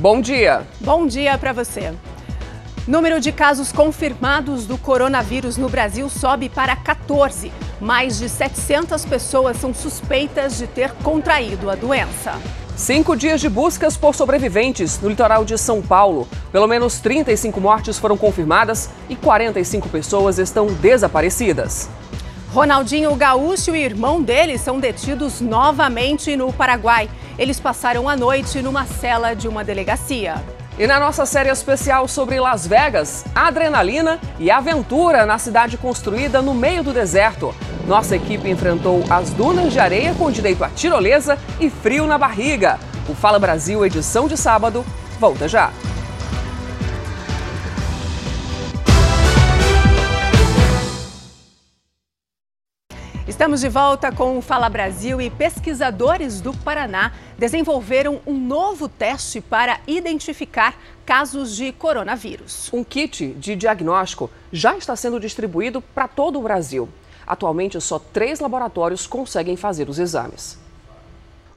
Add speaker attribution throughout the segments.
Speaker 1: Bom dia.
Speaker 2: Bom dia para você. Número de casos confirmados do coronavírus no Brasil sobe para 14. Mais de 700 pessoas são suspeitas de ter contraído a doença.
Speaker 1: Cinco dias de buscas por sobreviventes no litoral de São Paulo. Pelo menos 35 mortes foram confirmadas e 45 pessoas estão desaparecidas.
Speaker 2: Ronaldinho Gaúcho e irmão dele são detidos novamente no Paraguai. Eles passaram a noite numa cela de uma delegacia.
Speaker 1: E na nossa série especial sobre Las Vegas, adrenalina e aventura na cidade construída no meio do deserto. Nossa equipe enfrentou as dunas de areia com direito a tirolesa e frio na barriga. O Fala Brasil, edição de sábado, volta já.
Speaker 2: Estamos de volta com o Fala Brasil e pesquisadores do Paraná desenvolveram um novo teste para identificar casos de coronavírus.
Speaker 1: Um kit de diagnóstico já está sendo distribuído para todo o Brasil. Atualmente, só três laboratórios conseguem fazer os exames.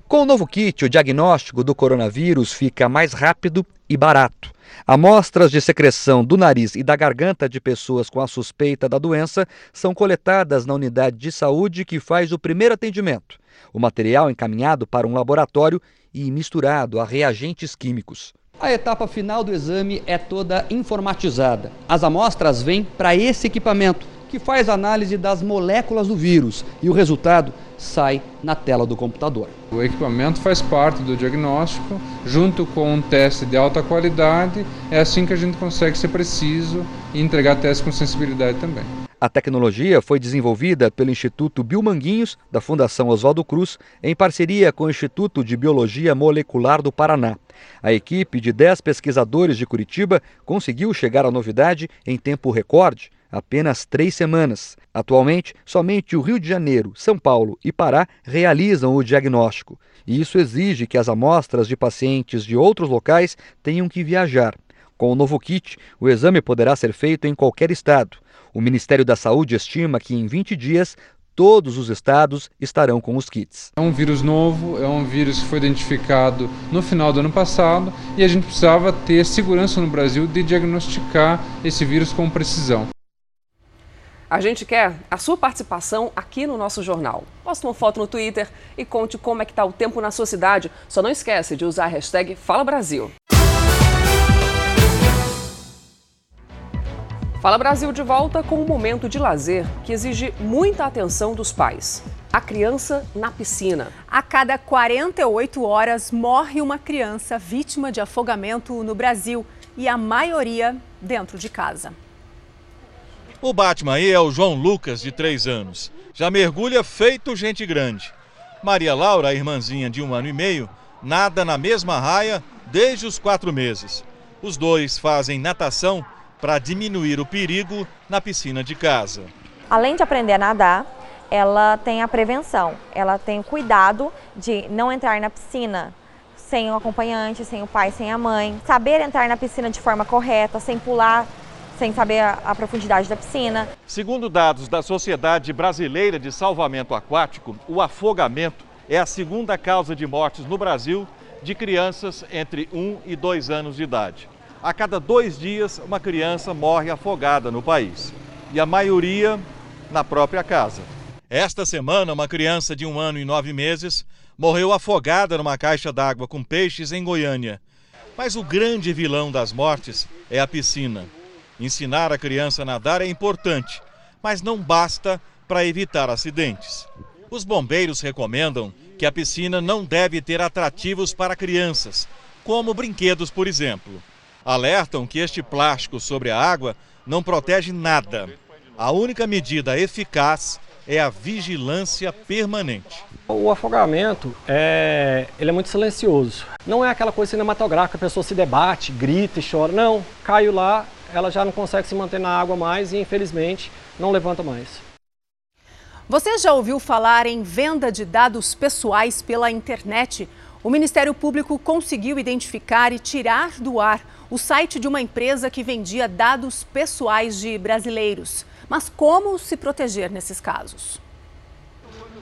Speaker 3: Com o novo kit, o diagnóstico do coronavírus fica mais rápido e barato. Amostras de secreção do nariz e da garganta de pessoas com a suspeita da doença são coletadas na unidade de saúde que faz o primeiro atendimento. O material encaminhado para um laboratório e misturado a reagentes químicos. A etapa final do exame é toda informatizada. As amostras vêm para esse equipamento, que faz análise das moléculas do vírus e o resultado sai na tela do computador.
Speaker 4: O equipamento faz parte do diagnóstico, junto com um teste de alta qualidade. É assim que a gente consegue ser preciso e entregar testes com sensibilidade também.
Speaker 3: A tecnologia foi desenvolvida pelo Instituto Bilmanguinhos, da Fundação Oswaldo Cruz, em parceria com o Instituto de Biologia Molecular do Paraná. A equipe de 10 pesquisadores de Curitiba conseguiu chegar à novidade em tempo recorde apenas três semanas. Atualmente, somente o Rio de Janeiro, São Paulo e Pará realizam o diagnóstico. E isso exige que as amostras de pacientes de outros locais tenham que viajar. Com o novo kit, o exame poderá ser feito em qualquer estado. O Ministério da Saúde estima que em 20 dias todos os estados estarão com os kits.
Speaker 4: É um vírus novo, é um vírus que foi identificado no final do ano passado e a gente precisava ter segurança no Brasil de diagnosticar esse vírus com precisão.
Speaker 1: A gente quer a sua participação aqui no nosso jornal. Posta uma foto no Twitter e conte como é que está o tempo na sua cidade. Só não esquece de usar a hashtag Fala Brasil. Fala Brasil de volta com um momento de lazer que exige muita atenção dos pais. A criança na piscina.
Speaker 2: A cada 48 horas morre uma criança vítima de afogamento no Brasil e a maioria dentro de casa.
Speaker 5: O Batman aí é o João Lucas, de 3 anos. Já mergulha feito gente grande. Maria Laura, a irmãzinha de um ano e meio, nada na mesma raia desde os quatro meses. Os dois fazem natação para diminuir o perigo na piscina de casa.
Speaker 6: Além de aprender a nadar, ela tem a prevenção, ela tem o cuidado de não entrar na piscina sem o acompanhante, sem o pai, sem a mãe. Saber entrar na piscina de forma correta, sem pular sem saber a, a, profundidade da piscina.
Speaker 5: Segundo dados da Sociedade Brasileira de Salvamento Aquático, o afogamento é a segunda causa de mortes no Brasil de crianças entre 1 e 2 anos de idade. A cada dois dias, uma criança morre afogada no país e a maioria na própria casa. Esta semana, uma criança de um ano e nove meses morreu afogada numa caixa d'água com peixes em Goiânia. Mas o grande vilão das mortes é a piscina. Ensinar a criança a nadar é importante, mas não basta para evitar acidentes. Os bombeiros recomendam que a piscina não deve ter atrativos para crianças, como brinquedos, por exemplo. Alertam que este plástico sobre a água não protege nada. A única medida eficaz é a vigilância permanente.
Speaker 7: O afogamento é, ele é muito silencioso. Não é aquela coisa cinematográfica, a pessoa se debate, grita e chora. Não, caiu lá, ela já não consegue se manter na água mais e, infelizmente, não levanta mais.
Speaker 2: Você já ouviu falar em venda de dados pessoais pela internet? O Ministério Público conseguiu identificar e tirar do ar o site de uma empresa que vendia dados pessoais de brasileiros. Mas como se proteger nesses casos?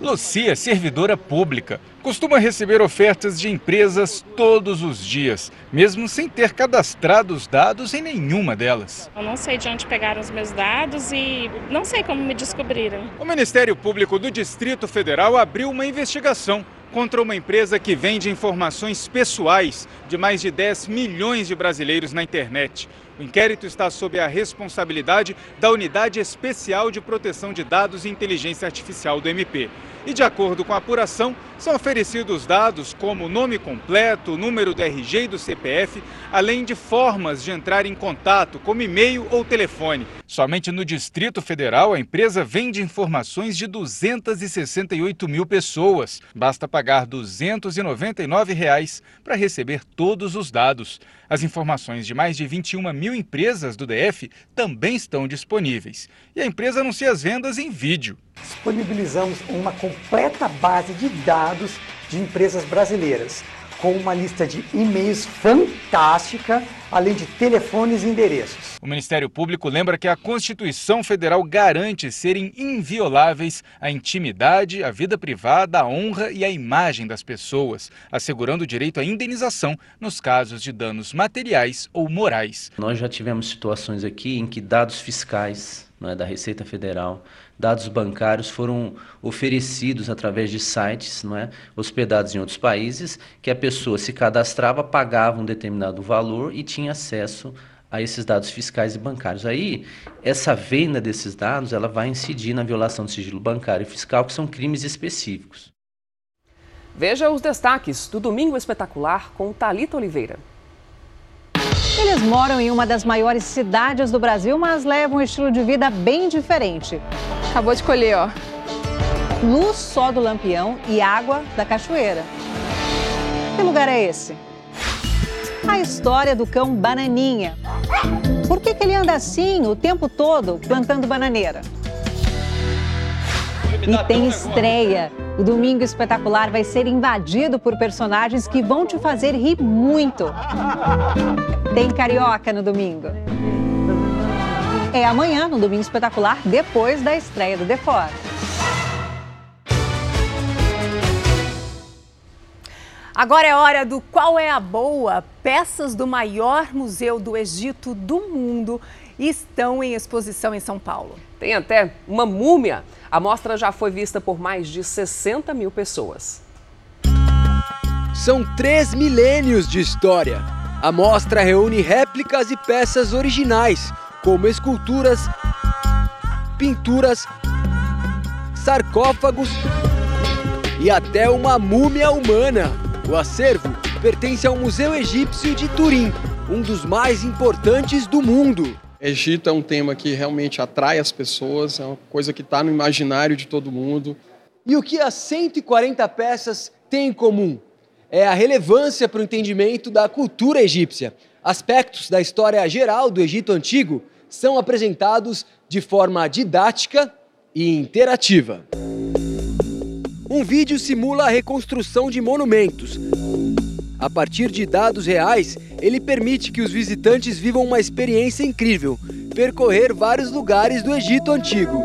Speaker 8: Lucia, servidora pública, costuma receber ofertas de empresas todos os dias, mesmo sem ter cadastrado os dados em nenhuma delas.
Speaker 9: Eu não sei de onde pegaram os meus dados e não sei como me descobriram.
Speaker 8: O Ministério Público do Distrito Federal abriu uma investigação contra uma empresa que vende informações pessoais de mais de 10 milhões de brasileiros na internet. O inquérito está sob a responsabilidade da Unidade Especial de Proteção de Dados e Inteligência Artificial do MP. E, de acordo com a apuração, são oferecidos dados como nome completo, número do RG e do CPF, além de formas de entrar em contato, como e-mail ou telefone. Somente no Distrito Federal, a empresa vende informações de 268 mil pessoas. Basta pagar 299 reais para receber todos os dados. As informações de mais de 21 mil empresas do DF também estão disponíveis. E a empresa anuncia as vendas em vídeo.
Speaker 10: Disponibilizamos uma completa base de dados de empresas brasileiras, com uma lista de e-mails fantástica, além de telefones e endereços.
Speaker 8: O Ministério Público lembra que a Constituição Federal garante serem invioláveis a intimidade, a vida privada, a honra e a imagem das pessoas, assegurando o direito à indenização nos casos de danos materiais ou morais.
Speaker 11: Nós já tivemos situações aqui em que dados fiscais é, da Receita Federal, dados bancários foram oferecidos através de sites não é, hospedados em outros países, que a pessoa se cadastrava, pagava um determinado valor e tinha acesso a esses dados fiscais e bancários. Aí, essa venda desses dados, ela vai incidir na violação do sigilo bancário e fiscal, que são crimes específicos.
Speaker 1: Veja os destaques do Domingo Espetacular com Talita Oliveira.
Speaker 4: Eles moram em uma das maiores cidades do Brasil, mas levam um estilo de vida bem diferente.
Speaker 12: Acabou de colher, ó.
Speaker 4: Luz só do lampião e água da cachoeira. Que lugar é esse? A história do cão Bananinha. Por que, que ele anda assim o tempo todo plantando bananeira? E tem estreia. O Domingo Espetacular vai ser invadido por personagens que vão te fazer rir muito. Tem carioca no domingo. É amanhã, no Domingo Espetacular, depois da estreia do The.
Speaker 2: Agora é hora do Qual é a Boa? Peças do maior museu do Egito do mundo estão em exposição em São Paulo.
Speaker 1: Tem até uma múmia. A mostra já foi vista por mais de 60 mil pessoas.
Speaker 13: São três milênios de história. A mostra reúne réplicas e peças originais, como esculturas, pinturas, sarcófagos e até uma múmia humana. O acervo pertence ao Museu Egípcio de Turim, um dos mais importantes do mundo.
Speaker 14: Egito é um tema que realmente atrai as pessoas, é uma coisa que está no imaginário de todo mundo.
Speaker 13: E o que as 140 peças têm em comum? É a relevância para o entendimento da cultura egípcia. Aspectos da história geral do Egito Antigo são apresentados de forma didática e interativa. Um vídeo simula a reconstrução de monumentos. A partir de dados reais, ele permite que os visitantes vivam uma experiência incrível, percorrer vários lugares do Egito Antigo.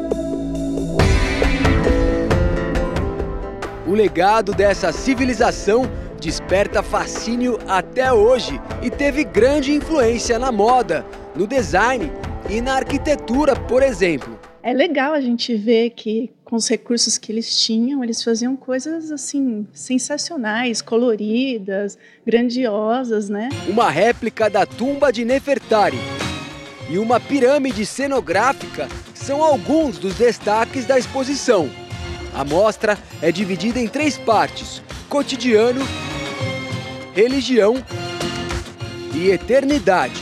Speaker 13: O legado dessa civilização desperta fascínio até hoje e teve grande influência na moda, no design e na arquitetura, por exemplo.
Speaker 7: É legal a gente ver que com os recursos que eles tinham, eles faziam coisas assim sensacionais, coloridas, grandiosas, né?
Speaker 13: Uma réplica da tumba de Nefertari e uma pirâmide cenográfica são alguns dos destaques da exposição. A mostra é dividida em três partes: cotidiano, religião e eternidade.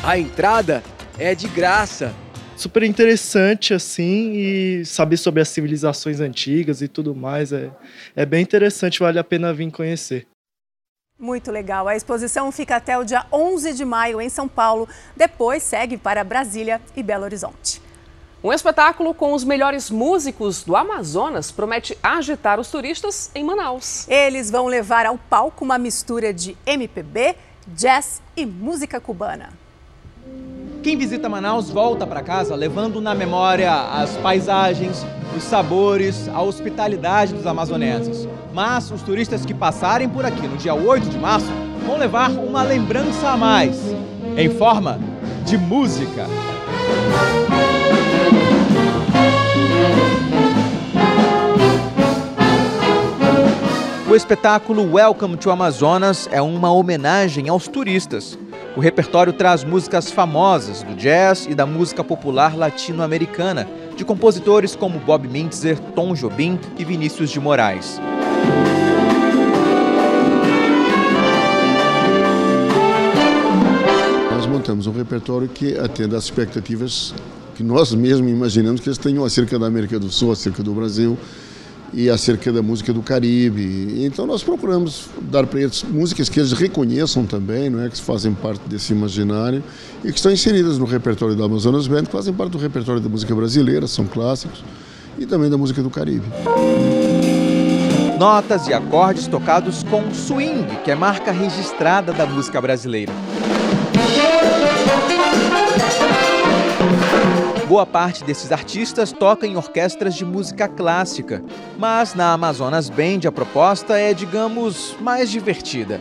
Speaker 13: A entrada é de graça
Speaker 15: super interessante, assim, e saber sobre as civilizações antigas e tudo mais. É, é bem interessante, vale a pena vir conhecer.
Speaker 2: Muito legal. A exposição fica até o dia 11 de maio em São Paulo. Depois segue para Brasília e Belo Horizonte.
Speaker 1: Um espetáculo com os melhores músicos do Amazonas promete agitar os turistas em Manaus.
Speaker 2: Eles vão levar ao palco uma mistura de MPB, jazz e música cubana.
Speaker 16: Quem visita Manaus volta para casa levando na memória as paisagens, os sabores, a hospitalidade dos amazonenses. Mas os turistas que passarem por aqui no dia 8 de março vão levar uma lembrança a mais, em forma de música. O espetáculo Welcome to Amazonas é uma homenagem aos turistas. O repertório traz músicas famosas do jazz e da música popular latino-americana, de compositores como Bob Mintzer, Tom Jobim e Vinícius de Moraes.
Speaker 17: Nós montamos um repertório que atende às expectativas que nós mesmos imaginamos que eles tenham acerca da América do Sul, acerca do Brasil, e acerca da música do Caribe. Então nós procuramos dar para eles músicas que eles reconheçam também, não é, que fazem parte desse imaginário e que estão inseridas no repertório da Amazonas Band, que fazem parte do repertório da música brasileira, são clássicos, e também da música do Caribe.
Speaker 16: Notas e acordes tocados com swing, que é marca registrada da música brasileira. Boa parte desses artistas toca em orquestras de música clássica, mas na Amazonas Band a proposta é, digamos, mais divertida.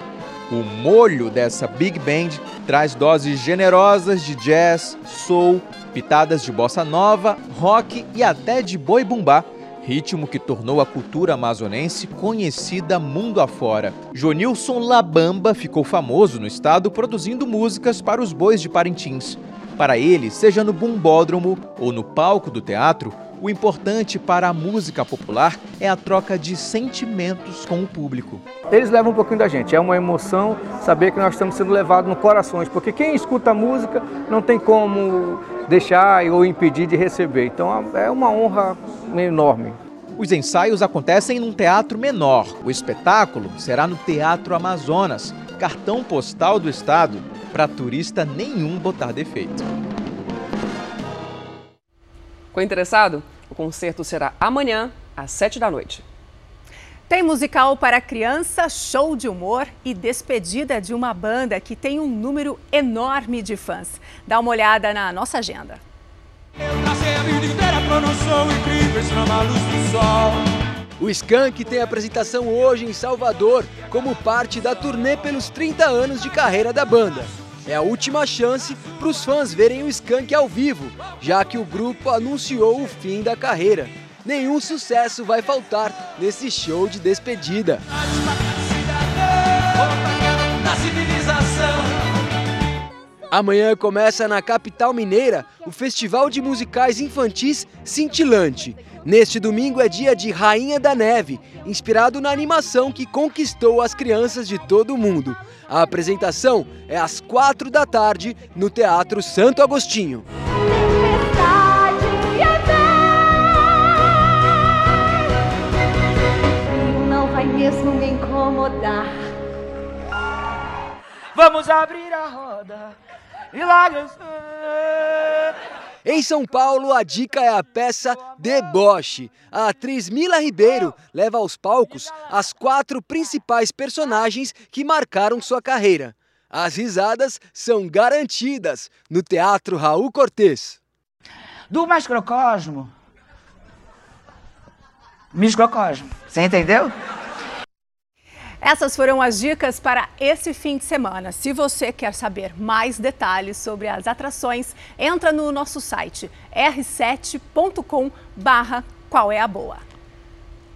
Speaker 16: O molho dessa big band traz doses generosas de jazz, soul, pitadas de bossa nova, rock e até de boi bumbá, ritmo que tornou a cultura amazonense conhecida mundo afora. Jonilson Labamba ficou famoso no estado produzindo músicas para os bois de Parintins. Para ele, seja no bumbódromo ou no palco do teatro, o importante para a música popular é a troca de sentimentos com o público.
Speaker 18: Eles levam um pouquinho da gente, é uma emoção saber que nós estamos sendo levados no corações, porque quem escuta a música não tem como deixar ou impedir de receber. Então é uma honra enorme.
Speaker 16: Os ensaios acontecem num teatro menor. O espetáculo será no Teatro Amazonas, cartão postal do estado para turista nenhum botar defeito.
Speaker 1: Ficou interessado? O concerto será amanhã, às 7 da noite.
Speaker 2: Tem musical para criança, show de humor e despedida de uma banda que tem um número enorme de fãs. Dá uma olhada na nossa agenda.
Speaker 13: O Skank tem apresentação hoje em Salvador como parte da turnê pelos 30 anos de carreira da banda. É a última chance para os fãs verem o Skank ao vivo, já que o grupo anunciou o fim da carreira. Nenhum sucesso vai faltar nesse show de despedida. Amanhã começa na capital mineira o Festival de Musicais Infantis Cintilante. Neste domingo é dia de Rainha da Neve, inspirado na animação que conquistou as crianças de todo o mundo. A apresentação é às quatro da tarde no Teatro Santo Agostinho.
Speaker 19: Não vai mesmo me incomodar.
Speaker 20: Vamos abrir a roda
Speaker 13: em São Paulo, a dica é a peça Deboche. A atriz Mila Ribeiro leva aos palcos as quatro principais personagens que marcaram sua carreira. As risadas são garantidas no Teatro Raul Cortez.
Speaker 20: Do macrocosmo. Microcosmo. Você entendeu?
Speaker 2: Essas foram as dicas para esse fim de semana. Se você quer saber mais detalhes sobre as atrações, entra no nosso site r7.com barra qual é a boa.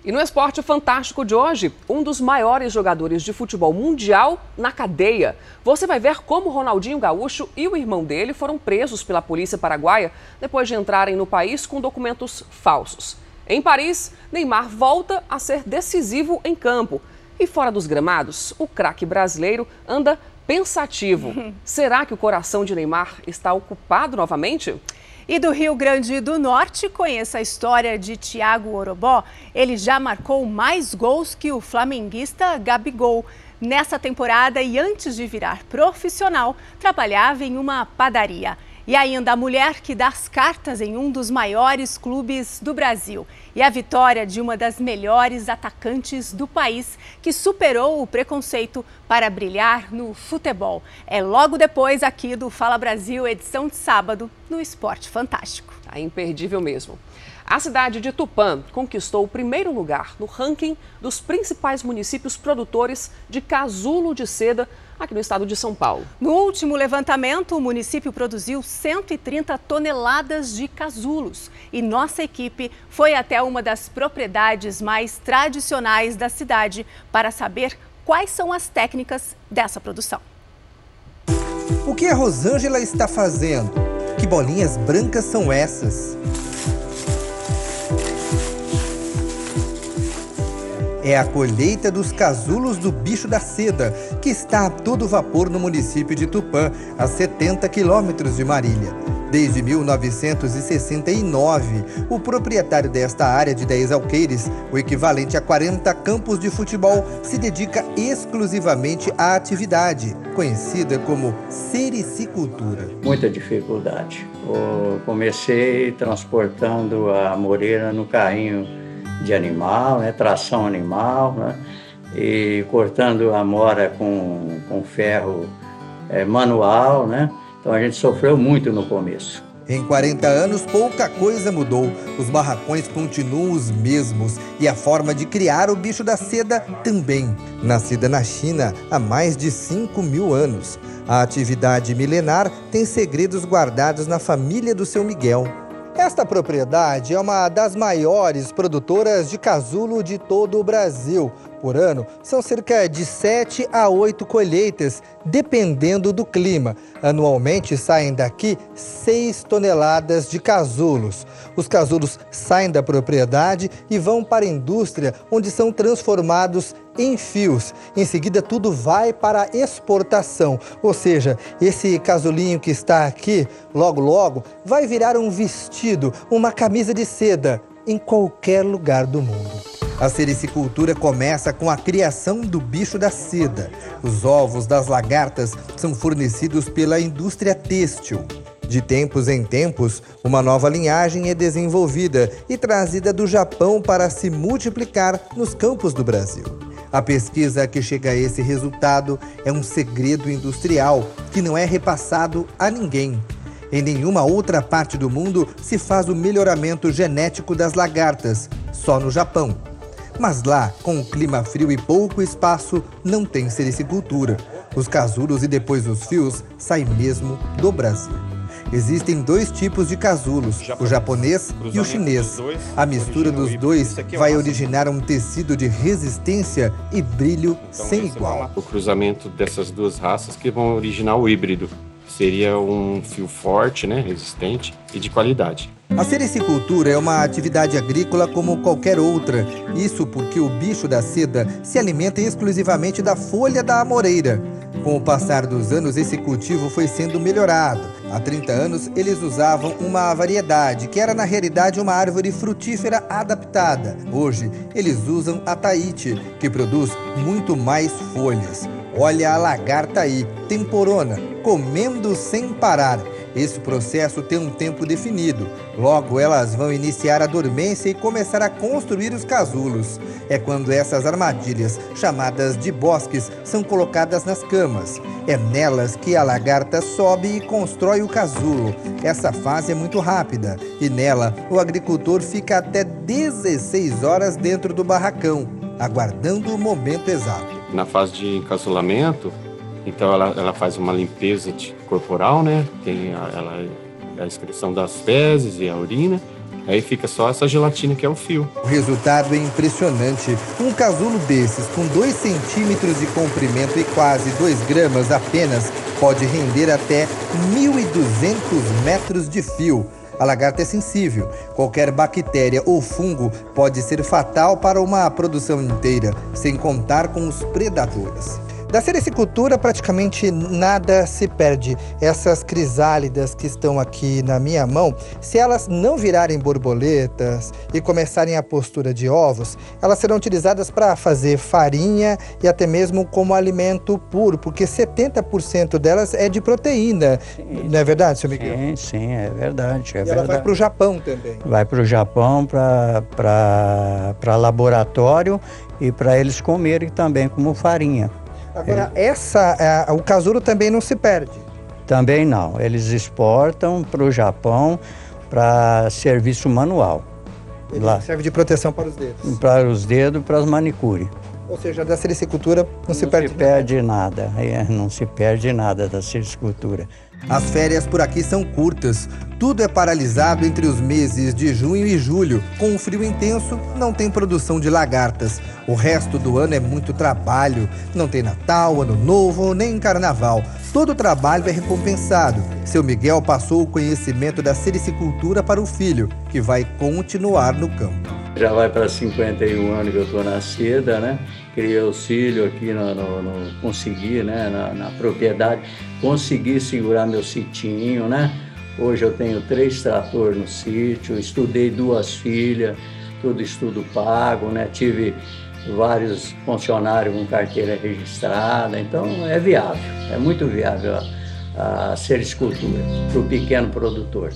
Speaker 1: E no esporte fantástico de hoje, um dos maiores jogadores de futebol mundial na cadeia. Você vai ver como Ronaldinho Gaúcho e o irmão dele foram presos pela polícia paraguaia depois de entrarem no país com documentos falsos. Em Paris, Neymar volta a ser decisivo em campo e fora dos gramados, o craque brasileiro anda pensativo. Será que o coração de Neymar está ocupado novamente?
Speaker 2: E do Rio Grande do Norte, conheça a história de Thiago Orobó. Ele já marcou mais gols que o flamenguista Gabigol. Nessa temporada e antes de virar profissional, trabalhava em uma padaria. E ainda a mulher que dá as cartas em um dos maiores clubes do Brasil. E a vitória de uma das melhores atacantes do país, que superou o preconceito para brilhar no futebol. É logo depois aqui do Fala Brasil, edição de sábado, no Esporte Fantástico.
Speaker 1: É imperdível mesmo. A cidade de Tupã conquistou o primeiro lugar no ranking dos principais municípios produtores de casulo de seda aqui no estado de São Paulo.
Speaker 2: No último levantamento, o município produziu 130 toneladas de casulos e nossa equipe foi até uma das propriedades mais tradicionais da cidade para saber quais são as técnicas dessa produção.
Speaker 21: O que a Rosângela está fazendo? Que bolinhas brancas são essas? É a colheita dos casulos do bicho da seda, que está a todo vapor no município de Tupã, a 70 quilômetros de Marília. Desde 1969, o proprietário desta área de 10 alqueires, o equivalente a 40 campos de futebol, se dedica exclusivamente à atividade, conhecida como sericicultura.
Speaker 22: Muita dificuldade. Eu comecei transportando a moreira no carrinho de animal, né, tração animal, né, e cortando a mora com, com ferro é, manual, né? Então a gente sofreu muito no começo.
Speaker 21: Em 40 anos, pouca coisa mudou. Os barracões continuam os mesmos e a forma de criar o bicho da seda também. Nascida na China há mais de 5 mil anos. A atividade milenar tem segredos guardados na família do seu Miguel. Esta propriedade é uma das maiores produtoras de casulo de todo o Brasil. Por ano, são cerca de 7 a 8 colheitas, dependendo do clima. Anualmente saem daqui 6 toneladas de casulos. Os casulos saem da propriedade e vão para a indústria, onde são transformados em fios. Em seguida, tudo vai para exportação. Ou seja, esse casulinho que está aqui, logo logo, vai virar um vestido, uma camisa de seda em qualquer lugar do mundo. A sericicultura começa com a criação do bicho da seda. Os ovos das lagartas são fornecidos pela indústria têxtil. De tempos em tempos, uma nova linhagem é desenvolvida e trazida do Japão para se multiplicar nos campos do Brasil. A pesquisa que chega a esse resultado é um segredo industrial que não é repassado a ninguém. Em nenhuma outra parte do mundo se faz o melhoramento genético das lagartas, só no Japão. Mas lá, com o clima frio e pouco espaço, não tem sericicultura. Os casulos e depois os fios saem mesmo do Brasil. Existem dois tipos de casulos, o japonês e o chinês. A mistura dos dois é vai originar um tecido de resistência e brilho
Speaker 23: então,
Speaker 21: sem igual.
Speaker 23: O cruzamento dessas duas raças que vão originar o híbrido. Seria um fio forte, né, resistente e de qualidade.
Speaker 21: A sericicultura é uma atividade agrícola como qualquer outra. Isso porque o bicho da seda se alimenta exclusivamente da folha da amoreira. Com o passar dos anos, esse cultivo foi sendo melhorado. Há 30 anos, eles usavam uma variedade, que era na realidade uma árvore frutífera adaptada. Hoje, eles usam a Tahiti, que produz muito mais folhas. Olha a lagarta aí, temporona, comendo sem parar. Esse processo tem um tempo definido. Logo, elas vão iniciar a dormência e começar a construir os casulos. É quando essas armadilhas, chamadas de bosques, são colocadas nas camas. É nelas que a lagarta sobe e constrói o casulo. Essa fase é muito rápida e nela o agricultor fica até 16 horas dentro do barracão, aguardando o momento exato.
Speaker 23: Na fase de encasulamento, então ela, ela faz uma limpeza de, corporal, né? Tem a, ela, a excreção das fezes e a urina. Aí fica só essa gelatina que é o fio.
Speaker 21: O resultado é impressionante. Um casulo desses, com 2 centímetros de comprimento e quase 2 gramas apenas, pode render até 1.200 metros de fio. A lagarta é sensível. Qualquer bactéria ou fungo pode ser fatal para uma produção inteira, sem contar com os predadores. Da sericicultura, praticamente nada se perde. Essas crisálidas que estão aqui na minha mão, se elas não virarem borboletas e começarem a postura de ovos, elas serão utilizadas para fazer farinha e até mesmo como alimento puro, porque 70% delas é de proteína. Sim, não é verdade, seu Miguel?
Speaker 22: Sim, sim, é verdade. É
Speaker 21: e
Speaker 22: verdade.
Speaker 21: ela vai para o Japão também.
Speaker 22: Vai para o Japão, para laboratório e para eles comerem também como farinha.
Speaker 21: Agora, é. essa, é, o casulo também não se perde?
Speaker 22: Também não. Eles exportam para o Japão
Speaker 24: para serviço manual. Lá,
Speaker 21: Serve de proteção para os dedos.
Speaker 24: para os dedos, para as manicure.
Speaker 21: Ou seja, da sericicultura não, se
Speaker 24: Não
Speaker 21: perde
Speaker 24: se perde nada, é, não se perde nada da silvicultura.
Speaker 21: As férias por aqui são curtas. Tudo é paralisado entre os meses de junho e julho. Com o frio intenso, não tem produção de lagartas. O resto do ano é muito trabalho. Não tem Natal, Ano Novo, nem Carnaval. Todo trabalho é recompensado. Seu Miguel passou o conhecimento da sericicultura para o filho, que vai continuar no campo.
Speaker 22: Já vai para 51 anos que eu estou na seda, né? Criei filhos aqui, no, no, no- consegui, né? Na, na propriedade, consegui segurar meu sitinho, né? Hoje eu tenho três tratores no sítio, estudei duas filhas, tudo estudo pago, né? Tive vários funcionários com carteira registrada, então é viável, é muito viável a, a sericultura para o pequeno produtor.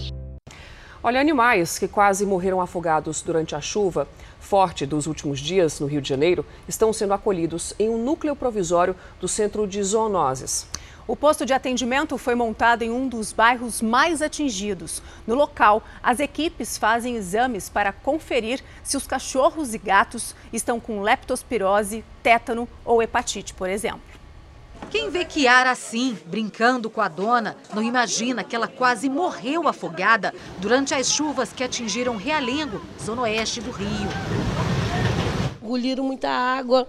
Speaker 1: Olha, animais que quase morreram afogados durante a chuva forte dos últimos dias no Rio de Janeiro estão sendo acolhidos em um núcleo provisório do Centro de Zoonoses.
Speaker 2: O posto de atendimento foi montado em um dos bairros mais atingidos. No local, as equipes fazem exames para conferir se os cachorros e gatos estão com leptospirose, tétano ou hepatite, por exemplo.
Speaker 25: Quem vê Kiara assim, brincando com a dona, não imagina que ela quase morreu afogada durante as chuvas que atingiram Realengo, zona oeste do Rio.
Speaker 26: engoliram muita água.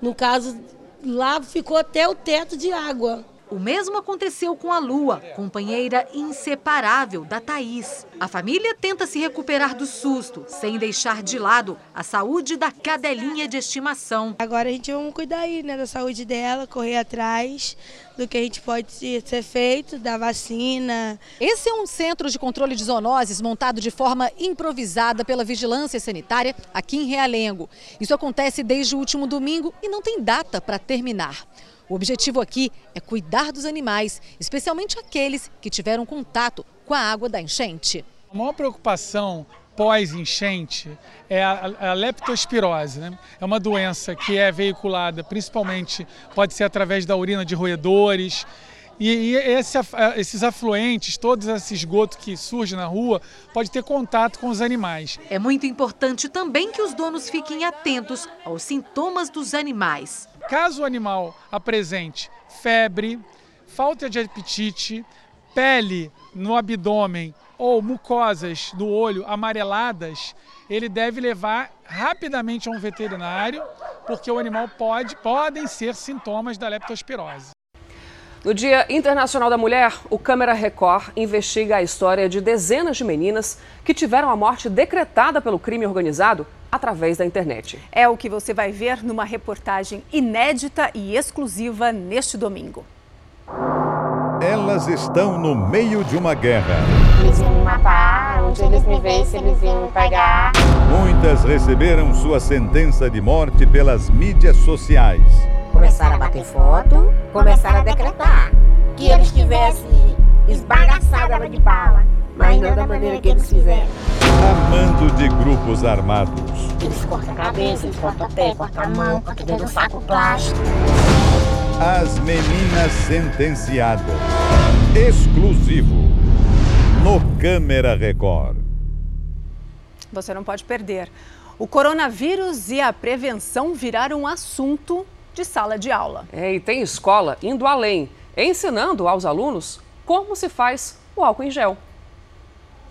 Speaker 26: No caso, lá ficou até o teto de água.
Speaker 25: O mesmo aconteceu com a Lua, companheira inseparável da Thaís. A família tenta se recuperar do susto, sem deixar de lado a saúde da cadelinha de estimação.
Speaker 26: Agora a gente vamos cuidar aí, né, da saúde dela, correr atrás do que a gente pode ser feito, da vacina.
Speaker 27: Esse é um centro de controle de zoonoses montado de forma improvisada pela Vigilância Sanitária aqui em Realengo. Isso acontece desde o último domingo e não tem data para terminar. O objetivo aqui é cuidar dos animais, especialmente aqueles que tiveram contato com a água da enchente.
Speaker 28: A maior preocupação pós-enchente é a, a leptospirose. Né? É uma doença que é veiculada principalmente, pode ser através da urina de roedores. E, e esse, esses afluentes, todos esse esgoto que surge na rua, pode ter contato com os animais.
Speaker 25: É muito importante também que os donos fiquem atentos aos sintomas dos animais.
Speaker 28: Caso o animal apresente febre, falta de apetite, pele no abdômen ou mucosas do olho amareladas, ele deve levar rapidamente a um veterinário, porque o animal pode podem ser sintomas da leptospirose.
Speaker 1: No Dia Internacional da Mulher, o Câmara Record investiga a história de dezenas de meninas que tiveram a morte decretada pelo crime organizado através da internet.
Speaker 2: É o que você vai ver numa reportagem inédita e exclusiva neste domingo.
Speaker 29: Elas estão no meio de uma guerra.
Speaker 30: Eles iam me matar, onde eles me vissem, eles iam me pegar.
Speaker 29: Muitas receberam sua sentença de morte pelas mídias sociais.
Speaker 30: Começaram a bater foto, começaram a decretar que eles tivessem esbagaçado ela de bala, mas não da maneira que eles fizeram.
Speaker 29: Amando de grupos armados.
Speaker 30: Eles cortam a cabeça, eles cortam o pé, cortam a mão, cortam dentro do saco plástico.
Speaker 29: As meninas sentenciadas. Exclusivo. No Câmera Record.
Speaker 2: Você não pode perder. O coronavírus e a prevenção viraram um assunto de sala de aula.
Speaker 1: É, e tem escola indo além, ensinando aos alunos como se faz o álcool em gel.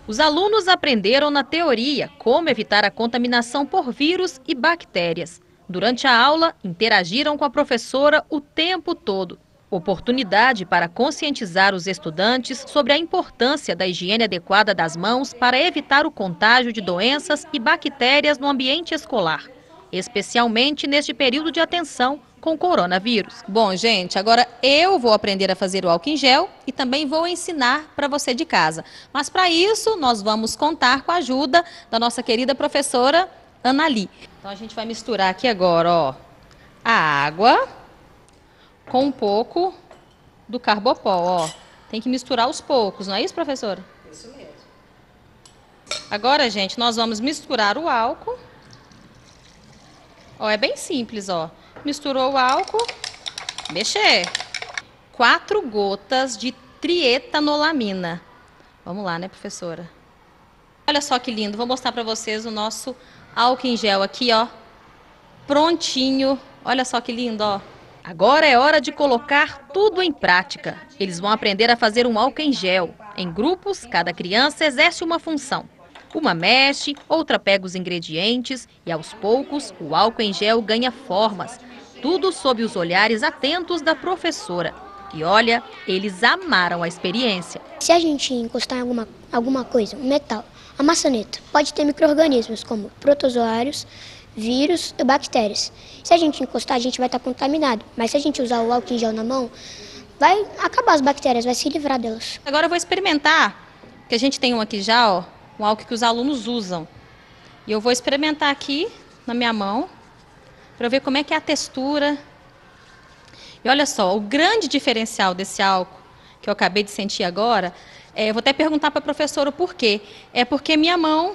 Speaker 31: Os alunos aprenderam na teoria como evitar a contaminação por vírus e bactérias. Durante a aula, interagiram com a professora o tempo todo. Oportunidade para conscientizar os estudantes sobre a importância da higiene adequada das mãos para evitar o contágio de doenças e bactérias no ambiente escolar, especialmente neste período de atenção com o coronavírus.
Speaker 27: Bom, gente, agora eu vou aprender a fazer o álcool em gel e também vou ensinar para você de casa. Mas para isso, nós vamos contar com a ajuda da nossa querida professora Anali. Então a gente vai misturar aqui agora, ó, a água com um pouco do carbopol, ó. Tem que misturar aos poucos, não é isso, professora? Isso mesmo.
Speaker 31: Agora, gente, nós vamos misturar o álcool. Ó, é bem simples, ó. Misturou o álcool, mexer. Quatro gotas de trietanolamina. Vamos lá, né, professora?
Speaker 27: Olha só que lindo, vou mostrar para vocês o nosso álcool em gel aqui, ó. Prontinho. Olha só que lindo, ó. Agora é hora de colocar tudo em prática. Eles vão aprender a fazer um álcool em gel. Em grupos, cada criança exerce uma função. Uma mexe, outra pega os ingredientes e aos poucos o álcool em gel ganha formas. Tudo sob os olhares atentos da professora. E olha, eles amaram a experiência.
Speaker 32: Se a gente encostar em alguma, alguma coisa, um metal, a maçaneta, pode ter micro-organismos como protozoários, vírus e bactérias. Se a gente encostar, a gente vai estar contaminado. Mas se a gente usar o álcool em gel na mão, vai acabar as bactérias, vai se livrar delas.
Speaker 27: Agora eu vou experimentar, que a gente tem um aqui já, ó, um álcool que os alunos usam. E eu vou experimentar aqui na minha mão, para ver como é que é a textura. E olha só, o grande diferencial desse álcool, que eu acabei de sentir agora, é, eu vou até perguntar para a professora o porquê. É porque minha mão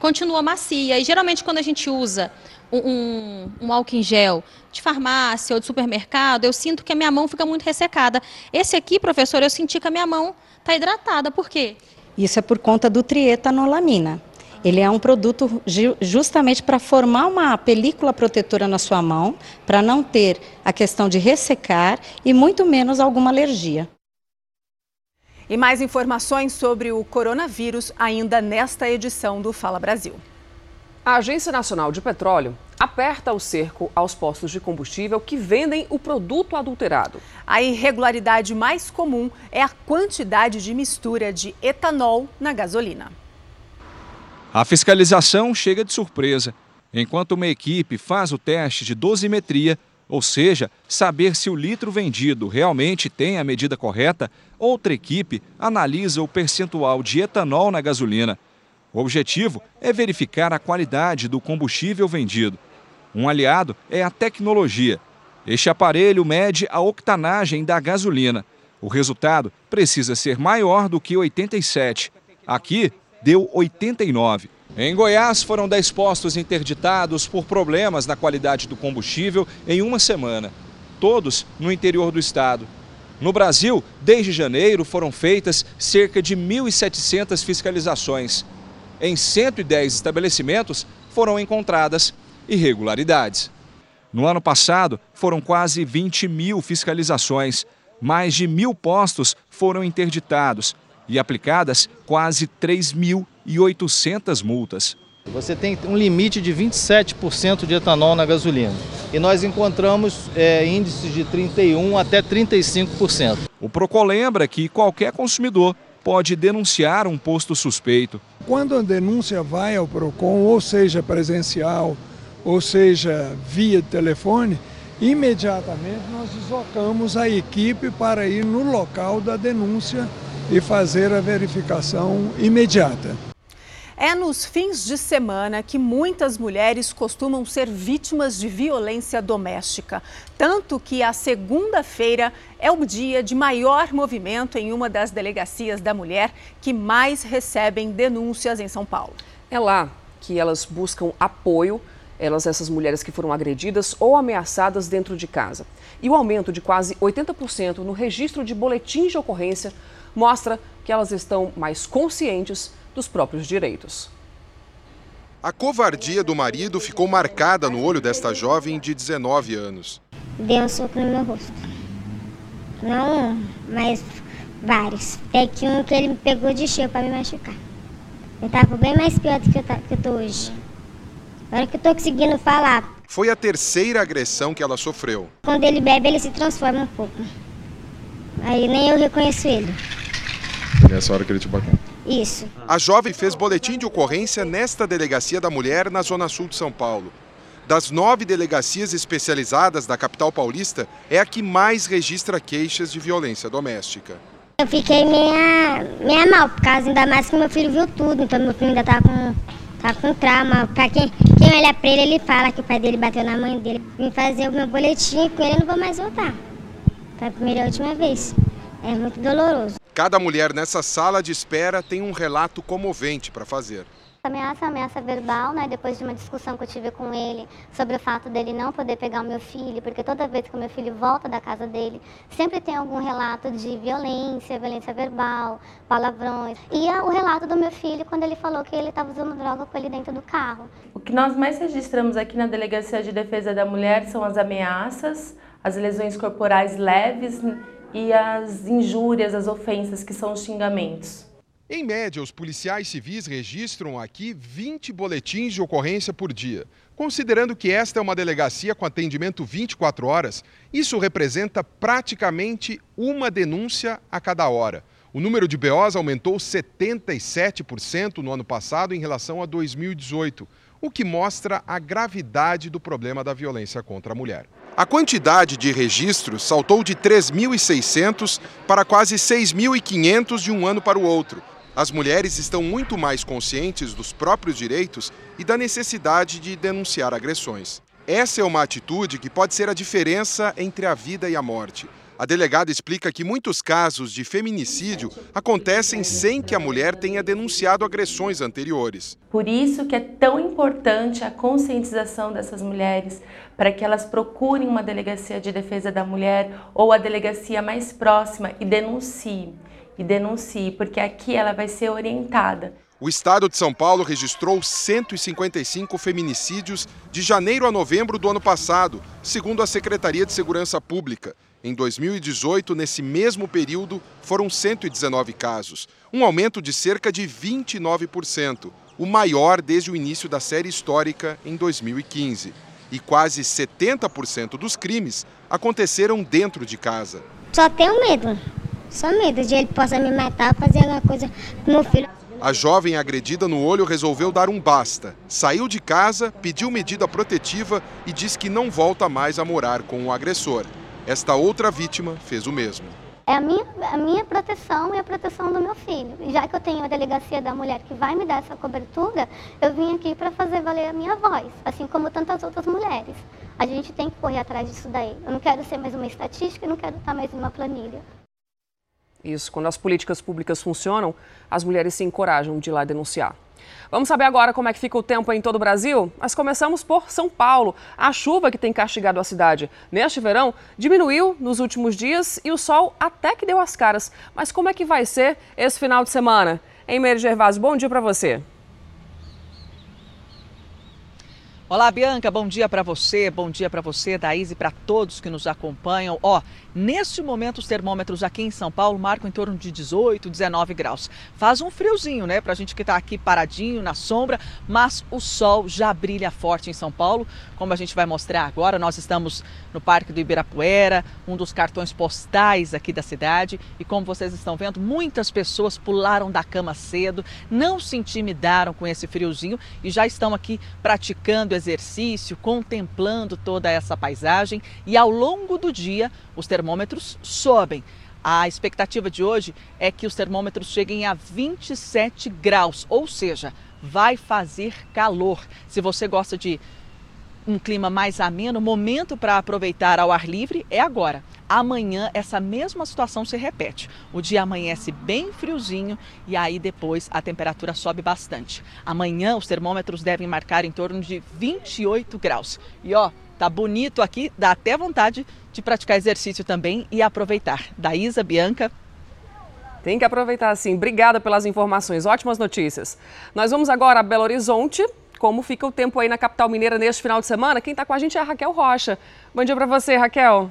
Speaker 27: continua macia. E geralmente quando a gente usa um, um, um, álcool em gel de farmácia ou de supermercado, eu sinto que a minha mão fica muito ressecada. Esse aqui, professor, eu senti que a minha mão está hidratada. Por quê?
Speaker 6: Isso é por conta do trietanolamina. Ele é um produto justamente para formar uma película protetora na sua mão, para não ter a questão de ressecar e muito menos alguma alergia.
Speaker 2: E mais informações sobre o coronavírus ainda nesta edição do Fala Brasil.
Speaker 1: A Agência Nacional de Petróleo aperta o cerco aos postos de combustível que vendem o produto adulterado.
Speaker 2: A irregularidade mais comum é a quantidade de mistura de etanol na gasolina.
Speaker 8: A fiscalização chega de surpresa. Enquanto uma equipe faz o teste de dosimetria, ou seja, saber se o litro vendido realmente tem a medida correta, outra equipe analisa o percentual de etanol na gasolina. O objetivo é verificar a qualidade do combustível vendido. Um aliado é a tecnologia. Este aparelho mede a octanagem da gasolina. O resultado precisa ser maior do que 87. Aqui, deu 89. Em Goiás, foram 10 postos interditados por problemas na qualidade do combustível em uma semana. Todos no interior do estado. No Brasil, desde janeiro, foram feitas cerca de 1.700 fiscalizações em 110 estabelecimentos foram encontradas irregularidades. No ano passado, foram quase 20 mil fiscalizações, mais de mil postos foram interditados e aplicadas quase 3.800 multas.
Speaker 33: Você tem um limite de 27% de etanol na gasolina e nós encontramos é, índices de 31% até 35%.
Speaker 8: O Procon lembra que qualquer consumidor pode denunciar um posto suspeito.
Speaker 34: Quando a denúncia vai ao PROCON, ou seja presencial, ou seja via telefone, imediatamente nós deslocamos a equipe para ir no local da denúncia e fazer a verificação imediata.
Speaker 2: É nos fins de semana que muitas mulheres costumam ser vítimas de violência doméstica. Tanto que a segunda-feira é o dia de maior movimento em uma das delegacias da mulher que mais recebem denúncias em São Paulo.
Speaker 1: É lá que elas buscam apoio, elas, essas mulheres que foram agredidas ou ameaçadas dentro de casa. E o aumento de quase 80% no registro de boletins de ocorrência mostra que elas estão mais conscientes dos próprios direitos.
Speaker 35: A covardia do marido ficou marcada no olho desta jovem de 19 anos.
Speaker 30: Deu um soco no meu rosto. Não um, mas vários. Até que um que ele me pegou de cheio para me machucar. Eu estava bem mais pior do que eu, que eu tô hoje. Agora que eu tô conseguindo falar.
Speaker 35: Foi a terceira agressão que ela sofreu.
Speaker 30: Quando ele bebe, ele se transforma um pouco. Aí nem eu reconheço ele.
Speaker 35: Nessa hora que ele te bateu.
Speaker 30: Isso.
Speaker 35: A jovem fez boletim de ocorrência nesta delegacia da mulher na Zona Sul de São Paulo. Das nove delegacias especializadas da capital paulista, é a que mais registra queixas de violência doméstica.
Speaker 30: Eu fiquei meia, meia mal, por causa ainda mais que meu filho viu tudo, então meu filho ainda tá com, tá com trauma. Pra quem, quem olha pra ele, ele fala que o pai dele bateu na mãe dele. Vim fazer o meu boletim com ele, eu não vou mais voltar. Foi a primeira e última vez. É muito doloroso.
Speaker 35: Cada mulher nessa sala de espera tem um relato comovente para fazer.
Speaker 36: Ameaça, ameaça verbal, né? Depois de uma discussão que eu tive com ele sobre o fato dele não poder pegar o meu filho, porque toda vez que o meu filho volta da casa dele, sempre tem algum relato de violência, violência verbal, palavrões. E o relato do meu filho quando ele falou que ele estava usando droga com ele dentro do carro.
Speaker 37: O que nós mais registramos aqui na Delegacia de Defesa da Mulher são as ameaças, as lesões corporais leves e as injúrias, as ofensas, que são os xingamentos.
Speaker 35: Em média, os policiais civis registram aqui 20 boletins de ocorrência por dia. Considerando que esta é uma delegacia com atendimento 24 horas, isso representa praticamente uma denúncia a cada hora. O número de BOs aumentou 77% no ano passado em relação a 2018, o que mostra a gravidade do problema da violência contra a mulher. A quantidade de registros saltou de 3.600 para quase 6.500 de um ano para o outro. As mulheres estão muito mais conscientes dos próprios direitos e da necessidade de denunciar agressões. Essa é uma atitude que pode ser a diferença entre a vida e a morte. A delegada explica que muitos casos de feminicídio acontecem sem que a mulher tenha denunciado agressões anteriores.
Speaker 37: Por isso que é tão importante a conscientização dessas mulheres, para que elas procurem uma delegacia de defesa da mulher ou a delegacia mais próxima e denunciem e denuncie, porque aqui ela vai ser orientada.
Speaker 35: O estado de São Paulo registrou 155 feminicídios de janeiro a novembro do ano passado, segundo a Secretaria de Segurança Pública. Em 2018, nesse mesmo período, foram 119 casos, um aumento de cerca de 29%, o maior desde o início da série histórica em 2015. E quase 70% dos crimes aconteceram dentro de casa.
Speaker 36: Só tenho medo. Só medo de ele possa me matar, fazer alguma coisa com meu filho.
Speaker 35: A jovem agredida no olho resolveu dar um basta. Saiu de casa, pediu medida protetiva e disse que não volta mais a morar com o agressor. Esta outra vítima fez o mesmo.
Speaker 36: É a minha, a minha proteção e a proteção do meu filho. E já que eu tenho a delegacia da mulher que vai me dar essa cobertura, eu vim aqui para fazer valer a minha voz, assim como tantas outras mulheres. A gente tem que correr atrás disso daí. Eu não quero ser mais uma estatística, eu não quero estar mais em uma planilha.
Speaker 1: Isso, quando as políticas públicas funcionam, as mulheres se encorajam de ir lá denunciar. Vamos saber agora como é que fica o tempo em todo o Brasil? Mas começamos por São Paulo. A chuva que tem castigado a cidade neste verão diminuiu nos últimos dias e o sol até que deu as caras. Mas como é que vai ser esse final de semana? Em Meire Gervásio, bom dia para você.
Speaker 38: Olá, Bianca, bom dia para você, bom dia para você, Daís e para todos que nos acompanham. Ó, neste momento os termômetros aqui em São Paulo marcam em torno de 18, 19 graus. Faz um friozinho, né, pra gente que está aqui paradinho na sombra, mas o sol já brilha forte em São Paulo. Como a gente vai mostrar agora, nós estamos no Parque do Ibirapuera, um dos cartões postais aqui da cidade, e como vocês estão vendo, muitas pessoas pularam da cama cedo, não se intimidaram com esse friozinho e já estão aqui praticando exercício, contemplando toda essa paisagem e ao longo do dia os termômetros sobem. A expectativa de hoje é que os termômetros cheguem a 27 graus, ou seja, vai fazer calor. Se você gosta de um clima mais ameno, momento para aproveitar ao ar livre é agora. Amanhã essa mesma situação se repete. O dia amanhece bem friozinho e aí depois a temperatura sobe bastante. Amanhã os termômetros devem marcar em torno de 28 graus. E ó, tá bonito aqui, dá até vontade de praticar exercício também e aproveitar. Da Isa Bianca,
Speaker 1: tem que aproveitar sim. Obrigada pelas informações. Ótimas notícias. Nós vamos agora a Belo Horizonte. Como fica o tempo aí na capital mineira neste final de semana? Quem está com a gente é a Raquel Rocha. Bom dia para você, Raquel.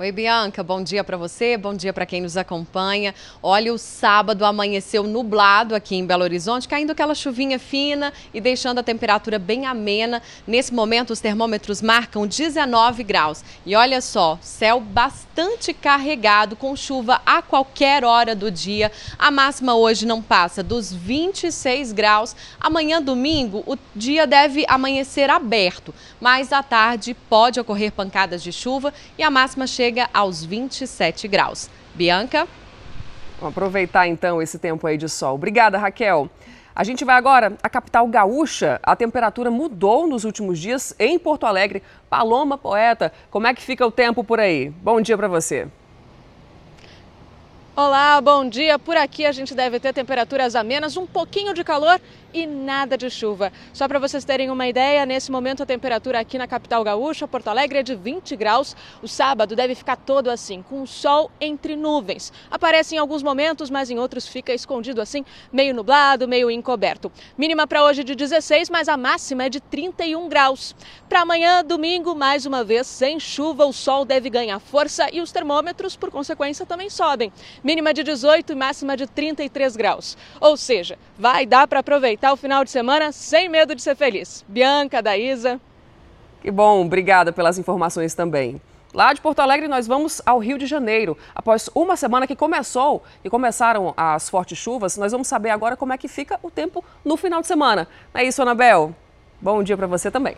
Speaker 39: Oi, Bianca, bom dia para você, bom dia para quem nos acompanha. Olha, o sábado amanheceu nublado aqui em Belo Horizonte, caindo aquela chuvinha fina e deixando a temperatura bem amena. Nesse momento, os termômetros marcam 19 graus. E olha só, céu bastante carregado, com chuva a qualquer hora do dia. A máxima hoje não passa dos 26 graus. Amanhã, domingo, o dia deve amanhecer aberto, mas à tarde pode ocorrer pancadas de chuva e a máxima chega chega aos 27 graus. Bianca?
Speaker 1: Vamos aproveitar então esse tempo aí de sol. Obrigada, Raquel. A gente vai agora à capital gaúcha. A temperatura mudou nos últimos dias em Porto Alegre. Paloma Poeta, como é que fica o tempo por aí? Bom dia para você.
Speaker 40: Olá, bom dia. Por aqui a gente deve ter temperaturas amenas, um pouquinho de calor e nada de chuva. Só para vocês terem uma ideia, nesse momento a temperatura aqui na capital gaúcha, Porto Alegre, é de 20 graus. O sábado deve ficar todo assim, com sol entre nuvens. Aparece em alguns momentos, mas em outros fica escondido assim, meio nublado, meio encoberto. Mínima para hoje de 16, mas a máxima é de 31 graus. Para amanhã, domingo, mais uma vez, sem chuva, o sol deve ganhar força e os termômetros, por consequência, também sobem. Mínima de 18 e máxima de 33 graus. Ou seja, vai dar para aproveitar o final de semana sem medo de ser feliz. Bianca, Daísa.
Speaker 1: Que bom, obrigada pelas informações também. Lá de Porto Alegre, nós vamos ao Rio de Janeiro. Após uma semana que começou e começaram as fortes chuvas, nós vamos saber agora como é que fica o tempo no final de semana. Não é isso, Anabel? Bom dia para você também.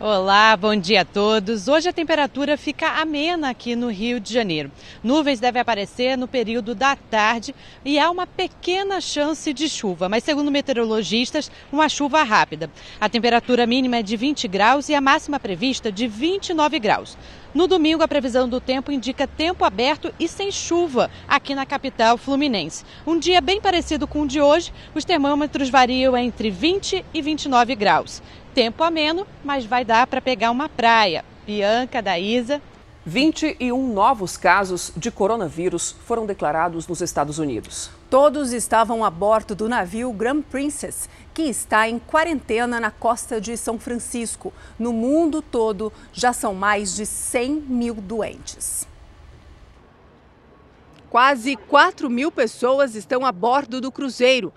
Speaker 41: Olá, bom dia a todos. Hoje a temperatura fica amena aqui no Rio de Janeiro. Nuvens devem aparecer no período da tarde e há uma pequena chance de chuva, mas segundo meteorologistas, uma chuva rápida. A temperatura mínima é de 20 graus e a máxima prevista de 29 graus. No domingo, a previsão do tempo indica tempo aberto e sem chuva aqui na capital fluminense. Um dia bem parecido com o de hoje, os termômetros variam entre 20 e 29 graus tempo ameno, mas vai dar para pegar uma praia. Bianca, da Isa.
Speaker 1: 21 novos casos de coronavírus foram declarados nos Estados Unidos.
Speaker 2: Todos estavam a bordo do navio Grand Princess, que está em quarentena na costa de São Francisco. No mundo todo, já são mais de 100 mil doentes. Quase 4 mil pessoas estão a bordo do cruzeiro.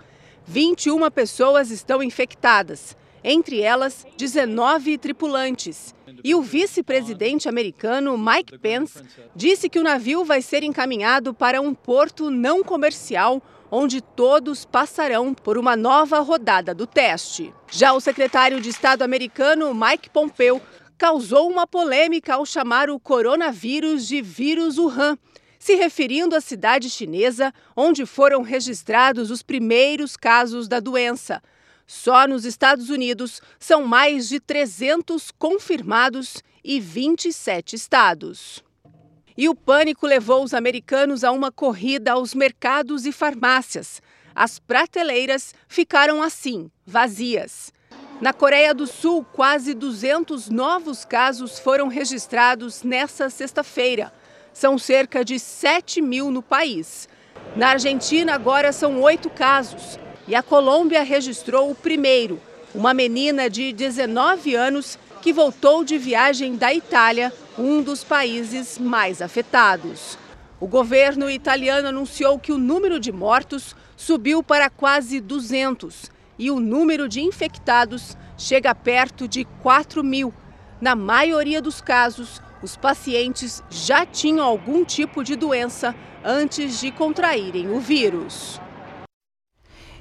Speaker 2: 21 pessoas estão infectadas entre elas 19 tripulantes. E o vice-presidente americano Mike Pence disse que o navio vai ser encaminhado para um porto não comercial onde todos passarão por uma nova rodada do teste. Já o secretário de Estado americano Mike Pompeo causou uma polêmica ao chamar o coronavírus de vírus Wuhan, se referindo à cidade chinesa onde foram registrados os primeiros casos da doença. Só nos Estados Unidos são mais de 300 confirmados e 27 estados. E o pânico levou os americanos a uma corrida aos mercados e farmácias. As prateleiras ficaram assim, vazias. Na Coreia do Sul, quase 200 novos casos foram registrados nesta sexta-feira. São cerca de 7 mil no país. Na Argentina, agora são oito casos. E a Colômbia registrou o primeiro, uma menina de 19 anos que voltou de viagem da Itália, um dos países mais afetados. O governo italiano anunciou que o número de mortos subiu para quase 200 e o número de infectados chega perto de 4 mil. Na maioria dos casos, os pacientes já tinham algum tipo de doença antes de contraírem o vírus.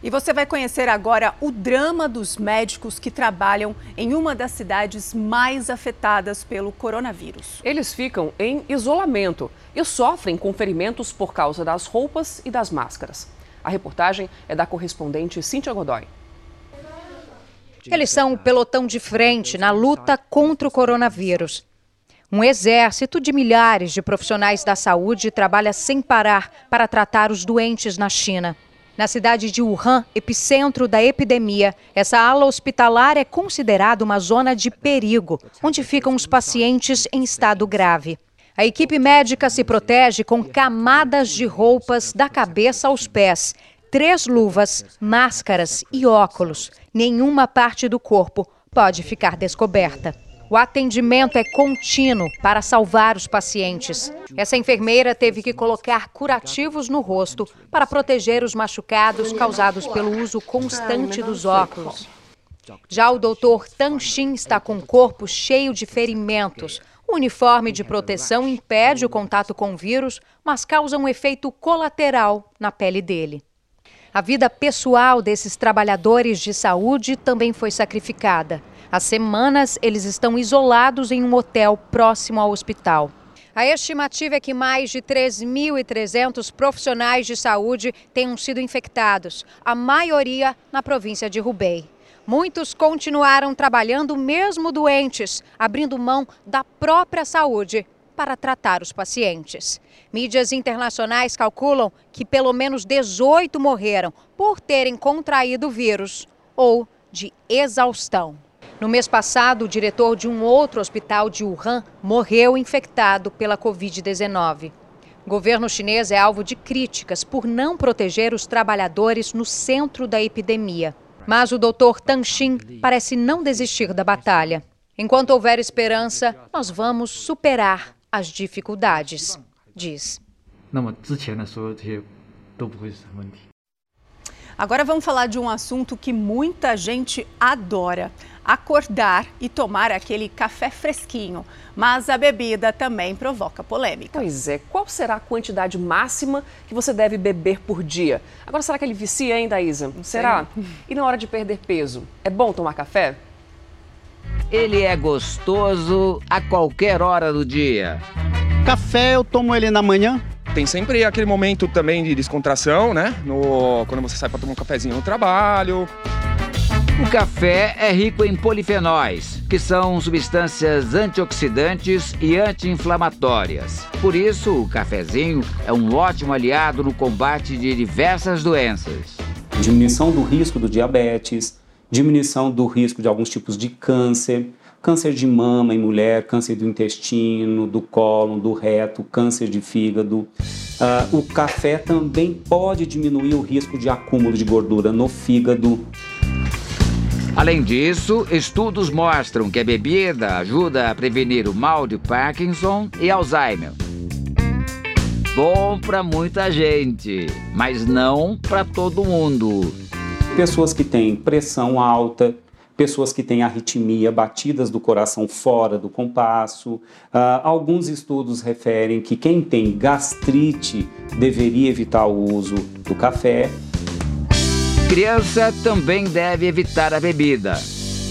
Speaker 2: E você vai conhecer agora o drama dos médicos que trabalham em uma das cidades mais afetadas pelo coronavírus.
Speaker 1: Eles ficam em isolamento e sofrem com ferimentos por causa das roupas e das máscaras. A reportagem é da correspondente Cíntia Godoy.
Speaker 42: Eles são o pelotão de frente na luta contra o coronavírus. Um exército de milhares de profissionais da saúde trabalha sem parar para tratar os doentes na China. Na cidade de Wuhan, epicentro da epidemia, essa ala hospitalar é considerada uma zona de perigo, onde ficam os pacientes em estado grave. A equipe médica se protege com camadas de roupas da cabeça aos pés, três luvas, máscaras e óculos. Nenhuma parte do corpo pode ficar descoberta. O atendimento é contínuo para salvar os pacientes. Essa enfermeira teve que colocar curativos no rosto para proteger os machucados causados pelo uso constante dos óculos. Já o doutor Tanshin está com o corpo cheio de ferimentos. O uniforme de proteção impede o contato com o vírus, mas causa um efeito colateral na pele dele. A vida pessoal desses trabalhadores de saúde também foi sacrificada. Há semanas, eles estão isolados em um hotel próximo ao hospital. A estimativa é que mais de 3.300 profissionais de saúde tenham sido infectados, a maioria na província de Hubei. Muitos continuaram trabalhando mesmo doentes, abrindo mão da própria saúde para tratar os pacientes. Mídias internacionais calculam que pelo menos 18 morreram por terem contraído o vírus ou de exaustão. No mês passado, o diretor de um outro hospital de Wuhan morreu infectado pela Covid-19. O governo chinês é alvo de críticas por não proteger os trabalhadores no centro da epidemia. Mas o doutor Tang Xin parece não desistir da batalha. Enquanto houver esperança, nós vamos superar as dificuldades, diz.
Speaker 2: Agora vamos falar de um assunto que muita gente adora: acordar e tomar aquele café fresquinho. Mas a bebida também provoca polêmica.
Speaker 1: Pois é, qual será a quantidade máxima que você deve beber por dia? Agora, será que ele vicia, hein, Daísa? Será? E na hora de perder peso, é bom tomar café?
Speaker 43: Ele é gostoso a qualquer hora do dia.
Speaker 44: Café eu tomo ele na manhã,
Speaker 45: tem sempre aquele momento também de descontração, né? No, quando você sai para tomar um cafezinho no trabalho.
Speaker 43: O café é rico em polifenóis, que são substâncias antioxidantes e anti-inflamatórias. Por isso, o cafezinho é um ótimo aliado no combate de diversas doenças.
Speaker 46: Diminuição do risco do diabetes, diminuição do risco de alguns tipos de câncer, câncer de mama em mulher, câncer do intestino, do cólon, do reto, câncer de fígado. Uh, o café também pode diminuir o risco de acúmulo de gordura no fígado.
Speaker 43: Além disso, estudos mostram que a bebida ajuda a prevenir o mal de Parkinson e Alzheimer. Bom para muita gente, mas não para todo mundo.
Speaker 46: Pessoas que têm pressão alta, pessoas que têm arritmia, batidas do coração fora do compasso. Uh, alguns estudos referem que quem tem gastrite deveria evitar o uso do café.
Speaker 43: Criança também deve evitar a bebida.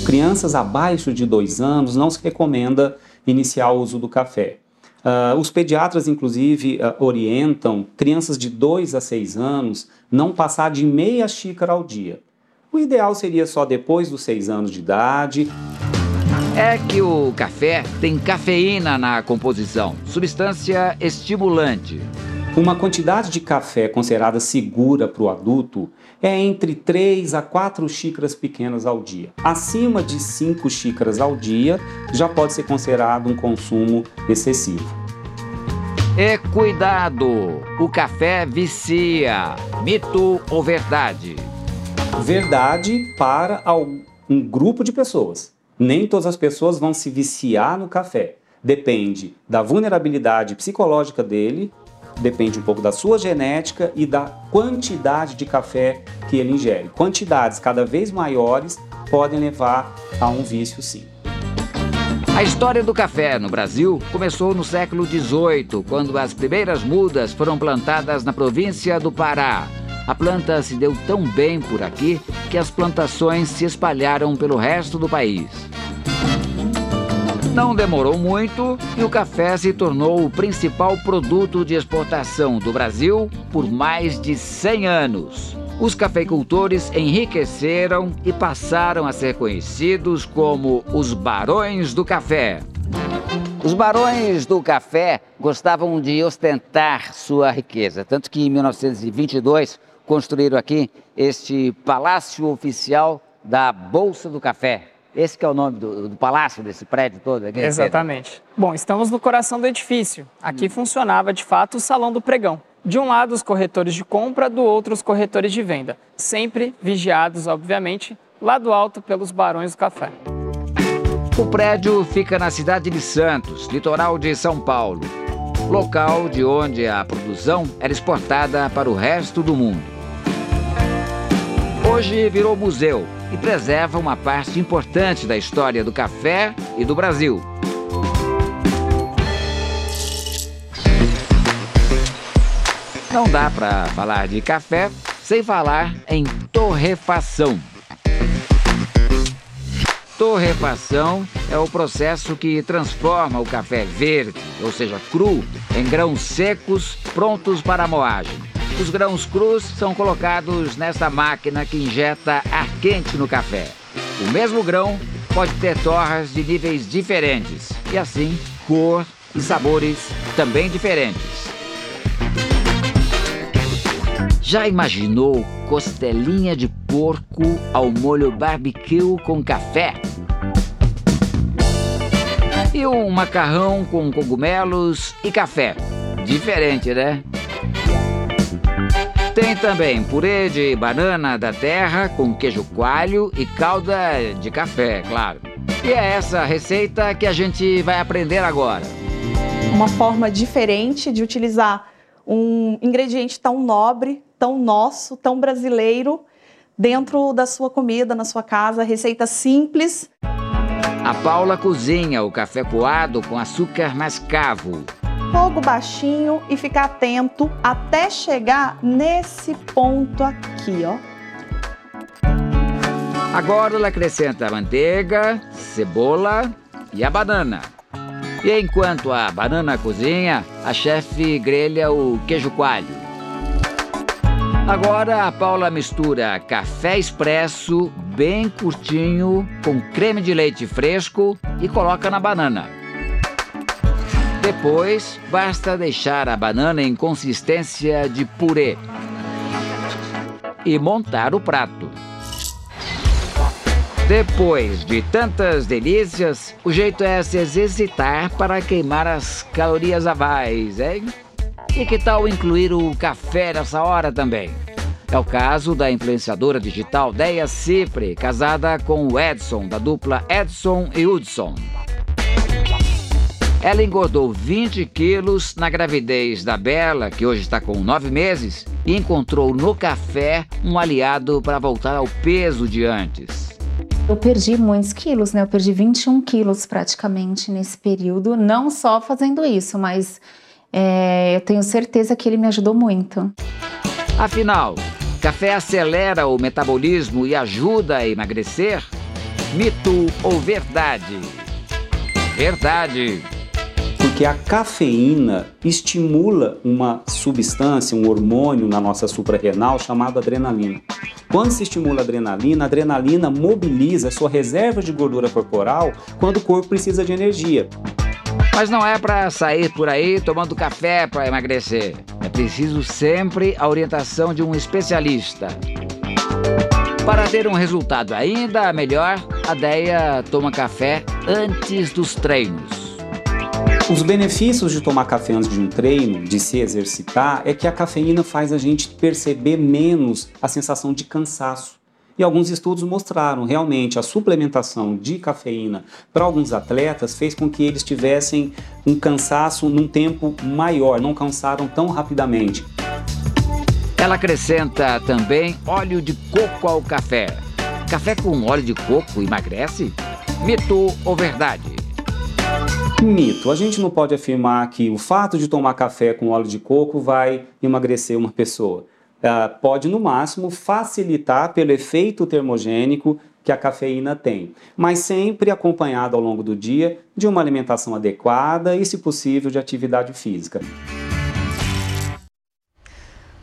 Speaker 46: Crianças abaixo de dois anos não se recomenda iniciar o uso do café. Uh, os pediatras, inclusive, uh, orientam crianças de 2 a 6 anos não passar de meia xícara ao dia. O ideal seria só depois dos 6 anos de idade.
Speaker 43: É que o café tem cafeína na composição, substância estimulante.
Speaker 46: Uma quantidade de café considerada segura para o adulto é entre 3 a 4 xícaras pequenas ao dia. Acima de 5 xícaras ao dia já pode ser considerado um consumo excessivo.
Speaker 43: E cuidado, o café vicia. Mito ou verdade?
Speaker 46: Verdade para um grupo de pessoas. Nem todas as pessoas vão se viciar no café. Depende da vulnerabilidade psicológica dele depende um pouco da sua genética e da quantidade de café que ele ingere. Quantidades cada vez maiores podem levar a um vício, sim.
Speaker 43: A história do café no Brasil começou no século XVIII, quando as primeiras mudas foram plantadas na província do Pará. A planta se deu tão bem por aqui que as plantações se espalharam pelo resto do país. Não demorou muito e o café se tornou o principal produto de exportação do Brasil por mais de 100 anos. Os cafeicultores enriqueceram e passaram a ser conhecidos como os Barões do Café. Os barões do café gostavam de ostentar sua riqueza, tanto que em 1922 construíram aqui este palácio oficial da Bolsa do Café, esse que é o nome do, do palácio, desse prédio todo aqui?
Speaker 47: Exatamente. Pedro? Bom, estamos no coração do edifício. Aqui hum. funcionava, de fato, o salão do pregão. De um lado, os corretores de compra, do outro, os corretores de venda. Sempre vigiados, obviamente, lá do alto pelos barões do café.
Speaker 43: O prédio fica na cidade de Santos, litoral de São Paulo, local de onde a produção era exportada para o resto do mundo. Hoje virou museu e preserva uma parte importante da história do café e do Brasil. Não dá para falar de café sem falar em torrefação. Torrefação é o processo que transforma o café verde, ou seja, cru, em grãos secos prontos para moagem. Os grãos crus são colocados nesta máquina que injeta ar quente no café. O mesmo grão pode ter torras de níveis diferentes e assim cor e sabores também diferentes. Já imaginou costelinha de porco ao molho barbecue com café? E um macarrão com cogumelos e café? Diferente, né? Tem também purê de banana da terra com queijo coalho e calda de café, claro. E é essa receita que a gente vai aprender agora.
Speaker 48: Uma forma diferente de utilizar um ingrediente tão nobre, tão nosso, tão brasileiro dentro da sua comida, na sua casa, receita simples.
Speaker 43: A Paula cozinha o café coado com açúcar mascavo.
Speaker 48: Fogo baixinho e ficar atento até chegar nesse ponto aqui, ó.
Speaker 43: Agora ela acrescenta a manteiga, cebola e a banana. E enquanto a banana cozinha, a chefe grelha o queijo coalho. Agora a Paula mistura café expresso bem curtinho com creme de leite fresco e coloca na banana. Depois, basta deixar a banana em consistência de purê e montar o prato. Depois de tantas delícias, o jeito é se exercitar para queimar as calorias a mais, hein? E que tal incluir o café nessa hora também? É o caso da influenciadora digital Deia Cipre, casada com o Edson, da dupla Edson e Hudson. Ela engordou 20 quilos na gravidez da Bela, que hoje está com 9 meses, e encontrou no café um aliado para voltar ao peso de antes.
Speaker 49: Eu perdi muitos quilos, né? Eu perdi 21 quilos praticamente nesse período, não só fazendo isso, mas é, eu tenho certeza que ele me ajudou muito.
Speaker 43: Afinal, café acelera o metabolismo e ajuda a emagrecer? Mito ou verdade? Verdade
Speaker 46: porque a cafeína estimula uma substância, um hormônio na nossa suprarrenal chamado adrenalina. Quando se estimula a adrenalina, a adrenalina mobiliza a sua reserva de gordura corporal quando o corpo precisa de energia.
Speaker 43: Mas não é para sair por aí tomando café para emagrecer. É preciso sempre a orientação de um especialista. Para ter um resultado ainda melhor, a Deia toma café antes dos treinos.
Speaker 46: Os benefícios de tomar café antes de um treino, de se exercitar, é que a cafeína faz a gente perceber menos a sensação de cansaço. E alguns estudos mostraram realmente a suplementação de cafeína para alguns atletas fez com que eles tivessem um cansaço num tempo maior, não cansaram tão rapidamente.
Speaker 43: Ela acrescenta também óleo de coco ao café. Café com óleo de coco emagrece? Mito ou verdade?
Speaker 46: Mito. A gente não pode afirmar que o fato de tomar café com óleo de coco vai emagrecer uma pessoa. Uh, pode, no máximo, facilitar pelo efeito termogênico que a cafeína tem, mas sempre acompanhado ao longo do dia de uma alimentação adequada e, se possível, de atividade física.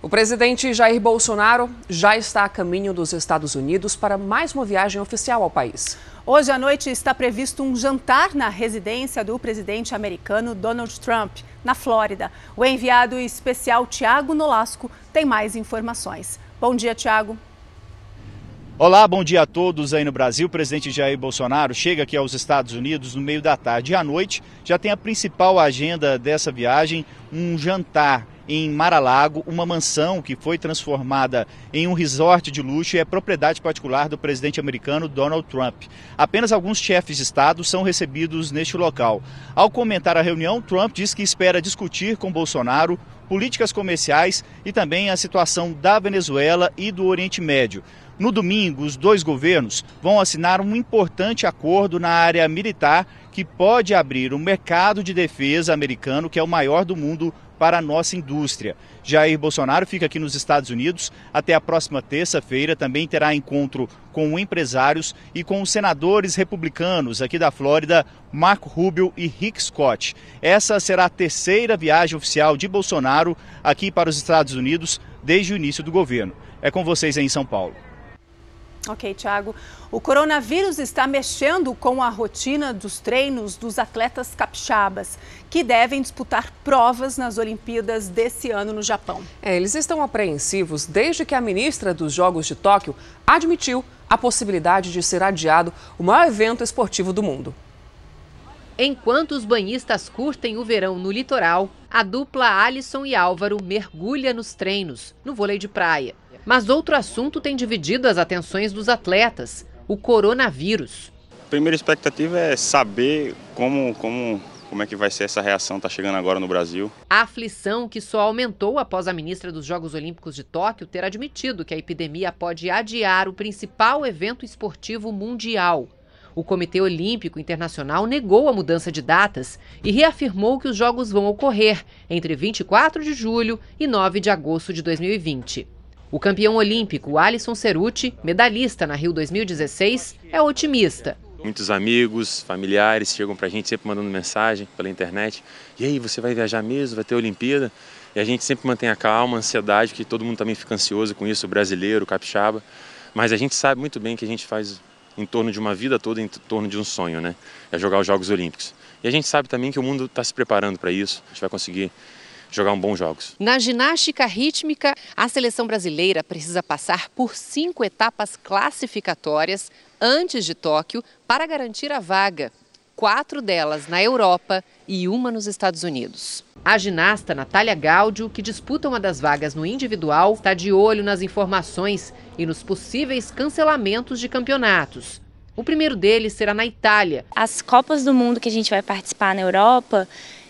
Speaker 1: O presidente Jair Bolsonaro já está a caminho dos Estados Unidos para mais uma viagem oficial ao país.
Speaker 2: Hoje à noite está previsto um jantar na residência do presidente americano Donald Trump, na Flórida. O enviado especial Tiago Nolasco tem mais informações. Bom dia, Tiago.
Speaker 50: Olá, bom dia a todos aí no Brasil. O presidente Jair Bolsonaro chega aqui aos Estados Unidos no meio da tarde. E à noite já tem a principal agenda dessa viagem, um jantar em Mar-a-Lago, uma mansão que foi transformada em um resort de luxo e é propriedade particular do presidente americano Donald Trump. Apenas alguns chefes de Estado são recebidos neste local. Ao comentar a reunião, Trump diz que espera discutir com Bolsonaro políticas comerciais e também a situação da Venezuela e do Oriente Médio. No domingo, os dois governos vão assinar um importante acordo na área militar que pode abrir o mercado de defesa americano, que é o maior do mundo para a nossa indústria. Jair Bolsonaro fica aqui nos Estados Unidos até a próxima terça-feira. Também terá encontro com empresários e com os senadores republicanos aqui da Flórida, Marco Rubio e Rick Scott. Essa será a terceira viagem oficial de Bolsonaro aqui para os Estados Unidos desde o início do governo. É com vocês em São Paulo.
Speaker 2: Ok, Thiago. O coronavírus está mexendo com a rotina dos treinos dos atletas capixabas, que devem disputar provas nas Olimpíadas desse ano no Japão.
Speaker 1: É, eles estão apreensivos desde que a ministra dos Jogos de Tóquio admitiu a possibilidade de ser adiado o maior evento esportivo do mundo.
Speaker 51: Enquanto os banhistas curtem o verão no litoral, a dupla Alisson e Álvaro mergulha nos treinos, no vôlei de praia. Mas outro assunto tem dividido as atenções dos atletas: o coronavírus.
Speaker 52: A primeira expectativa é saber como, como, como é que vai ser essa reação, está chegando agora no Brasil.
Speaker 51: A aflição que só aumentou após a ministra dos Jogos Olímpicos de Tóquio ter admitido que a epidemia pode adiar o principal evento esportivo mundial. O Comitê Olímpico Internacional negou a mudança de datas e reafirmou que os Jogos vão ocorrer entre 24 de julho e 9 de agosto de 2020. O campeão olímpico Alisson Ceruti, medalhista na Rio 2016, é otimista.
Speaker 52: Muitos amigos, familiares chegam para a gente sempre mandando mensagem pela internet. E aí, você vai viajar mesmo? Vai ter Olimpíada? E a gente sempre mantém a calma, a ansiedade, que todo mundo também fica ansioso com isso, o brasileiro, o capixaba. Mas a gente sabe muito bem que a gente faz em torno de uma vida toda, em torno de um sonho, né? É jogar os Jogos Olímpicos. E a gente sabe também que o mundo está se preparando para isso. A gente vai conseguir jogar um bons jogos.
Speaker 51: Na ginástica rítmica, a seleção brasileira precisa passar por cinco etapas classificatórias antes de Tóquio para garantir a vaga. Quatro delas na Europa e uma nos Estados Unidos. A ginasta Natália Gáudio, que disputa uma das vagas no individual, está de olho nas informações e nos possíveis cancelamentos de campeonatos. O primeiro deles será na Itália.
Speaker 53: As Copas do Mundo que a gente vai participar na Europa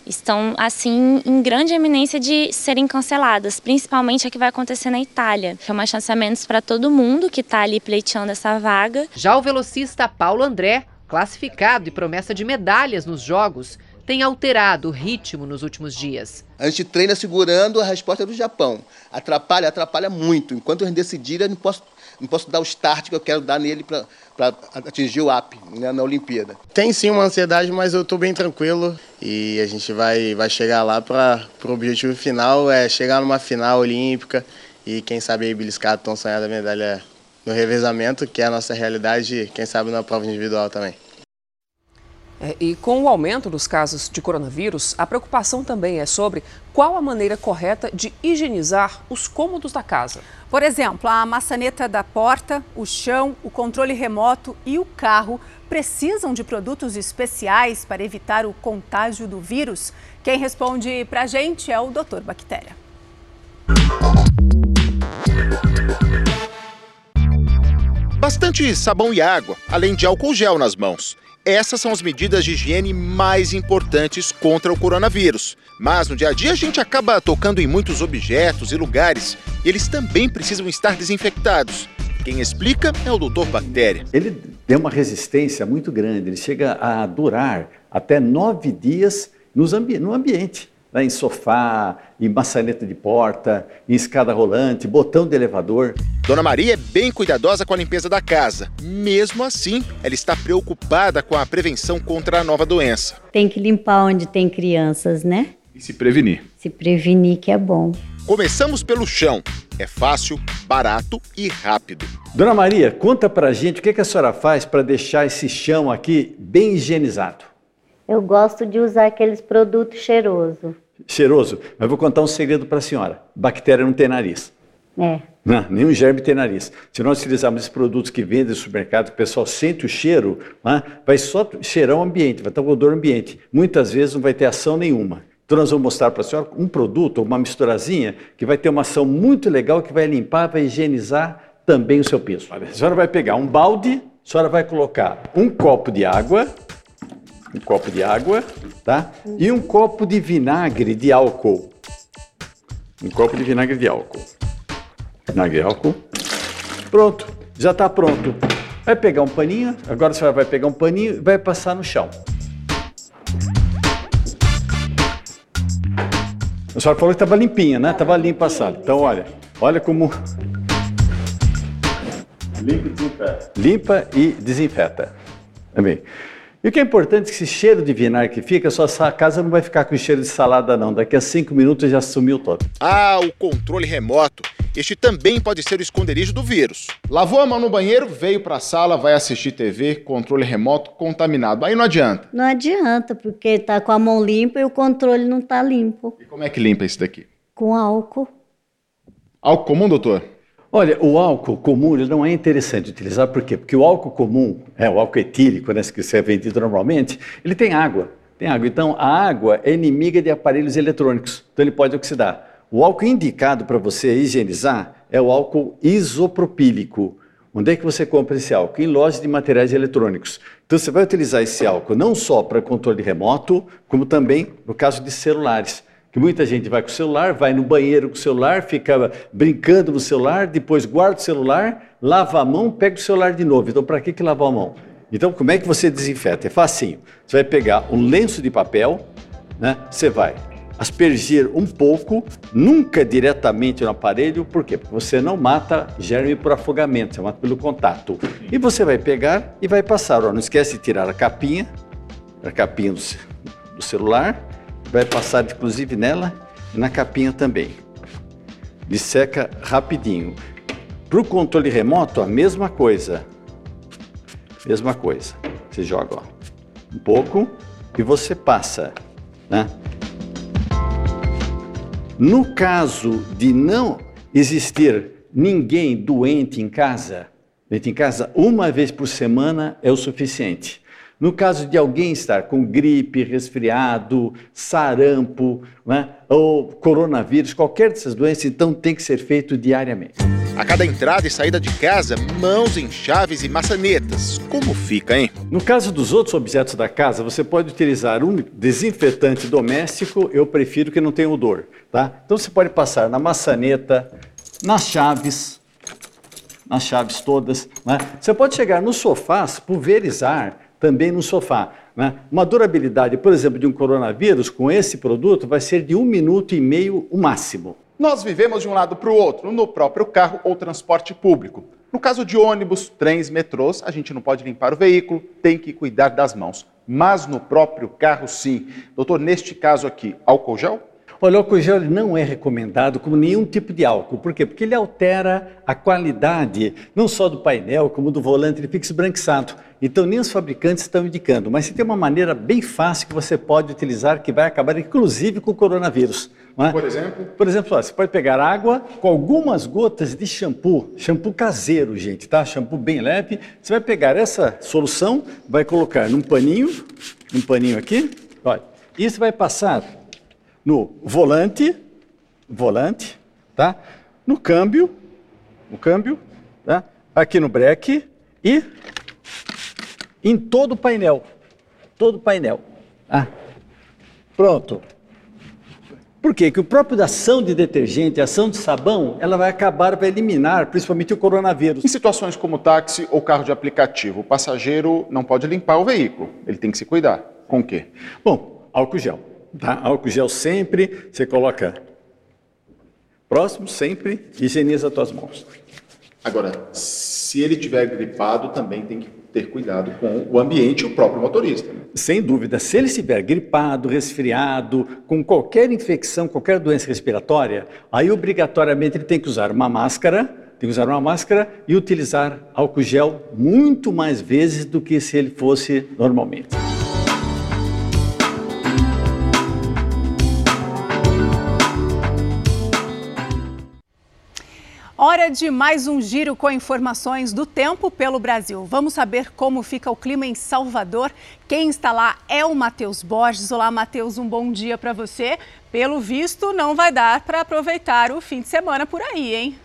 Speaker 53: estão assim em grande eminência de serem canceladas, principalmente a que vai acontecer na Itália, que é uma chance a menos para todo mundo que está ali pleiteando essa vaga.
Speaker 51: Já o velocista Paulo André, classificado e promessa de medalhas nos Jogos, tem alterado o ritmo nos últimos dias.
Speaker 54: A gente treina segurando a resposta do Japão. Atrapalha, atrapalha muito. Enquanto eu decidir, eu não posso, não posso dar o start que eu quero dar nele para atingir o up né, na Olimpíada.
Speaker 55: Tem sim uma ansiedade, mas eu estou bem tranquilo e a gente vai, vai chegar lá para o objetivo final, é chegar numa final olímpica e quem sabe aí beliscar tão sonhada medalha no revezamento, que é a nossa realidade, quem sabe na prova individual também.
Speaker 1: É, e com o aumento dos casos de coronavírus, a preocupação também é sobre qual a maneira correta de higienizar os cômodos da casa.
Speaker 2: Por exemplo, a maçaneta da porta, o chão, o controle remoto e o carro precisam de produtos especiais para evitar o contágio do vírus? Quem responde para a gente é o Dr. Bactéria.
Speaker 56: Bastante sabão e água, além de álcool gel nas mãos. Essas são as medidas de higiene mais importantes contra o coronavírus. Mas no dia a dia a gente acaba tocando em muitos objetos e lugares e eles também precisam estar desinfectados. Quem explica é o doutor Bactéria.
Speaker 57: Ele tem uma resistência muito grande, ele chega a durar até nove dias no ambiente né, em sofá, em maçaneta de porta, em escada rolante, botão de elevador.
Speaker 56: Dona Maria é bem cuidadosa com a limpeza da casa. Mesmo assim, ela está preocupada com a prevenção contra a nova doença.
Speaker 58: Tem que limpar onde tem crianças, né?
Speaker 56: E se prevenir.
Speaker 58: Se prevenir que é bom.
Speaker 56: Começamos pelo chão. É fácil, barato e rápido.
Speaker 57: Dona Maria, conta pra gente o que, que a senhora faz para deixar esse chão aqui bem higienizado.
Speaker 58: Eu gosto de usar aqueles produtos cheirosos.
Speaker 57: Cheiroso? Mas vou contar um segredo para a senhora. Bactéria não tem nariz.
Speaker 58: É.
Speaker 57: Não, nenhum germe tem nariz. Se nós utilizarmos esses produtos que vendem no supermercado, que o pessoal sente o cheiro, né, vai só cheirar o ambiente, vai estar o odor ambiente. Muitas vezes não vai ter ação nenhuma. Então nós vamos mostrar para a senhora um produto, uma misturazinha, que vai ter uma ação muito legal, que vai limpar, vai higienizar também o seu piso. A senhora vai pegar um balde, a senhora vai colocar um copo de água, um copo de água, tá? E um copo de vinagre de álcool. Um copo de vinagre de álcool. Vinagre de álcool. Pronto, já está pronto. Vai pegar um paninho, agora você vai pegar um paninho e vai passar no chão. A senhora falou que estava limpinha, né? Estava limpa a sala. Então, olha, olha como... Limpa e desinfeta. Limpa e desinfeta. Também. E o que é importante é que esse cheiro de vinagre que fica, a sua casa não vai ficar com cheiro de salada não. Daqui a cinco minutos já sumiu todo.
Speaker 56: Ah, o controle remoto. este também pode ser o esconderijo do vírus.
Speaker 59: Lavou a mão no banheiro, veio para a sala, vai assistir TV, controle remoto contaminado. Aí não adianta.
Speaker 58: Não adianta, porque tá com a mão limpa e o controle não tá limpo.
Speaker 59: E como é que limpa isso daqui?
Speaker 58: Com álcool.
Speaker 59: Álcool comum, doutor?
Speaker 57: Olha, o álcool comum não é interessante utilizar, por quê? Porque o álcool comum, é, o álcool etílico, né, que é vendido normalmente, ele tem água. Tem água. Então, a água é inimiga de aparelhos eletrônicos, então ele pode oxidar. O álcool indicado para você higienizar é o álcool isopropílico. Onde é que você compra esse álcool? Em lojas de materiais eletrônicos. Então você vai utilizar esse álcool não só para controle remoto, como também no caso de celulares. Que muita gente vai com o celular, vai no banheiro com o celular, fica brincando no celular, depois guarda o celular, lava a mão, pega o celular de novo. Então, para que, que lavar a mão? Então, como é que você desinfeta? É facinho. Você vai pegar um lenço de papel, né? Você vai aspergir um pouco, nunca diretamente no aparelho, por quê? Porque você não mata germe por afogamento, você mata pelo contato. E você vai pegar e vai passar. Ó, não esquece de tirar a capinha, a capinha do, do celular, vai passar inclusive nela e na capinha também. Disseca rapidinho. Para o controle remoto, a mesma coisa. Mesma coisa. Você joga ó, um pouco e você passa. Né? No caso de não existir ninguém doente em casa, doente em casa uma vez por semana é o suficiente. No caso de alguém estar com gripe, resfriado, sarampo, né, ou coronavírus, qualquer dessas doenças, então tem que ser feito diariamente.
Speaker 56: A cada entrada e saída de casa, mãos em chaves e maçanetas. Como fica, hein?
Speaker 57: No caso dos outros objetos da casa, você pode utilizar um desinfetante doméstico, eu prefiro que não tenha odor, tá? Então você pode passar na maçaneta, nas chaves, nas chaves todas, né? Você pode chegar nos sofás, pulverizar também no sofá. Né? Uma durabilidade, por exemplo, de um coronavírus com esse produto vai ser de um minuto e meio o máximo.
Speaker 59: Nós vivemos de um lado para o outro, no próprio carro ou transporte público. No caso de ônibus, trens, metrôs, a gente não pode limpar o veículo, tem que cuidar das mãos. Mas no próprio carro, sim. Doutor, neste caso aqui, álcool gel?
Speaker 57: Olha, o álcool gel não é recomendado como nenhum tipo de álcool. Por quê? Porque ele altera a qualidade, não só do painel, como do volante, ele fica esbranquiçado. Então, nem os fabricantes estão indicando. Mas tem uma maneira bem fácil que você pode utilizar, que vai acabar inclusive com o coronavírus. É?
Speaker 59: Por exemplo?
Speaker 57: Por exemplo, ó, você pode pegar água com algumas gotas de shampoo, shampoo caseiro, gente, tá? Shampoo bem leve. Você vai pegar essa solução, vai colocar num paninho, um paninho aqui, olha, e você vai passar no volante, volante, tá? No câmbio, no câmbio, tá? Aqui no breque e em todo o painel, todo o painel. Ah, pronto. Por quê? Que o próprio da ação de detergente, a ação de sabão, ela vai acabar, vai eliminar principalmente o coronavírus.
Speaker 59: Em situações como táxi ou carro de aplicativo, o passageiro não pode limpar o veículo, ele tem que se cuidar. Com o quê?
Speaker 57: Bom, álcool gel. Tá? Álcool gel sempre, você coloca próximo, sempre, higieniza as tuas mãos.
Speaker 59: Agora, se ele tiver gripado, também tem que ter cuidado com o ambiente e o próprio motorista. Né?
Speaker 57: Sem dúvida. Se ele estiver gripado, resfriado, com qualquer infecção, qualquer doença respiratória, aí obrigatoriamente ele tem que usar uma máscara, tem que usar uma máscara e utilizar álcool gel muito mais vezes do que se ele fosse normalmente.
Speaker 2: Hora de mais um giro com informações do tempo pelo Brasil. Vamos saber como fica o clima em Salvador. Quem está lá é o Matheus Borges. Olá, Matheus, um bom dia para você. Pelo visto, não vai dar para aproveitar o fim de semana por aí, hein?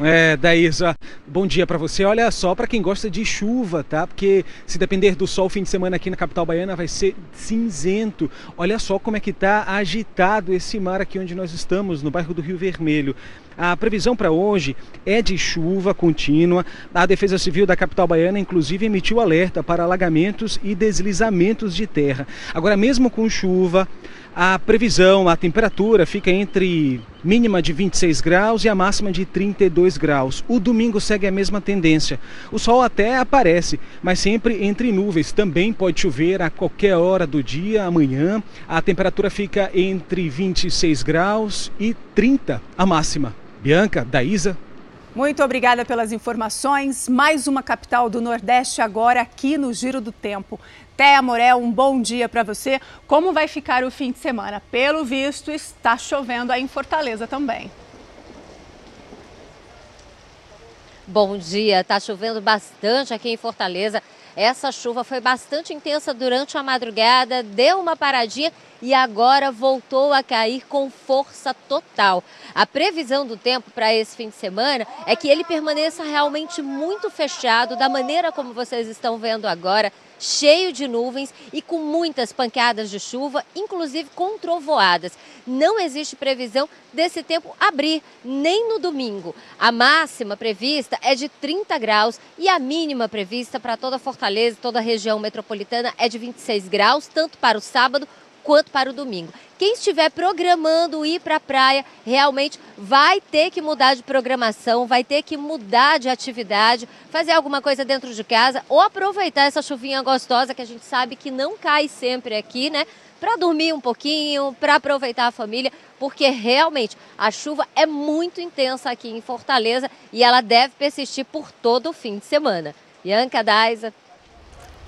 Speaker 60: É, Daísa, bom dia para você. Olha só, para quem gosta de chuva, tá? Porque se depender do sol, fim de semana aqui na capital baiana vai ser cinzento. Olha só como é que tá agitado esse mar aqui onde nós estamos, no bairro do Rio Vermelho. A previsão para hoje é de chuva contínua. A Defesa Civil da capital baiana, inclusive, emitiu alerta para alagamentos e deslizamentos de terra. Agora, mesmo com chuva, a previsão, a temperatura fica entre mínima de 26 graus e a máxima de 32 graus. O domingo segue a mesma tendência. O sol até aparece, mas sempre entre nuvens. Também pode chover a qualquer hora do dia, amanhã. A temperatura fica entre 26 graus e 30 a máxima. Bianca, Daísa.
Speaker 2: Muito obrigada pelas informações. Mais uma capital do Nordeste agora aqui no Giro do Tempo. Té Morel, um bom dia para você. Como vai ficar o fim de semana? Pelo visto, está chovendo aí em Fortaleza também.
Speaker 61: Bom dia, está chovendo bastante aqui em Fortaleza. Essa chuva foi bastante intensa durante a madrugada, deu uma paradinha e agora voltou a cair com força total. A previsão do tempo para esse fim de semana é que ele permaneça realmente muito fechado, da maneira como vocês estão vendo agora cheio de nuvens e com muitas pancadas de chuva, inclusive com trovoadas. Não existe previsão desse tempo abrir, nem no domingo. A máxima prevista é de 30 graus e a mínima prevista para toda Fortaleza, toda a região metropolitana é de 26 graus, tanto para o sábado quanto para o domingo. Quem estiver programando ir para a praia, realmente vai ter que mudar de programação, vai ter que mudar de atividade, fazer alguma coisa dentro de casa ou aproveitar essa chuvinha gostosa que a gente sabe que não cai sempre aqui, né? Para dormir um pouquinho, para aproveitar a família, porque realmente a chuva é muito intensa aqui em Fortaleza e ela deve persistir por todo o fim de semana. Bianca Daisa.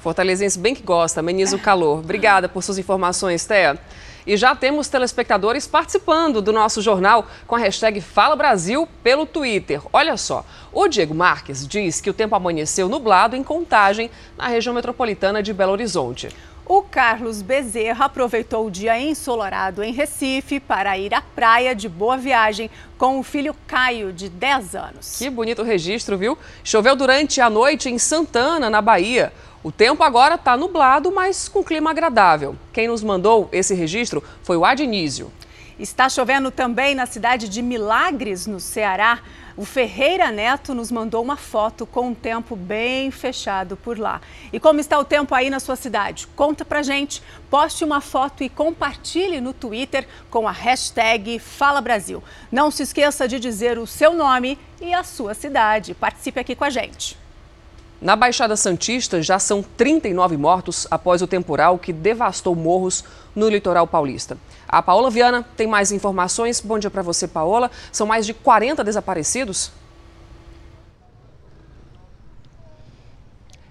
Speaker 1: Fortalezense bem que gosta, ameniza o calor. Obrigada por suas informações, Thea. E já temos telespectadores participando do nosso jornal com a hashtag Fala Brasil pelo Twitter. Olha só, o Diego Marques diz que o tempo amanheceu nublado em Contagem, na região metropolitana de Belo Horizonte.
Speaker 2: O Carlos Bezerra aproveitou o dia ensolarado em Recife para ir à praia de Boa Viagem com o filho Caio, de 10 anos.
Speaker 1: Que bonito registro, viu? Choveu durante a noite em Santana, na Bahia. O tempo agora está nublado, mas com clima agradável. Quem nos mandou esse registro foi o Adnísio.
Speaker 2: Está chovendo também na cidade de Milagres, no Ceará. O Ferreira Neto nos mandou uma foto com um tempo bem fechado por lá. E como está o tempo aí na sua cidade? Conta pra gente, poste uma foto e compartilhe no Twitter com a hashtag Fala Brasil. Não se esqueça de dizer o seu nome e a sua cidade. Participe aqui com a gente.
Speaker 1: Na Baixada Santista já são 39 mortos após o temporal que devastou morros no litoral paulista. A Paola Viana tem mais informações. Bom dia para você, Paola. São mais de 40 desaparecidos?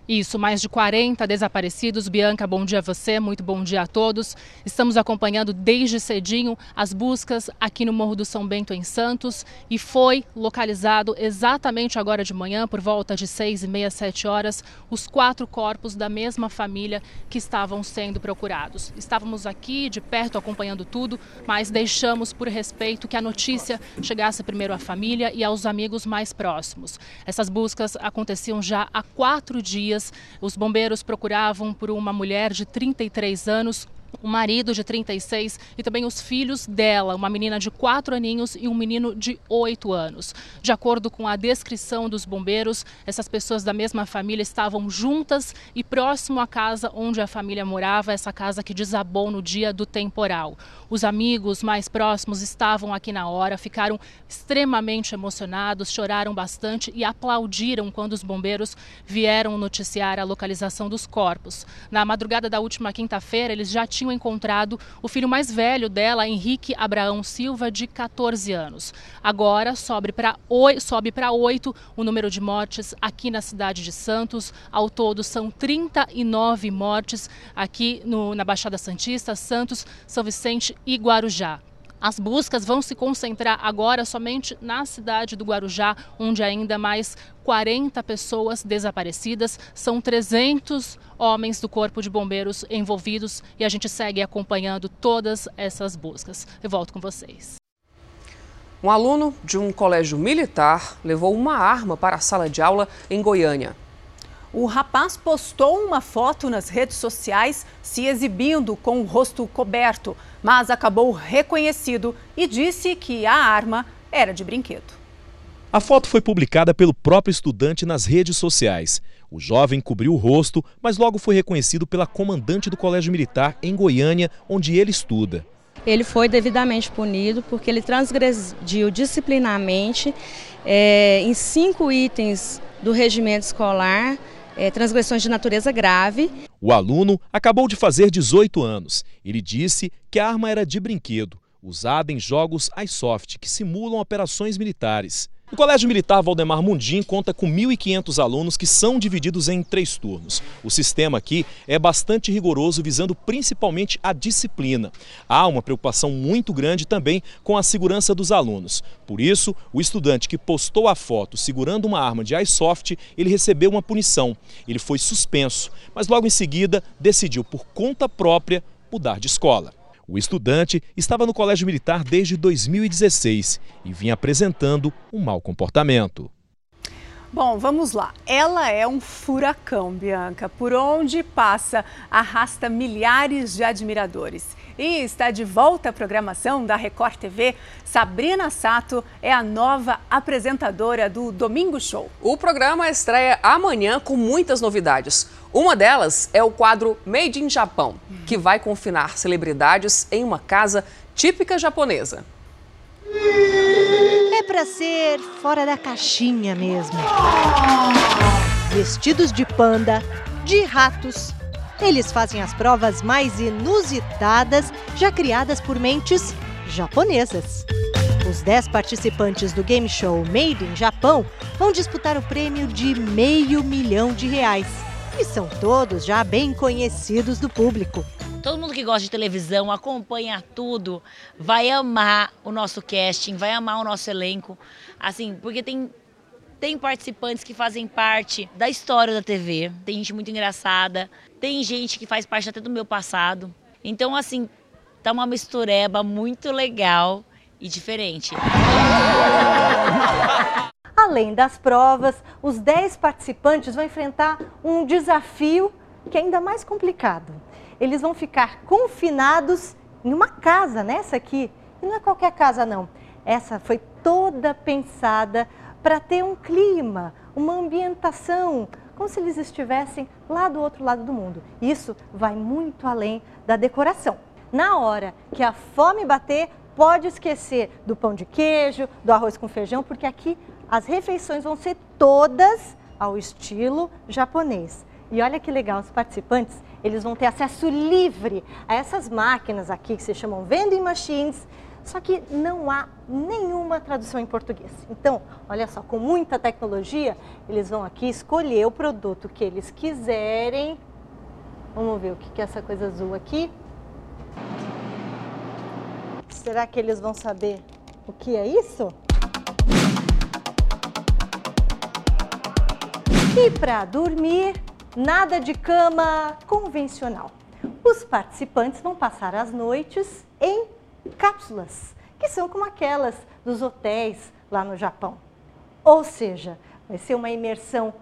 Speaker 62: Isso, mais de 40 desaparecidos. Bianca, bom dia a você, muito bom dia a todos. Estamos acompanhando desde cedinho as buscas aqui no Morro do São Bento, em Santos, e foi localizado exatamente agora de manhã, por volta de 6 e meia, 7 horas, os quatro corpos da mesma família que estavam sendo procurados. Estávamos aqui de perto acompanhando tudo, mas deixamos por respeito que a notícia chegasse primeiro à família e aos amigos mais próximos. Essas buscas aconteciam já há quatro dias dias, os bombeiros procuravam por uma mulher de 33 anos o marido de 36 e também os filhos dela, uma menina de 4 aninhos e um menino de 8 anos. De acordo com a descrição dos bombeiros, essas pessoas da mesma família estavam juntas e próximo à casa onde a família morava, essa casa que desabou no dia do temporal. Os amigos mais próximos estavam aqui na hora, ficaram extremamente emocionados, choraram bastante e aplaudiram quando os bombeiros vieram noticiar a localização dos corpos. Na madrugada da última quinta-feira, eles já tinham tinham encontrado o filho mais velho dela, Henrique Abraão Silva, de 14 anos. Agora sobe para oito o número de mortes aqui na cidade de Santos. Ao todo são 39 mortes aqui no, na Baixada Santista, Santos, São Vicente e Guarujá. As buscas vão se concentrar agora somente na cidade do Guarujá, onde ainda mais 40 pessoas desaparecidas, são 300 homens do Corpo de Bombeiros envolvidos e a gente segue acompanhando todas essas buscas. Eu volto com vocês.
Speaker 1: Um aluno de um colégio militar levou uma arma para a sala de aula em Goiânia.
Speaker 2: O rapaz postou uma foto nas redes sociais se exibindo com o rosto coberto mas acabou reconhecido e disse que a arma era de brinquedo.
Speaker 63: A foto foi publicada pelo próprio estudante nas redes sociais. O jovem cobriu o rosto, mas logo foi reconhecido pela comandante do Colégio Militar em Goiânia, onde ele estuda.
Speaker 6: Ele foi devidamente punido porque ele transgrediu disciplinarmente é, em cinco itens do regimento escolar é, transgressões de natureza grave.
Speaker 64: O aluno acabou de fazer 18 anos. Ele disse que a arma era de brinquedo, usada em jogos iSoft, que simulam operações militares. O Colégio Militar Valdemar Mundim conta com 1.500 alunos que são divididos em três turnos. O sistema aqui é bastante rigoroso, visando principalmente a disciplina. Há uma preocupação muito grande também com a segurança dos alunos. Por isso, o estudante que postou a foto segurando uma arma de airsoft, ele recebeu uma punição. Ele foi suspenso, mas logo em seguida decidiu por conta própria mudar de escola. O estudante estava no Colégio Militar desde 2016 e vinha apresentando um mau comportamento.
Speaker 2: Bom, vamos lá. Ela é um furacão, Bianca. Por onde passa, arrasta milhares de admiradores. E está de volta à programação da Record TV. Sabrina Sato é a nova apresentadora do Domingo Show.
Speaker 1: O programa estreia amanhã com muitas novidades. Uma delas é o quadro Made in Japão, que vai confinar celebridades em uma casa típica japonesa.
Speaker 65: É para ser fora da caixinha mesmo. Vestidos de panda, de ratos eles fazem as provas mais inusitadas já criadas por mentes japonesas. Os 10 participantes do game show Made in Japão vão disputar o prêmio de meio milhão de reais. E são todos já bem conhecidos do público.
Speaker 66: Todo mundo que gosta de televisão, acompanha tudo, vai amar o nosso casting, vai amar o nosso elenco. Assim, porque tem tem participantes que fazem parte da história da TV, tem gente muito engraçada, tem gente que faz parte até do meu passado. Então, assim, tá uma mistureba muito legal e diferente.
Speaker 65: Além das provas, os 10 participantes vão enfrentar um desafio que é ainda mais complicado. Eles vão ficar confinados em uma casa, nessa aqui. E não é qualquer casa, não. Essa foi toda pensada para ter um clima, uma ambientação, como se eles estivessem lá do outro lado do mundo. Isso vai muito além da decoração. Na hora que a fome bater, pode esquecer do pão de queijo, do arroz com feijão, porque aqui as refeições vão ser todas ao estilo japonês. E olha que legal, os participantes, eles vão ter acesso livre a essas máquinas aqui que se chamam vending machines, só que não há nenhuma tradução em português. Então, olha só, com muita tecnologia, eles vão aqui escolher o produto que eles quiserem. Vamos ver o que é essa coisa azul aqui. Será que eles vão saber o que é isso? E para dormir, nada de cama convencional. Os participantes vão passar as noites em cápsulas, que são como aquelas dos hotéis lá no Japão. Ou seja, vai ser uma imersão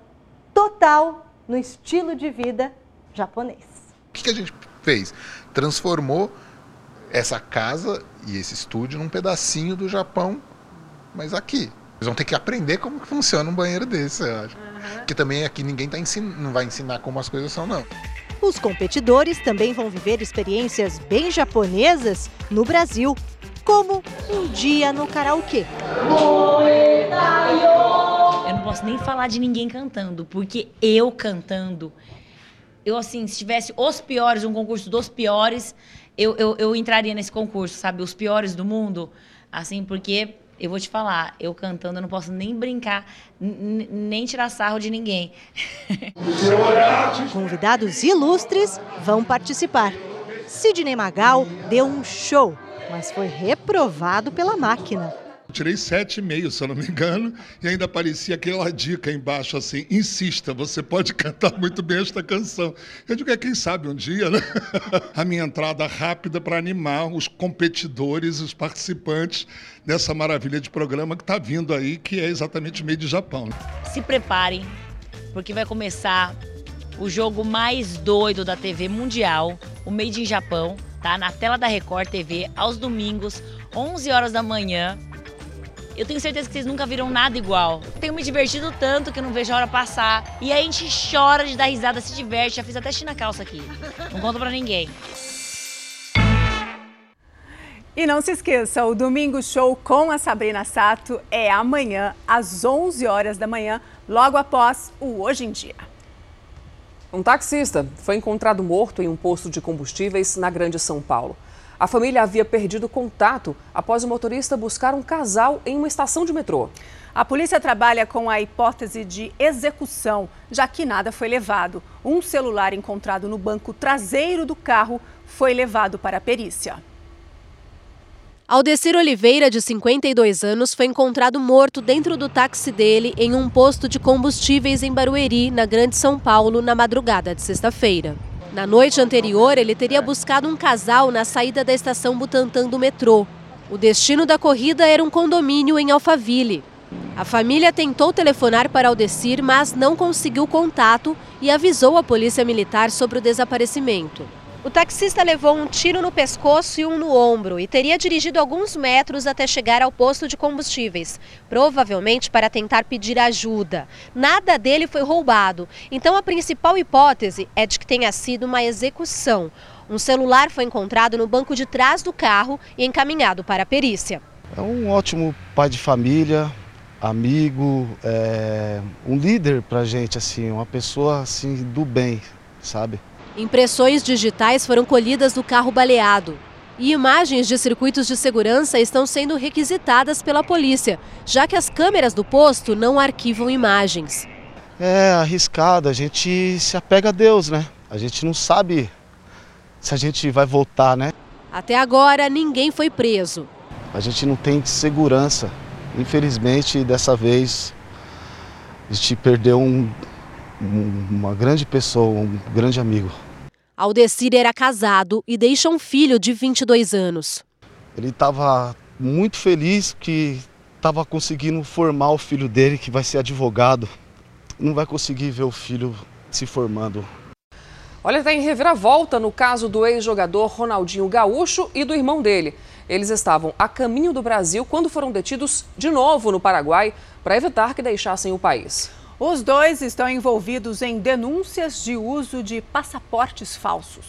Speaker 65: total no estilo de vida japonês.
Speaker 67: O que a gente fez? Transformou essa casa e esse estúdio num pedacinho do Japão, mas aqui. Eles vão ter que aprender como funciona um banheiro desse, eu acho. Uhum. Que também aqui ninguém tá ensin... não vai ensinar como as coisas são, não.
Speaker 65: Os competidores também vão viver experiências bem japonesas no Brasil, como um dia no karaokê.
Speaker 66: Eu não posso nem falar de ninguém cantando, porque eu cantando, eu assim, se tivesse os piores, um concurso dos piores, eu, eu, eu entraria nesse concurso, sabe? Os piores do mundo, assim, porque eu vou te falar, eu cantando eu não posso nem brincar, nem tirar sarro de ninguém.
Speaker 65: Convidados ilustres vão participar. Sidney Magal deu um show, mas foi reprovado pela máquina
Speaker 56: tirei 7,5, se eu não me engano, e ainda aparecia aquela dica embaixo assim: insista, você pode cantar muito bem esta canção. Eu digo, é quem sabe um dia, né? A minha entrada rápida para animar os competidores, os participantes dessa maravilha de programa que está vindo aí, que é exatamente meio de Japão.
Speaker 66: Se preparem, porque vai começar o jogo mais doido da TV mundial, o Made in Japão, tá? Na tela da Record TV, aos domingos, 11 horas da manhã. Eu tenho certeza que vocês nunca viram nada igual. Tenho me divertido tanto que eu não vejo a hora passar. E a gente chora de dar risada, se diverte. Já fiz até China calça aqui. Não conta pra ninguém.
Speaker 2: E não se esqueça, o Domingo Show com a Sabrina Sato é amanhã, às 11 horas da manhã, logo após o Hoje em Dia.
Speaker 1: Um taxista foi encontrado morto em um posto de combustíveis na Grande São Paulo. A família havia perdido contato após o motorista buscar um casal em uma estação de metrô.
Speaker 2: A polícia trabalha com a hipótese de execução, já que nada foi levado. Um celular encontrado no banco traseiro do carro foi levado para a perícia.
Speaker 64: Aldecir Oliveira, de 52 anos, foi encontrado morto dentro do táxi dele em um posto de combustíveis em Barueri, na Grande São Paulo, na madrugada de sexta-feira. Na noite anterior, ele teria buscado um casal na saída da estação Butantã do metrô. O destino da corrida era um condomínio em Alphaville. A família tentou telefonar para Aldecir, mas não conseguiu contato e avisou a polícia militar sobre o desaparecimento. O taxista levou um tiro no pescoço e um no ombro e teria dirigido alguns metros até chegar ao posto de combustíveis, provavelmente para tentar pedir ajuda. Nada dele foi roubado, então a principal hipótese é de que tenha sido uma execução. Um celular foi encontrado no banco de trás do carro e encaminhado para a perícia.
Speaker 68: É um ótimo pai de família, amigo, é, um líder para gente, assim, uma pessoa assim do bem, sabe?
Speaker 64: Impressões digitais foram colhidas do carro baleado. E imagens de circuitos de segurança estão sendo requisitadas pela polícia, já que as câmeras do posto não arquivam imagens.
Speaker 68: É arriscado, a gente se apega a Deus, né? A gente não sabe se a gente vai voltar, né?
Speaker 64: Até agora, ninguém foi preso.
Speaker 68: A gente não tem segurança. Infelizmente, dessa vez, a gente perdeu um, uma grande pessoa, um grande amigo.
Speaker 64: Aldecir era casado e deixa um filho de 22 anos.
Speaker 68: Ele estava muito feliz que estava conseguindo formar o filho dele, que vai ser advogado. Não vai conseguir ver o filho se formando.
Speaker 1: Olha, tem reviravolta no caso do ex-jogador Ronaldinho Gaúcho e do irmão dele. Eles estavam a caminho do Brasil quando foram detidos de novo no Paraguai para evitar que deixassem o país.
Speaker 2: Os dois estão envolvidos em denúncias de uso de passaportes falsos.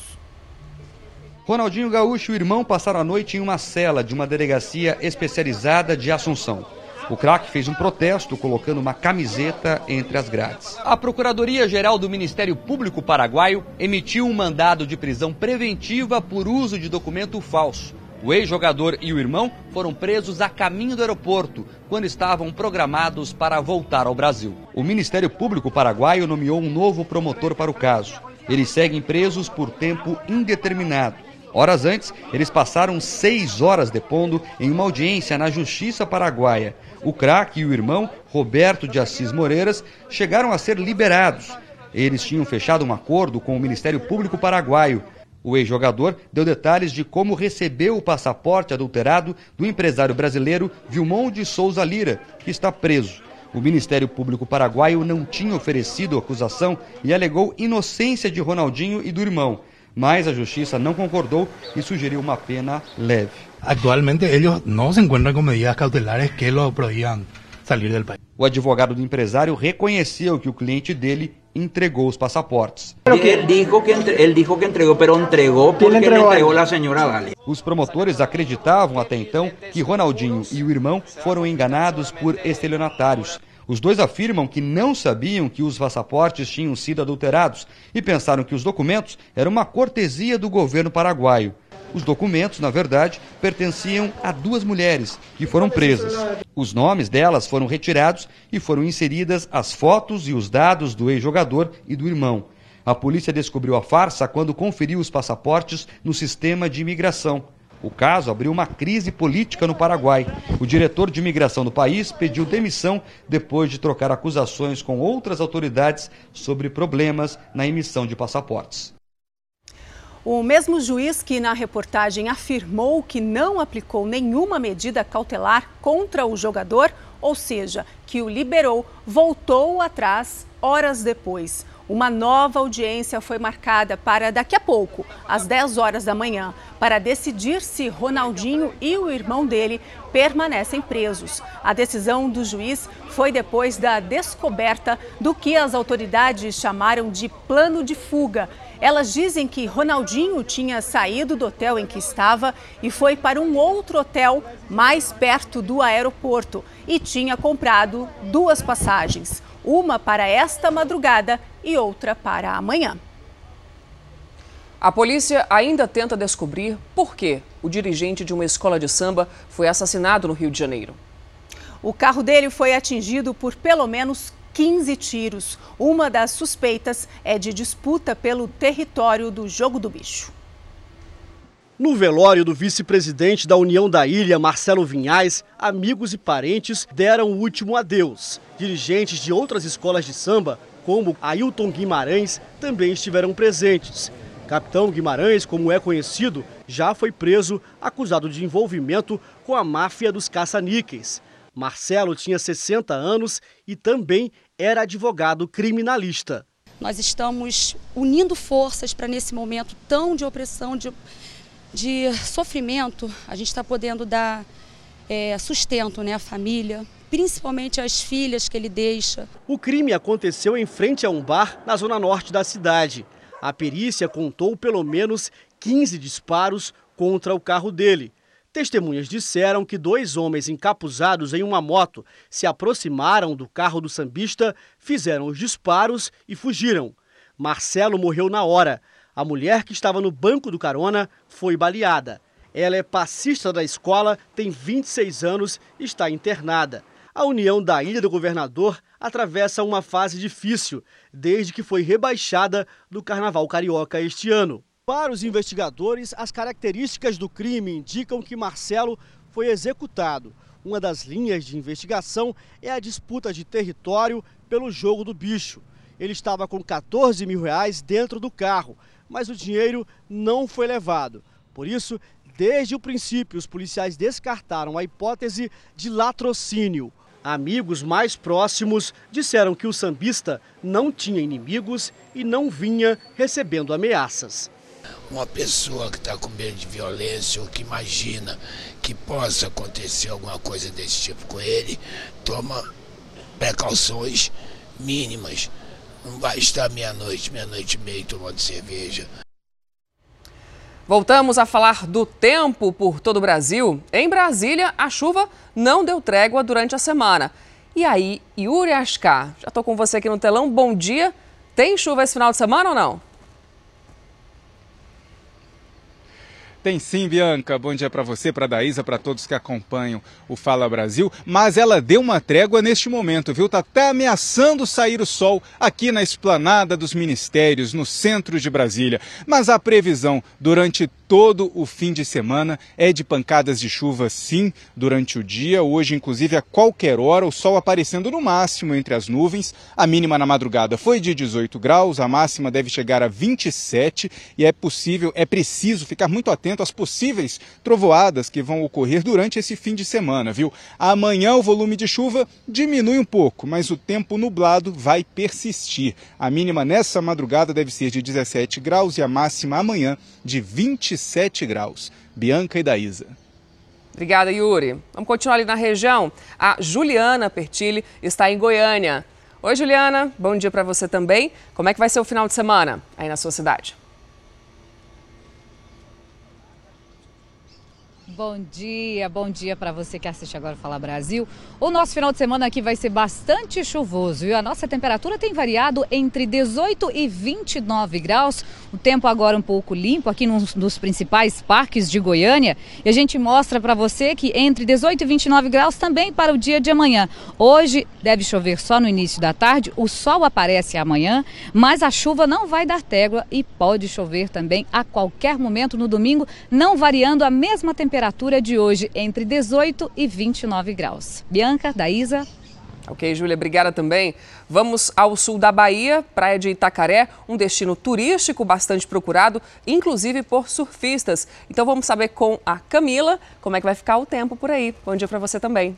Speaker 3: Ronaldinho Gaúcho e o irmão passaram a noite em uma cela de uma delegacia especializada de Assunção. O craque fez um protesto colocando uma camiseta entre as grades. A Procuradoria-Geral do Ministério Público Paraguaio emitiu um mandado de prisão preventiva por uso de documento falso. O ex-jogador e o irmão foram presos a caminho do aeroporto, quando estavam programados para voltar ao Brasil. O Ministério Público Paraguaio nomeou um novo promotor para o caso. Eles seguem presos por tempo indeterminado. Horas antes, eles passaram seis horas depondo em uma audiência na Justiça Paraguaia. O craque e o irmão, Roberto de Assis Moreiras, chegaram a ser liberados. Eles tinham fechado um acordo com o Ministério Público Paraguaio o ex-jogador deu detalhes de como recebeu o passaporte adulterado do empresário brasileiro Vilmon de Souza Lira, que está preso. O Ministério Público Paraguaio não tinha oferecido acusação e alegou inocência de Ronaldinho e do irmão, mas a justiça não concordou e sugeriu uma pena leve.
Speaker 69: Atualmente eles não se encontram com medidas cautelares que lo proíban sair do país.
Speaker 3: O advogado do empresário reconheceu que o cliente dele entregou os passaportes.
Speaker 70: Ele disse que, entre, ele dijo que entregou, mas entregou porque entregou, entregou a senhora Vale.
Speaker 3: Os promotores acreditavam até então que Ronaldinho e o irmão foram enganados por estelionatários. Os dois afirmam que não sabiam que os passaportes tinham sido adulterados e pensaram que os documentos eram uma cortesia do governo paraguaio. Os documentos, na verdade, pertenciam a duas mulheres que foram presas. Os nomes delas foram retirados e foram inseridas as fotos e os dados do ex-jogador e do irmão. A polícia descobriu a farsa quando conferiu os passaportes no sistema de imigração. O caso abriu uma crise política no Paraguai. O diretor de imigração do país pediu demissão depois de trocar acusações com outras autoridades sobre problemas na emissão de passaportes.
Speaker 2: O mesmo juiz que na reportagem afirmou que não aplicou nenhuma medida cautelar contra o jogador, ou seja, que o liberou, voltou atrás horas depois. Uma nova audiência foi marcada para daqui a pouco, às 10 horas da manhã, para decidir se Ronaldinho e o irmão dele permanecem presos. A decisão do juiz foi depois da descoberta do que as autoridades chamaram de plano de fuga Elas dizem que Ronaldinho tinha saído do hotel em que estava e foi para um outro hotel mais perto do aeroporto e tinha comprado duas passagens, uma para esta madrugada e outra para amanhã.
Speaker 1: A polícia ainda tenta descobrir por que o dirigente de uma escola de samba foi assassinado no Rio de Janeiro.
Speaker 2: O carro dele foi atingido por pelo menos 15 tiros. Uma das suspeitas é de disputa pelo território do Jogo do Bicho.
Speaker 71: No velório do vice-presidente da União da Ilha, Marcelo Vinhais, amigos e parentes deram o último adeus. Dirigentes de outras escolas de samba, como Ailton Guimarães, também estiveram presentes. Capitão Guimarães, como é conhecido, já foi preso acusado de envolvimento com a máfia dos caça-níqueis. Marcelo tinha 60 anos e também era advogado criminalista.
Speaker 72: Nós estamos unindo forças para, nesse momento tão de opressão, de, de sofrimento, a gente está podendo dar é, sustento né, à família, principalmente às filhas que ele deixa.
Speaker 71: O crime aconteceu em frente a um bar na zona norte da cidade. A perícia contou pelo menos 15 disparos contra o carro dele. Testemunhas disseram que dois homens encapuzados em uma moto se aproximaram do carro do sambista, fizeram os disparos e fugiram. Marcelo morreu na hora. A mulher que estava no banco do carona foi baleada. Ela é passista da escola, tem 26 anos e está internada. A União da Ilha do Governador atravessa uma fase difícil, desde que foi rebaixada do Carnaval Carioca este ano. Para os investigadores, as características do crime indicam que Marcelo foi executado. Uma das linhas de investigação é a disputa de território pelo jogo do bicho. Ele estava com 14 mil reais dentro do carro, mas o dinheiro não foi levado. Por isso, desde o princípio, os policiais descartaram a hipótese de latrocínio. Amigos mais próximos disseram que o sambista não tinha inimigos e não vinha recebendo ameaças.
Speaker 73: Uma pessoa que está com medo de violência ou que imagina que possa acontecer alguma coisa desse tipo com ele, toma precauções mínimas. Não vai estar meia-noite, meia-noite e meia tomando cerveja.
Speaker 1: Voltamos a falar do tempo por todo o Brasil. Em Brasília, a chuva não deu trégua durante a semana. E aí, Yuri Ascar, já estou com você aqui no telão. Bom dia. Tem chuva esse final de semana ou não?
Speaker 8: Tem sim, Bianca. Bom dia para você, para Daísa, para todos que acompanham o Fala Brasil. Mas ela deu uma trégua neste momento, viu? Tá até ameaçando sair o sol aqui na esplanada dos ministérios, no centro de Brasília. Mas a previsão durante todo o fim de semana é de pancadas de chuva, sim, durante o dia. Hoje, inclusive, a qualquer hora, o sol aparecendo no máximo entre as nuvens. A mínima na madrugada foi de 18 graus, a máxima deve chegar a 27 e é possível, é preciso ficar muito atento às possíveis trovoadas que vão ocorrer durante esse fim de semana, viu? Amanhã o volume de chuva diminui um pouco, mas o tempo nublado vai persistir. A mínima nessa madrugada deve ser de 17 graus e a máxima amanhã de 27 graus. Bianca e Daísa.
Speaker 1: Obrigada, Yuri. Vamos continuar ali na região. A Juliana Pertilli está em Goiânia. Oi, Juliana. Bom dia para você também. Como é que vai ser o final de semana aí na sua cidade?
Speaker 74: Bom dia, bom dia para você que assiste agora Fala Brasil. O nosso final de semana aqui vai ser bastante chuvoso e a nossa temperatura tem variado entre 18 e 29 graus. O tempo agora um pouco limpo aqui num dos principais parques de Goiânia. E a gente mostra para você que entre 18 e 29 graus também para o dia de amanhã. Hoje deve chover só no início da tarde, o sol aparece amanhã, mas a chuva não vai dar trégua e pode chover também a qualquer momento no domingo, não variando a mesma temperatura temperatura de hoje entre 18 e 29 graus. Bianca, Daísa.
Speaker 1: Ok, Júlia, obrigada também. Vamos ao sul da Bahia, praia de Itacaré, um destino turístico bastante procurado, inclusive por surfistas. Então vamos saber com a Camila como é que vai ficar o tempo por aí. Bom dia para você também.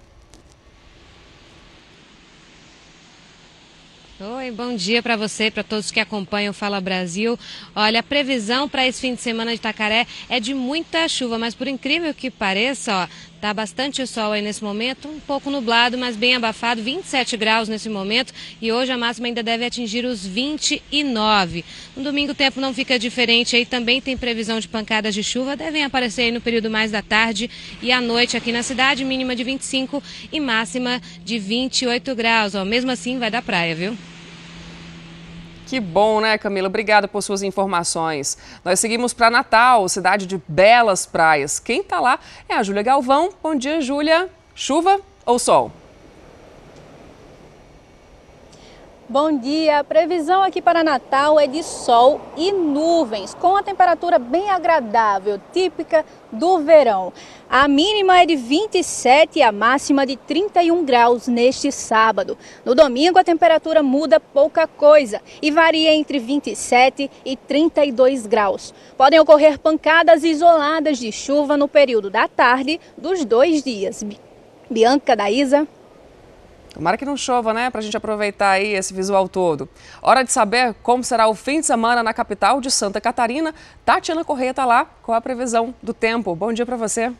Speaker 75: Oi, bom dia para você, para todos que acompanham o Fala Brasil. Olha, a previsão para esse fim de semana de Itacaré é de muita chuva, mas por incrível que pareça, ó, Tá bastante sol aí nesse momento, um pouco nublado, mas bem abafado, 27 graus nesse momento e hoje a máxima ainda deve atingir os 29. No domingo o tempo não fica diferente aí, também tem previsão de pancadas de chuva, devem aparecer aí no período mais da tarde e à noite aqui na cidade, mínima de 25 e máxima de 28 graus. Ó, mesmo assim vai dar praia, viu?
Speaker 1: Que bom, né, Camila? Obrigada por suas informações. Nós seguimos para Natal, cidade de belas praias. Quem está lá é a Júlia Galvão. Bom dia, Júlia. Chuva ou sol?
Speaker 76: Bom dia. A previsão aqui para Natal é de sol e nuvens, com a temperatura bem agradável, típica do verão. A mínima é de 27 e a máxima de 31 graus neste sábado. No domingo, a temperatura muda pouca coisa e varia entre 27 e 32 graus. Podem ocorrer pancadas isoladas de chuva no período da tarde dos dois dias. Bianca Daísa.
Speaker 1: Tomara que não chova, né? Para a gente aproveitar aí esse visual todo. Hora de saber como será o fim de semana na capital de Santa Catarina. Tatiana Correia está lá com a previsão do tempo. Bom dia para você.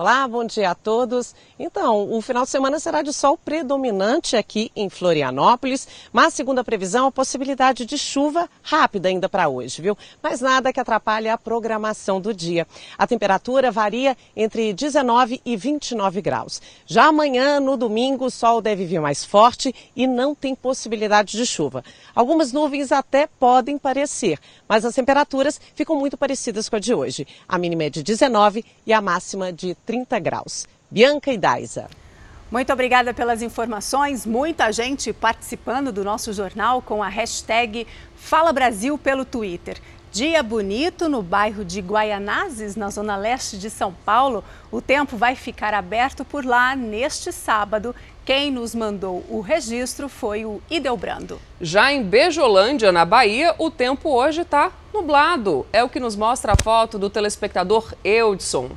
Speaker 77: Olá, bom dia a todos. Então, o final de semana será de sol predominante aqui em Florianópolis, mas segundo a previsão, a possibilidade de chuva rápida ainda para hoje, viu? Mas nada que atrapalhe a programação do dia. A temperatura varia entre 19 e 29 graus. Já amanhã, no domingo, o sol deve vir mais forte e não tem possibilidade de chuva. Algumas nuvens até podem parecer, mas as temperaturas ficam muito parecidas com a de hoje. A mínima é de 19 e a máxima de 30 graus. Bianca e Daisa.
Speaker 2: Muito obrigada pelas informações. Muita gente participando do nosso jornal com a hashtag Fala Brasil pelo Twitter. Dia bonito no bairro de Guaianazes, na zona leste de São Paulo. O tempo vai ficar aberto por lá neste sábado. Quem nos mandou o registro foi o Idelbrando.
Speaker 1: Já em Bejolândia, na Bahia, o tempo hoje está nublado. É o que nos mostra a foto do telespectador Eudson.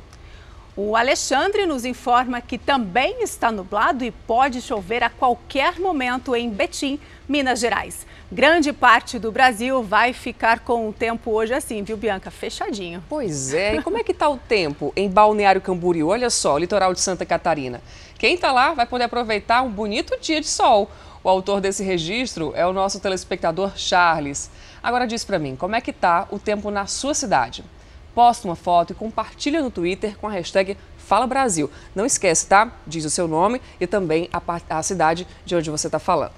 Speaker 2: O Alexandre nos informa que também está nublado e pode chover a qualquer momento em Betim, Minas Gerais. Grande parte do Brasil vai ficar com o tempo hoje assim, viu, Bianca? Fechadinho.
Speaker 1: Pois é. E como é que está o tempo em Balneário Camboriú? Olha só, litoral de Santa Catarina. Quem está lá vai poder aproveitar um bonito dia de sol. O autor desse registro é o nosso telespectador Charles. Agora diz para mim, como é que está o tempo na sua cidade? Posta uma foto e compartilha no Twitter com a hashtag Fala Brasil. Não esquece, tá? Diz o seu nome e também a, a cidade de onde você está falando.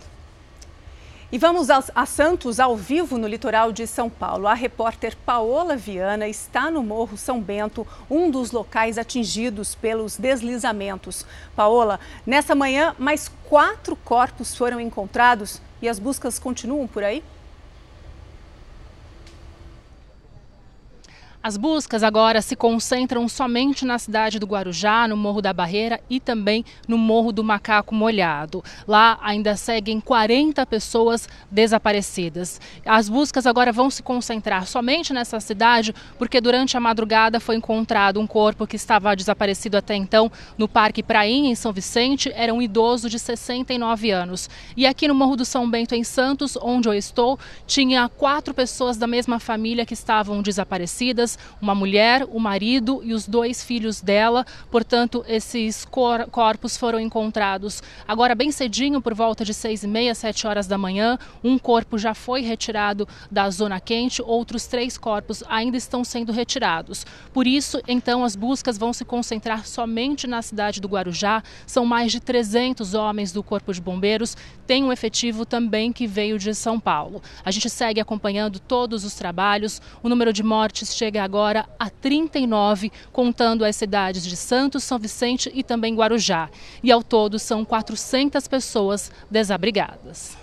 Speaker 2: E vamos a Santos ao vivo no litoral de São Paulo. A repórter Paola Viana está no Morro São Bento, um dos locais atingidos pelos deslizamentos. Paola, nessa manhã, mais quatro corpos foram encontrados e as buscas continuam por aí?
Speaker 62: As buscas agora se concentram somente na cidade do Guarujá, no Morro da Barreira e também no Morro do Macaco Molhado. Lá ainda seguem 40 pessoas desaparecidas. As buscas agora vão se concentrar somente nessa cidade, porque durante a madrugada foi encontrado um corpo que estava desaparecido até então no Parque Prainha, em São Vicente. Era um idoso de 69 anos. E aqui no Morro do São Bento, em Santos, onde eu estou, tinha quatro pessoas da mesma família que estavam desaparecidas uma mulher, o marido e os dois filhos dela. Portanto, esses cor corpos foram encontrados agora bem cedinho, por volta de seis e meia, sete horas da manhã. Um corpo já foi retirado da zona quente, outros três corpos ainda estão sendo retirados. Por isso, então, as buscas vão se concentrar somente na cidade do Guarujá. São mais de 300 homens do Corpo de Bombeiros. Tem um efetivo também que veio de São Paulo. A gente segue acompanhando todos os trabalhos. O número de mortes chega agora a 39, contando as cidades de Santos, São Vicente e também Guarujá. E ao todo são 400 pessoas desabrigadas.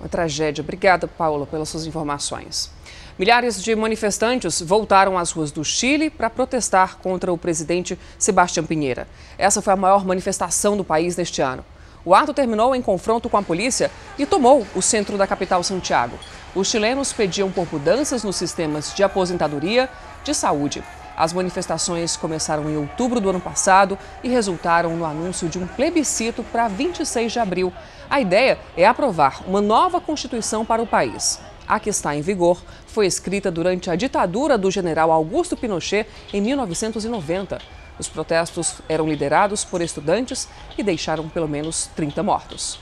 Speaker 1: Uma tragédia. Obrigada, Paula, pelas suas informações. Milhares de manifestantes voltaram às ruas do Chile para protestar contra o presidente Sebastião Pinheira. Essa foi a maior manifestação do país neste ano. O ato terminou em confronto com a polícia e tomou o centro da capital Santiago. Os chilenos pediam por mudanças nos sistemas de aposentadoria, de saúde. As manifestações começaram em outubro do ano passado e resultaram no anúncio de um plebiscito para 26 de abril. A ideia é aprovar uma nova constituição para o país. A que está em vigor foi escrita durante a ditadura do general Augusto Pinochet em 1990. Os protestos eram liderados por estudantes e deixaram pelo menos 30 mortos.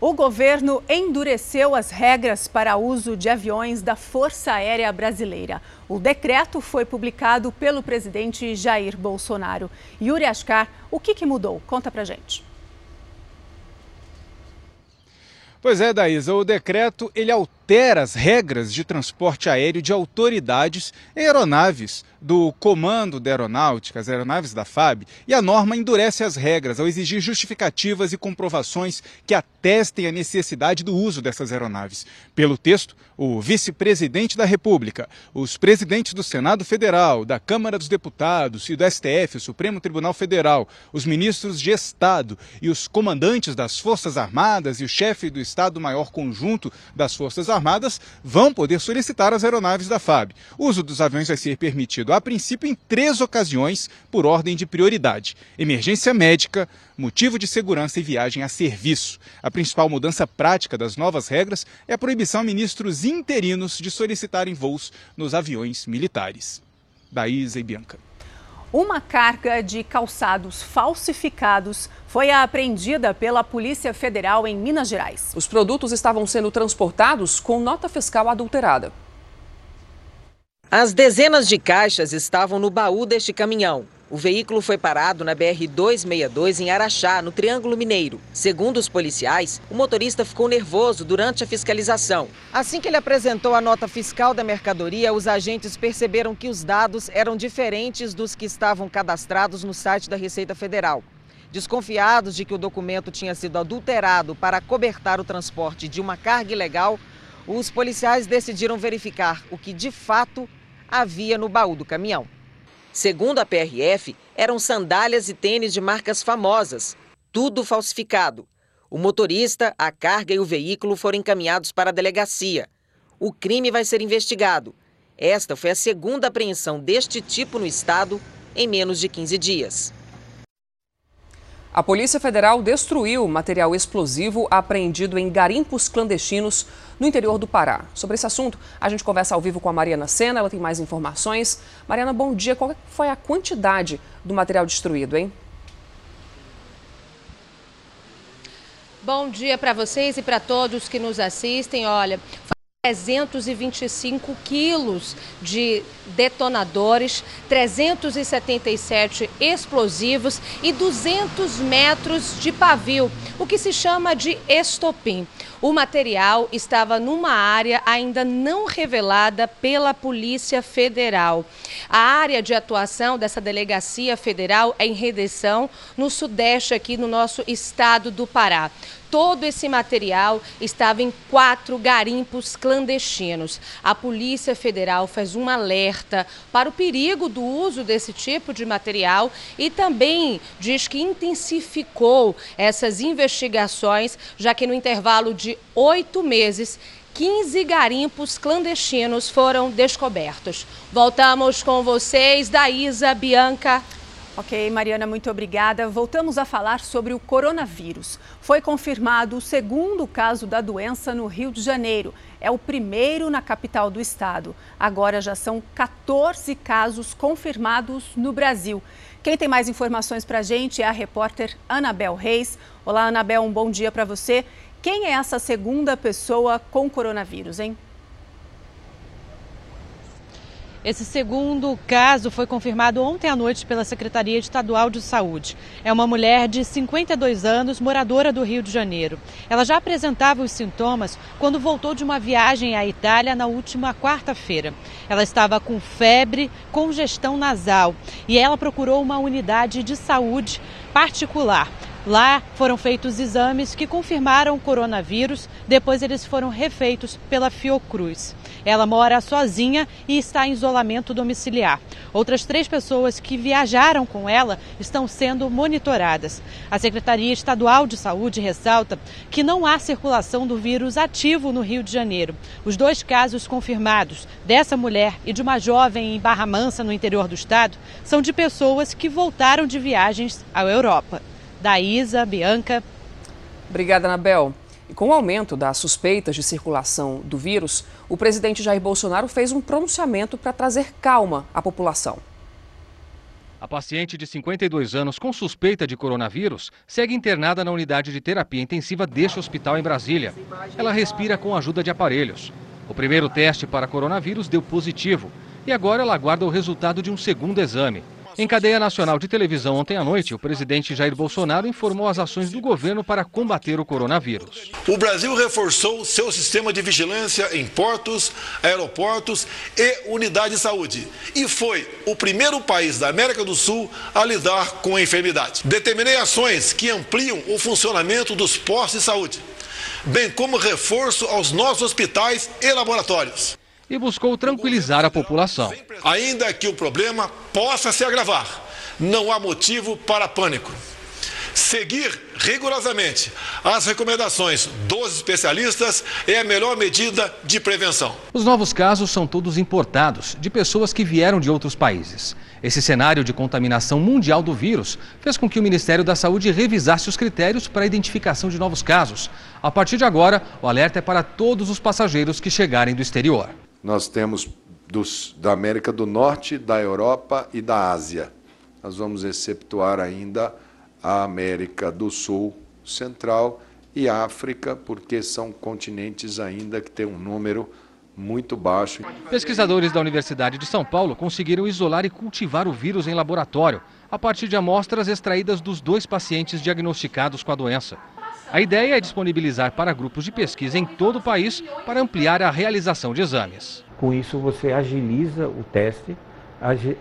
Speaker 2: O governo endureceu as regras para uso de aviões da Força Aérea Brasileira. O decreto foi publicado pelo presidente Jair Bolsonaro. Yuri Ascar, o que, que mudou? Conta pra gente.
Speaker 8: Pois é, Daísa, o decreto ele altera as regras de transporte aéreo de autoridades em aeronaves do Comando da Aeronáutica, as aeronaves da FAB, e a norma endurece as regras ao exigir justificativas e comprovações que atestem a necessidade do uso dessas aeronaves. Pelo texto, o vice-presidente da República, os presidentes do Senado Federal, da Câmara dos Deputados e do STF, o Supremo Tribunal Federal, os ministros de Estado e os comandantes das Forças Armadas e o chefe do Estado-Maior Conjunto das Forças Armadas vão poder solicitar as aeronaves da FAB. O uso dos aviões vai ser permitido, a princípio, em três ocasiões por ordem de prioridade: emergência médica, motivo de segurança e viagem a serviço. A principal mudança prática das novas regras é a proibição a ministros interinos de solicitarem voos nos aviões militares. Daísa e Bianca.
Speaker 2: Uma carga de calçados falsificados foi apreendida pela Polícia Federal em Minas Gerais.
Speaker 1: Os produtos estavam sendo transportados com nota fiscal adulterada.
Speaker 38: As dezenas de caixas estavam no baú deste caminhão. O veículo foi parado na BR-262 em Araxá, no Triângulo Mineiro. Segundo os policiais, o motorista ficou nervoso durante a fiscalização. Assim que ele apresentou a nota fiscal da mercadoria, os agentes perceberam que os dados eram diferentes dos que estavam cadastrados no site da Receita Federal. Desconfiados de que o documento tinha sido adulterado para cobertar o transporte de uma carga ilegal, os policiais decidiram verificar o que de fato havia no baú do caminhão. Segundo a PRF, eram sandálias e tênis de marcas famosas, tudo falsificado. O motorista, a carga e o veículo foram encaminhados para a delegacia. O crime vai ser investigado. Esta foi a segunda apreensão deste tipo no estado em menos de 15 dias.
Speaker 1: A Polícia Federal destruiu material explosivo apreendido em garimpos clandestinos no interior do Pará. Sobre esse assunto, a gente conversa ao vivo com a Mariana Sena, ela tem mais informações. Mariana, bom dia. Qual foi a quantidade do material destruído, hein?
Speaker 61: Bom dia para vocês e para todos que nos assistem. Olha, 325 quilos de detonadores, 377 explosivos e 200 metros de pavio, o que se chama de estopim. O material estava numa área ainda não revelada pela Polícia Federal. A área de atuação dessa delegacia federal é em redenção no sudeste aqui no nosso estado do Pará. Todo esse material estava em quatro garimpos clandestinos. A Polícia Federal faz um alerta para o perigo do uso desse tipo de material e também diz que intensificou essas investigações, já que no intervalo de oito meses 15 garimpos clandestinos foram descobertos. Voltamos com vocês, da Isa Bianca.
Speaker 2: Ok, Mariana, muito obrigada. Voltamos a falar sobre o coronavírus. Foi confirmado o segundo caso da doença no Rio de Janeiro. É o primeiro na capital do estado. Agora já são 14 casos confirmados no Brasil. Quem tem mais informações para a gente é a repórter Anabel Reis. Olá, Anabel, um bom dia para você. Quem é essa segunda pessoa com coronavírus, hein?
Speaker 78: Esse segundo caso foi confirmado ontem à noite pela Secretaria Estadual de Saúde. É uma mulher de 52 anos, moradora do Rio de Janeiro. Ela já apresentava os sintomas quando voltou de uma viagem à Itália na última quarta-feira. Ela estava com febre, congestão nasal e ela procurou uma unidade de saúde particular. Lá foram feitos exames que confirmaram o coronavírus, depois eles foram refeitos pela Fiocruz. Ela mora sozinha e está em isolamento domiciliar. Outras três pessoas que viajaram com ela estão sendo monitoradas. A Secretaria Estadual de Saúde ressalta que não há circulação do vírus ativo no Rio de Janeiro. Os dois casos confirmados, dessa mulher e de uma jovem em Barra Mansa, no interior do estado, são de pessoas que voltaram de viagens à Europa da Isa, Bianca.
Speaker 1: Obrigada, Anabel. E com o aumento das suspeitas de circulação do vírus, o presidente Jair Bolsonaro fez um pronunciamento para trazer calma à população.
Speaker 79: A paciente de 52 anos com suspeita de coronavírus segue internada na unidade de terapia intensiva deste hospital em Brasília. Ela respira com a ajuda de aparelhos. O primeiro teste para coronavírus deu positivo e agora ela aguarda o resultado de um segundo exame. Em cadeia nacional de televisão ontem à noite, o presidente Jair Bolsonaro informou as ações do governo para combater o coronavírus.
Speaker 80: O Brasil reforçou seu sistema de vigilância em portos, aeroportos e unidade de saúde e foi o primeiro país da América do Sul a lidar com a enfermidade. Determinei ações que ampliam o funcionamento dos postos de saúde, bem como reforço aos nossos hospitais e laboratórios
Speaker 79: e buscou tranquilizar a população.
Speaker 80: Ainda que o problema possa se agravar, não há motivo para pânico. Seguir rigorosamente as recomendações dos especialistas é a melhor medida de prevenção.
Speaker 79: Os novos casos são todos importados, de pessoas que vieram de outros países. Esse cenário de contaminação mundial do vírus fez com que o Ministério da Saúde revisasse os critérios para a identificação de novos casos. A partir de agora, o alerta é para todos os passageiros que chegarem do exterior.
Speaker 81: Nós temos dos, da América do Norte, da Europa e da Ásia. Nós vamos exceptuar ainda a América do Sul, Central e África, porque são continentes ainda que têm um número muito baixo.
Speaker 79: Pesquisadores da Universidade de São Paulo conseguiram isolar e cultivar o vírus em laboratório, a partir de amostras extraídas dos dois pacientes diagnosticados com a doença. A ideia é disponibilizar para grupos de pesquisa em todo o país para ampliar a realização de exames.
Speaker 82: Com isso, você agiliza o teste,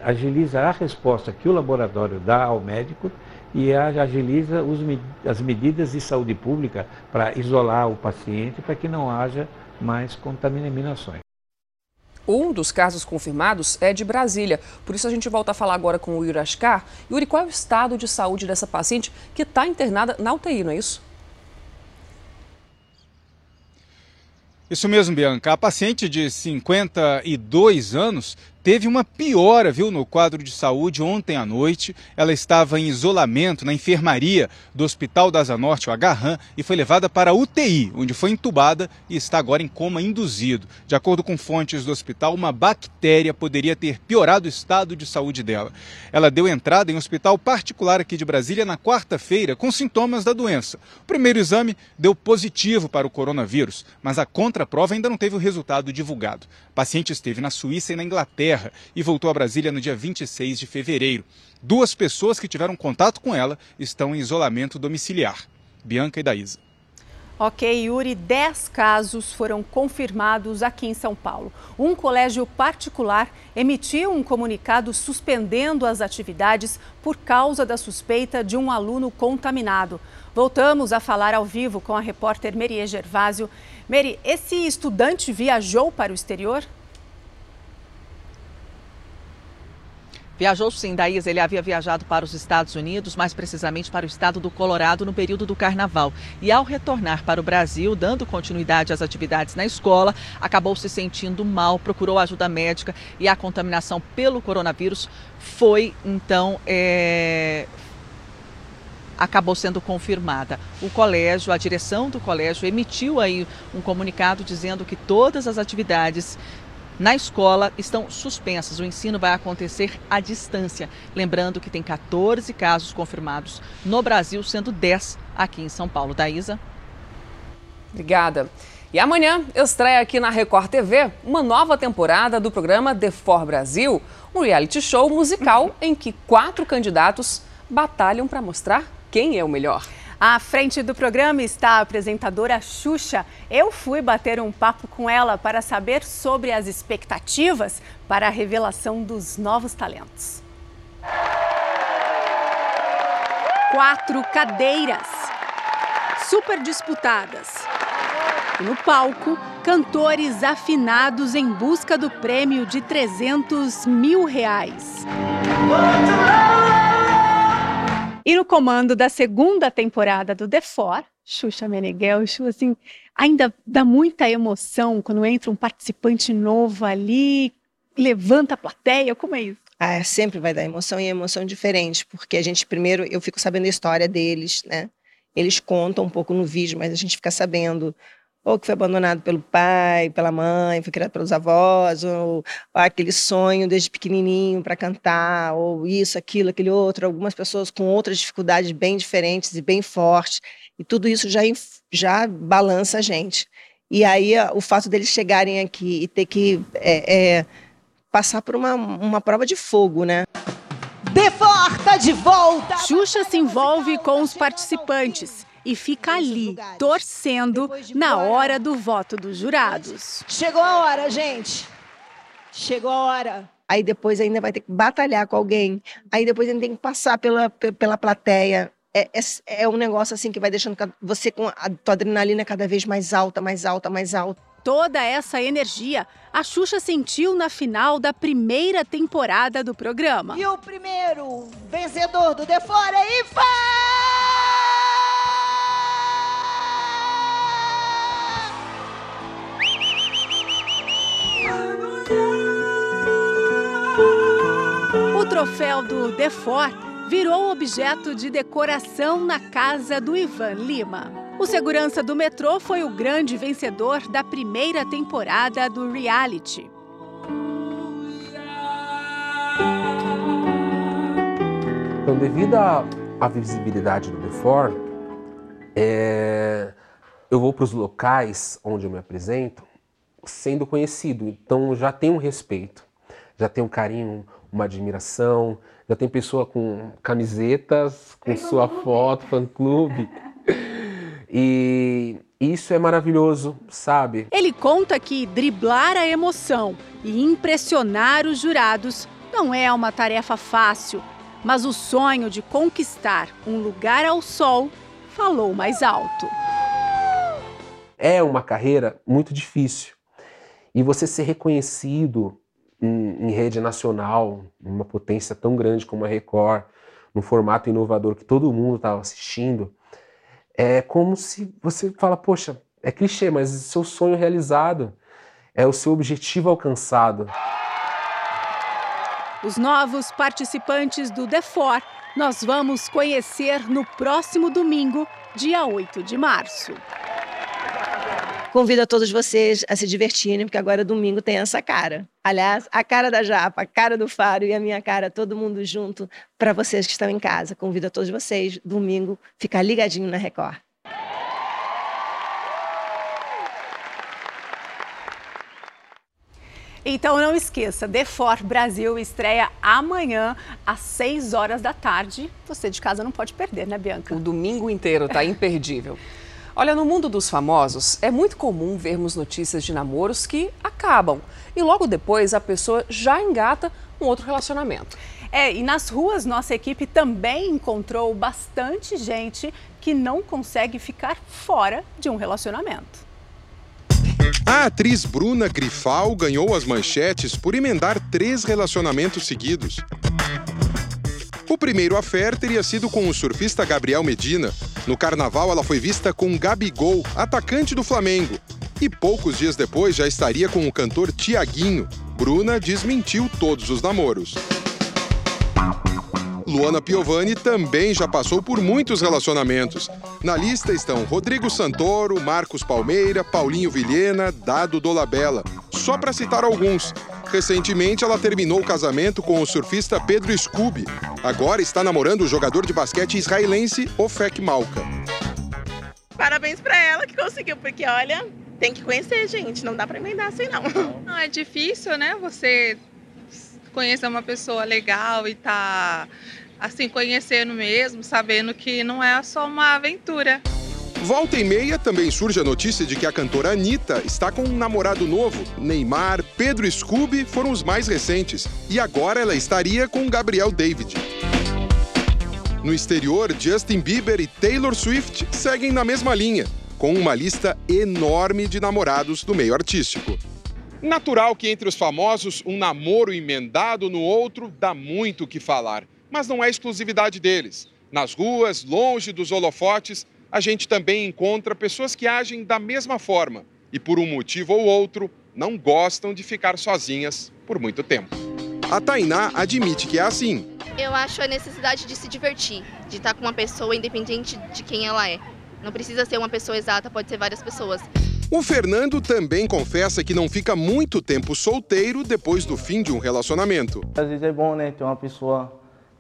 Speaker 82: agiliza a resposta que o laboratório dá ao médico e agiliza os, as medidas de saúde pública para isolar o paciente para que não haja mais contaminações.
Speaker 1: Um dos casos confirmados é de Brasília. Por isso a gente volta a falar agora com o Yuri Ascar. Yuri, qual é o estado de saúde dessa paciente que está internada na UTI, não é isso?
Speaker 8: Isso mesmo, Bianca. A paciente de 52 anos teve uma piora, viu, no quadro de saúde ontem à noite. Ela estava em isolamento na enfermaria do Hospital da Asa Norte, o Agarram, e foi levada para a UTI, onde foi entubada e está agora em coma induzido. De acordo com fontes do hospital, uma bactéria poderia ter piorado o estado de saúde dela. Ela deu entrada em um hospital particular aqui de Brasília na quarta-feira com sintomas da doença. O primeiro exame deu positivo para o coronavírus, mas a contraprova ainda não teve o resultado divulgado. Paciente esteve na Suíça e na Inglaterra e voltou a Brasília no dia 26 de fevereiro. Duas pessoas que tiveram contato com ela estão em isolamento domiciliar. Bianca e Daísa.
Speaker 2: Ok, Yuri, 10 casos foram confirmados aqui em São Paulo. Um colégio particular emitiu um comunicado suspendendo as atividades por causa da suspeita de um aluno contaminado. Voltamos a falar ao vivo com a repórter Merie Gervásio. Meri, esse estudante viajou para o exterior?
Speaker 38: Viajou sim, Daís. Ele havia viajado para os Estados Unidos, mais precisamente para o estado do Colorado, no período do carnaval. E ao retornar para o Brasil, dando continuidade às atividades na escola, acabou se sentindo mal, procurou ajuda médica e a contaminação pelo coronavírus foi, então, é, acabou sendo confirmada. O colégio, a direção do colégio emitiu aí um comunicado dizendo que todas as atividades na escola estão suspensas. O ensino vai acontecer à distância. Lembrando que tem 14 casos confirmados no Brasil, sendo 10 aqui em São Paulo. Daísa.
Speaker 1: Obrigada. E amanhã estreia aqui na Record TV uma nova temporada do programa The For Brasil, um reality show musical em que quatro candidatos batalham para mostrar quem é o melhor.
Speaker 2: À frente do programa está a apresentadora Xuxa. Eu fui bater um papo com ela para saber sobre as expectativas para a revelação dos novos talentos. Quatro cadeiras, super disputadas. E no palco, cantores afinados em busca do prêmio de 300 mil reais. E no comando da segunda temporada do The Four, Xuxa Meneghel, Xuxa, assim, ainda dá muita emoção quando entra um participante novo ali, levanta a plateia, como é isso?
Speaker 83: Ah, sempre vai dar emoção e emoção diferente, porque a gente primeiro, eu fico sabendo a história deles, né? eles contam um pouco no vídeo, mas a gente fica sabendo ou que foi abandonado pelo pai, pela mãe, foi criado pelos avós, ou, ou aquele sonho desde pequenininho para cantar, ou isso, aquilo, aquele outro. Algumas pessoas com outras dificuldades bem diferentes e bem fortes, e tudo isso já, já balança a gente. E aí o fato deles chegarem aqui e ter que é, é, passar por uma, uma prova de fogo, né?
Speaker 2: Deforta de volta! Xuxa se envolve com os participantes e fica ali, torcendo na hora do voto dos jurados.
Speaker 83: Chegou a hora, gente. Chegou a hora. Aí depois ainda vai ter que batalhar com alguém. Aí depois ainda tem que passar pela, pela plateia. É, é, é um negócio assim que vai deixando você com a tua adrenalina cada vez mais alta, mais alta, mais alta.
Speaker 2: Toda essa energia a Xuxa sentiu na final da primeira temporada do programa.
Speaker 83: E o primeiro vencedor do The Fora é Ifa!
Speaker 2: O troféu do Defor virou objeto de decoração na casa do Ivan Lima. O segurança do metrô foi o grande vencedor da primeira temporada do reality.
Speaker 84: Então, devido à visibilidade do Defor, é, eu vou para os locais onde eu me apresento sendo conhecido. Então já tem um respeito, já tem um carinho, uma admiração, já tem pessoa com camisetas, com sua foto, fã-clube. E isso é maravilhoso, sabe?
Speaker 2: Ele conta que driblar a emoção e impressionar os jurados não é uma tarefa fácil, mas o sonho de conquistar um lugar ao sol falou mais alto.
Speaker 84: É uma carreira muito difícil. E você ser reconhecido em, em rede nacional, uma potência tão grande como a Record, num formato inovador que todo mundo estava assistindo, é como se você fala, poxa, é clichê, mas o seu sonho realizado é o seu objetivo alcançado.
Speaker 2: Os novos participantes do The Four nós vamos conhecer no próximo domingo, dia 8 de março.
Speaker 83: Convido a todos vocês a se divertirem, porque agora domingo tem essa cara. Aliás, a cara da Japa, a cara do Faro e a minha cara, todo mundo junto, para vocês que estão em casa. Convido a todos vocês, domingo, ficar ligadinho na Record.
Speaker 2: Então não esqueça, The For Brasil estreia amanhã às 6 horas da tarde. Você de casa não pode perder, né, Bianca?
Speaker 1: O domingo inteiro tá imperdível. Olha, no mundo dos famosos, é muito comum vermos notícias de namoros que acabam e logo depois a pessoa já engata um outro relacionamento.
Speaker 2: É, e nas ruas nossa equipe também encontrou bastante gente que não consegue ficar fora de um relacionamento.
Speaker 35: A atriz Bruna Grifal ganhou as manchetes por emendar três relacionamentos seguidos. O primeiro affair teria sido com o surfista Gabriel Medina. No carnaval, ela foi vista com Gabigol, atacante do Flamengo. E poucos dias depois já estaria com o cantor Tiaguinho. Bruna desmentiu todos os namoros. Luana Piovani também já passou por muitos relacionamentos. Na lista estão Rodrigo Santoro, Marcos Palmeira, Paulinho Vilhena, Dado Dolabella. Só para citar alguns. Recentemente, ela terminou o casamento com o surfista Pedro Scooby. Agora está namorando o jogador de basquete israelense Ofek Malka.
Speaker 85: Parabéns para ela que conseguiu, porque olha, tem que conhecer, gente. Não dá para emendar assim, não.
Speaker 86: Não, é difícil, né? Você conhecer uma pessoa legal e tá assim conhecendo mesmo, sabendo que não é só uma aventura.
Speaker 35: Volta e meia também surge a notícia de que a cantora Anitta está com um namorado novo. Neymar, Pedro Scooby foram os mais recentes. E agora ela estaria com Gabriel David. No exterior, Justin Bieber e Taylor Swift seguem na mesma linha, com uma lista enorme de namorados do meio artístico. Natural que entre os famosos, um namoro emendado no outro dá muito o que falar. Mas não é exclusividade deles. Nas ruas, longe dos holofotes, a gente também encontra pessoas que agem da mesma forma e, por um motivo ou outro, não gostam de ficar sozinhas por muito tempo. A Tainá admite que é assim.
Speaker 87: Eu acho a necessidade de se divertir.
Speaker 88: de estar com uma pessoa independente de quem ela é. Não precisa ser uma pessoa exata, pode ser várias pessoas.
Speaker 82: O Fernando também confessa que não fica muito tempo solteiro depois do fim de um relacionamento.
Speaker 89: Às vezes é bom, né, ter uma pessoa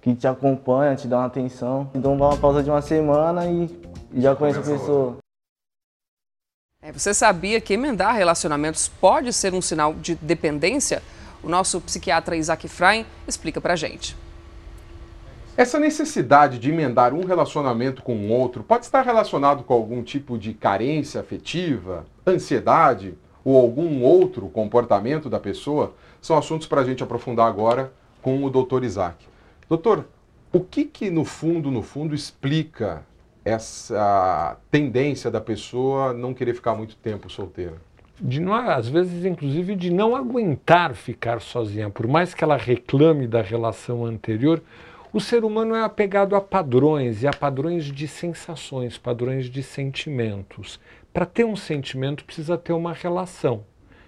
Speaker 89: que te acompanha, te dá uma atenção. Então dá uma pausa de uma semana e, e já conhece a pessoa.
Speaker 1: É, você sabia que emendar relacionamentos pode ser um sinal de dependência? O nosso psiquiatra Isaac Frein explica pra gente.
Speaker 82: Essa necessidade de emendar um relacionamento com o outro pode estar relacionado com algum tipo de carência afetiva, ansiedade ou algum outro comportamento da pessoa? São assuntos para a gente aprofundar agora com o Dr. Isaac. Doutor, o que que no fundo, no fundo, explica essa tendência da pessoa não querer ficar muito tempo solteira?
Speaker 90: De não, às vezes, inclusive, de não aguentar ficar sozinha. Por mais que ela reclame da relação anterior, o ser humano é apegado a padrões e a padrões de sensações, padrões de sentimentos. Para ter um sentimento, precisa ter uma relação.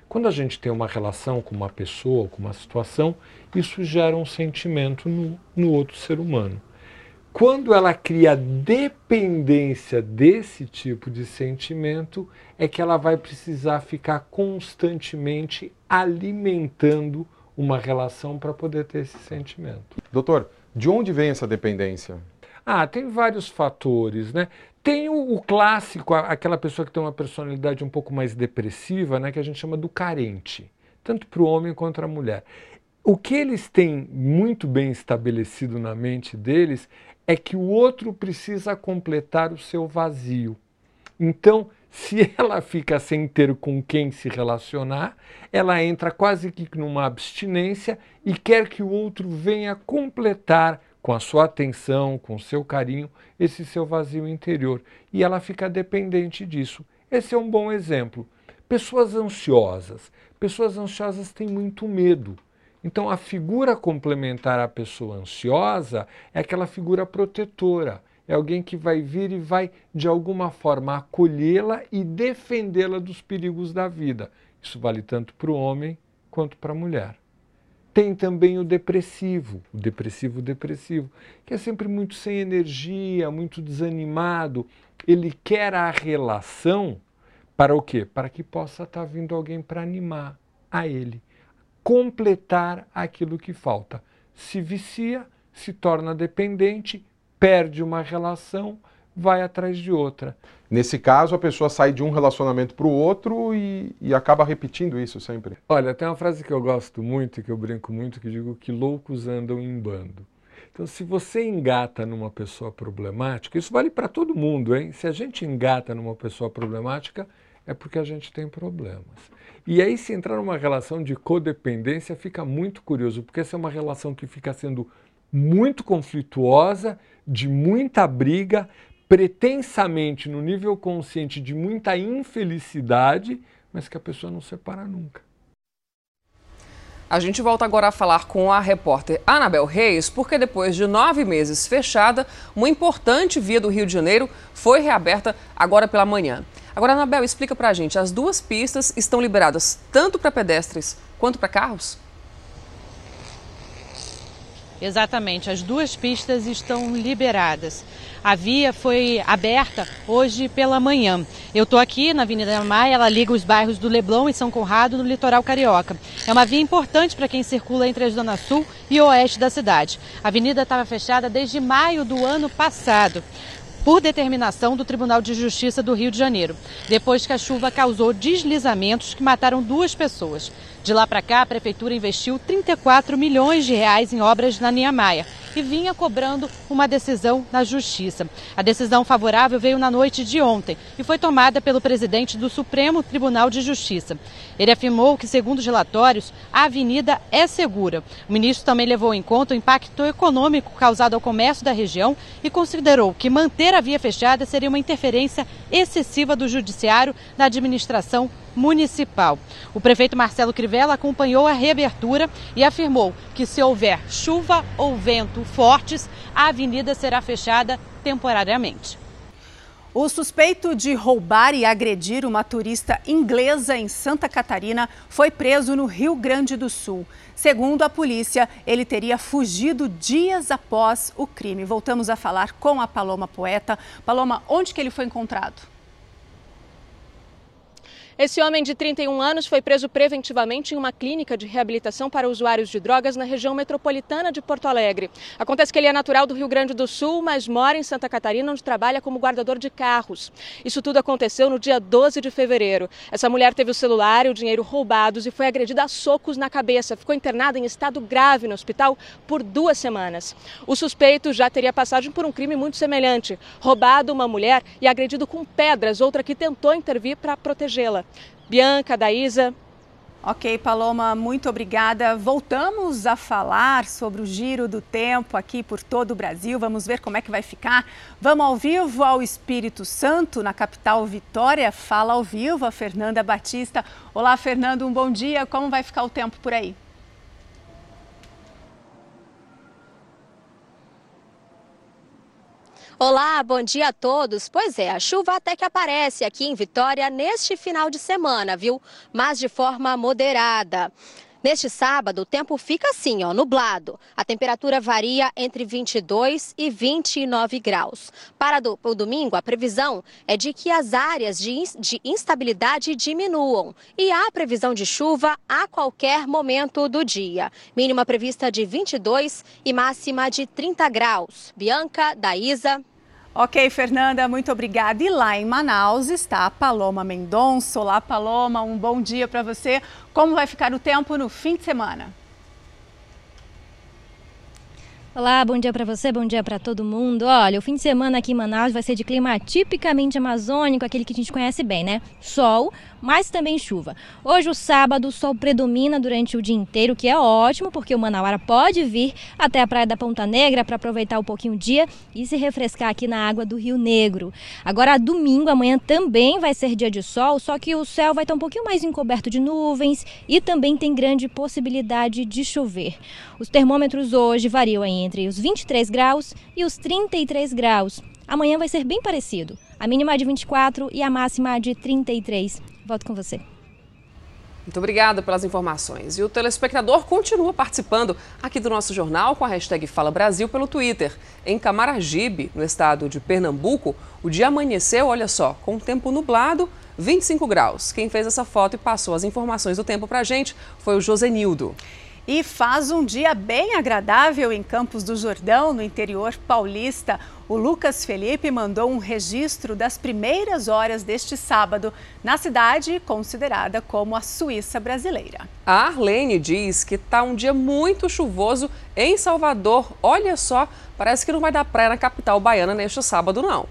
Speaker 90: Quando a gente tem uma relação com uma pessoa, com uma situação, isso gera um sentimento no, no outro ser humano. Quando ela cria dependência desse tipo de sentimento, é que ela vai precisar ficar constantemente alimentando uma relação para poder ter esse sentimento.
Speaker 82: Doutor, de onde vem essa dependência?
Speaker 90: Ah, tem vários fatores, né? Tem o, o, clássico, aquela pessoa que tem uma personalidade um pouco mais depressiva, né, que a gente chama do carente, tanto para o homem quanto para a mulher. O que eles têm muito bem estabelecido na mente deles é que o outro precisa completar o seu vazio. Então, se ela fica sem ter com quem se relacionar, ela entra quase que numa abstinência e quer que o outro venha completar com a sua atenção, com o seu carinho, esse seu vazio interior. E ela fica dependente disso. Esse é um bom exemplo. Pessoas ansiosas. Pessoas ansiosas têm muito medo. Então, a figura complementar à pessoa ansiosa é aquela figura protetora. É alguém que vai vir e vai, de alguma forma, acolhê-la e defendê-la dos perigos da vida. Isso vale tanto para o homem quanto para a mulher. Tem também o depressivo, o depressivo depressivo, que é sempre muito sem energia, muito desanimado. Ele quer a relação para o quê? Para que possa estar tá vindo alguém para animar a ele, completar aquilo que falta. Se vicia, se torna dependente, perde uma relação, vai atrás de outra.
Speaker 82: Nesse caso, a pessoa sai de um relacionamento para o outro e, e, acaba repetindo isso sempre.
Speaker 90: Olha, tem uma frase que eu gosto muito e que eu brinco muito, que digo que loucos andam em bando. Então, se você engata numa pessoa problemática, isso vale para todo mundo, hein? Se a gente engata numa pessoa problemática, é porque a gente tem problemas. E aí, se entrar numa relação de codependência, fica muito curioso, porque essa é uma relação que fica sendo muito conflituosa, de muita briga, pretensamente no nível consciente de muita infelicidade, mas que a pessoa não separa nunca.
Speaker 1: A gente volta agora a falar com a repórter Anabel Reis, porque depois de nove meses fechada, uma importante via do Rio de Janeiro foi reaberta agora pela manhã. Agora, Anabel, explica pra gente: as duas pistas estão liberadas tanto para pedestres quanto para carros?
Speaker 78: Exatamente, as duas pistas estão liberadas. A via foi aberta hoje pela manhã. Eu estou aqui na Avenida Maia, ela liga os bairros do Leblon e São Conrado no litoral carioca. É uma via importante para quem circula entre a Zona Sul e oeste da cidade. A avenida estava fechada desde maio do ano passado por determinação do Tribunal de Justiça do Rio de Janeiro, depois que a chuva causou deslizamentos que mataram duas pessoas. De lá para cá, a prefeitura investiu 34 milhões de reais em obras na Niamaia e vinha cobrando uma decisão na Justiça. A decisão favorável veio na noite de ontem e foi tomada pelo presidente do Supremo Tribunal de Justiça. Ele afirmou que, segundo os relatórios, a avenida é segura. O ministro também levou em conta o impacto econômico causado ao comércio da região e considerou que manter a via fechada seria uma interferência excessiva do judiciário na administração municipal. O prefeito Marcelo Crivella acompanhou a reabertura e afirmou que se houver chuva ou vento fortes, a avenida será fechada temporariamente.
Speaker 2: O suspeito de roubar e agredir uma turista inglesa em Santa Catarina foi preso no Rio Grande do Sul. Segundo a polícia, ele teria fugido dias após o crime. Voltamos a falar com a Paloma Poeta. Paloma, onde que ele foi encontrado?
Speaker 91: Esse homem de 31 anos foi preso preventivamente em uma clínica de reabilitação para usuários de drogas na região metropolitana de Porto Alegre. Acontece que ele é natural do Rio Grande do Sul, mas mora em Santa Catarina, onde trabalha como guardador de carros. Isso tudo aconteceu no dia 12 de fevereiro. Essa mulher teve o celular e o dinheiro roubados e foi agredida a socos na cabeça. Ficou internada em estado grave no hospital por duas semanas. O suspeito já teria passagem por um crime muito semelhante: roubado uma mulher e agredido com pedras, outra que tentou intervir para protegê-la. Bianca, Daísa.
Speaker 2: Ok, Paloma, muito obrigada. Voltamos a falar sobre o giro do tempo aqui por todo o Brasil. Vamos ver como é que vai ficar. Vamos ao vivo ao Espírito Santo, na capital Vitória. Fala ao vivo a Fernanda Batista. Olá, Fernando, um bom dia. Como vai ficar o tempo por aí?
Speaker 61: Olá, bom dia a todos. Pois é, a chuva até que aparece aqui em Vitória neste final de semana, viu? Mas de forma moderada. Neste sábado, o tempo fica assim, ó, nublado. A temperatura varia entre 22 e 29 graus. Para do, o domingo, a previsão é de que as áreas de, de instabilidade diminuam e há previsão de chuva a qualquer momento do dia. Mínima prevista de 22 e máxima de 30 graus. Bianca, Daísa.
Speaker 2: Ok, Fernanda, muito obrigada. E lá em Manaus está a Paloma Mendonça. Olá, Paloma, um bom dia para você. Como vai ficar o tempo no fim de semana?
Speaker 92: Olá, bom dia para você, bom dia para todo mundo. Olha, o fim de semana aqui em Manaus vai ser de clima tipicamente amazônico, aquele que a gente conhece bem, né? Sol, mas também chuva. Hoje, o sábado, o sol predomina durante o dia inteiro, que é ótimo, porque o Manauara pode vir até a Praia da Ponta Negra para aproveitar um pouquinho o dia e se refrescar aqui na água do Rio Negro. Agora, domingo, amanhã também vai ser dia de sol, só que o céu vai estar um pouquinho mais encoberto de nuvens e também tem grande possibilidade de chover. Os termômetros hoje variam entre os 23 graus e os 33 graus. Amanhã vai ser bem parecido. A mínima de 24 e a máxima de 33. Volto com você.
Speaker 1: Muito obrigada pelas informações. E o telespectador continua participando aqui do nosso jornal com a hashtag Fala Brasil pelo Twitter. Em Camaragibe, no estado de Pernambuco, o dia amanheceu, olha só, com tempo nublado, 25 graus. Quem fez essa foto e passou as informações do tempo para a gente foi o Josenildo.
Speaker 2: E faz um dia bem agradável em Campos do Jordão, no interior paulista. O Lucas Felipe mandou um registro das primeiras horas deste sábado na cidade considerada como a Suíça brasileira.
Speaker 1: A Arlene diz que está um dia muito chuvoso em Salvador. Olha só, parece que não vai dar praia na capital baiana neste sábado, não.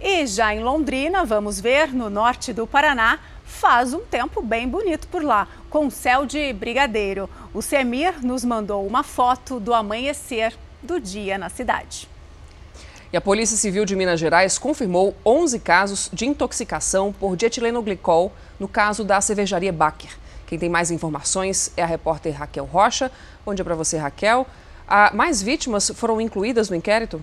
Speaker 2: E já em Londrina, vamos ver, no norte do Paraná, faz um tempo bem bonito por lá, com céu de brigadeiro. O Semir nos mandou uma foto do amanhecer do dia na cidade.
Speaker 1: E a Polícia Civil de Minas Gerais confirmou 11 casos de intoxicação por dietilenoglicol no caso da cervejaria Baker. Quem tem mais informações é a repórter Raquel Rocha. Bom dia para você, Raquel. Ah, mais vítimas foram incluídas no inquérito?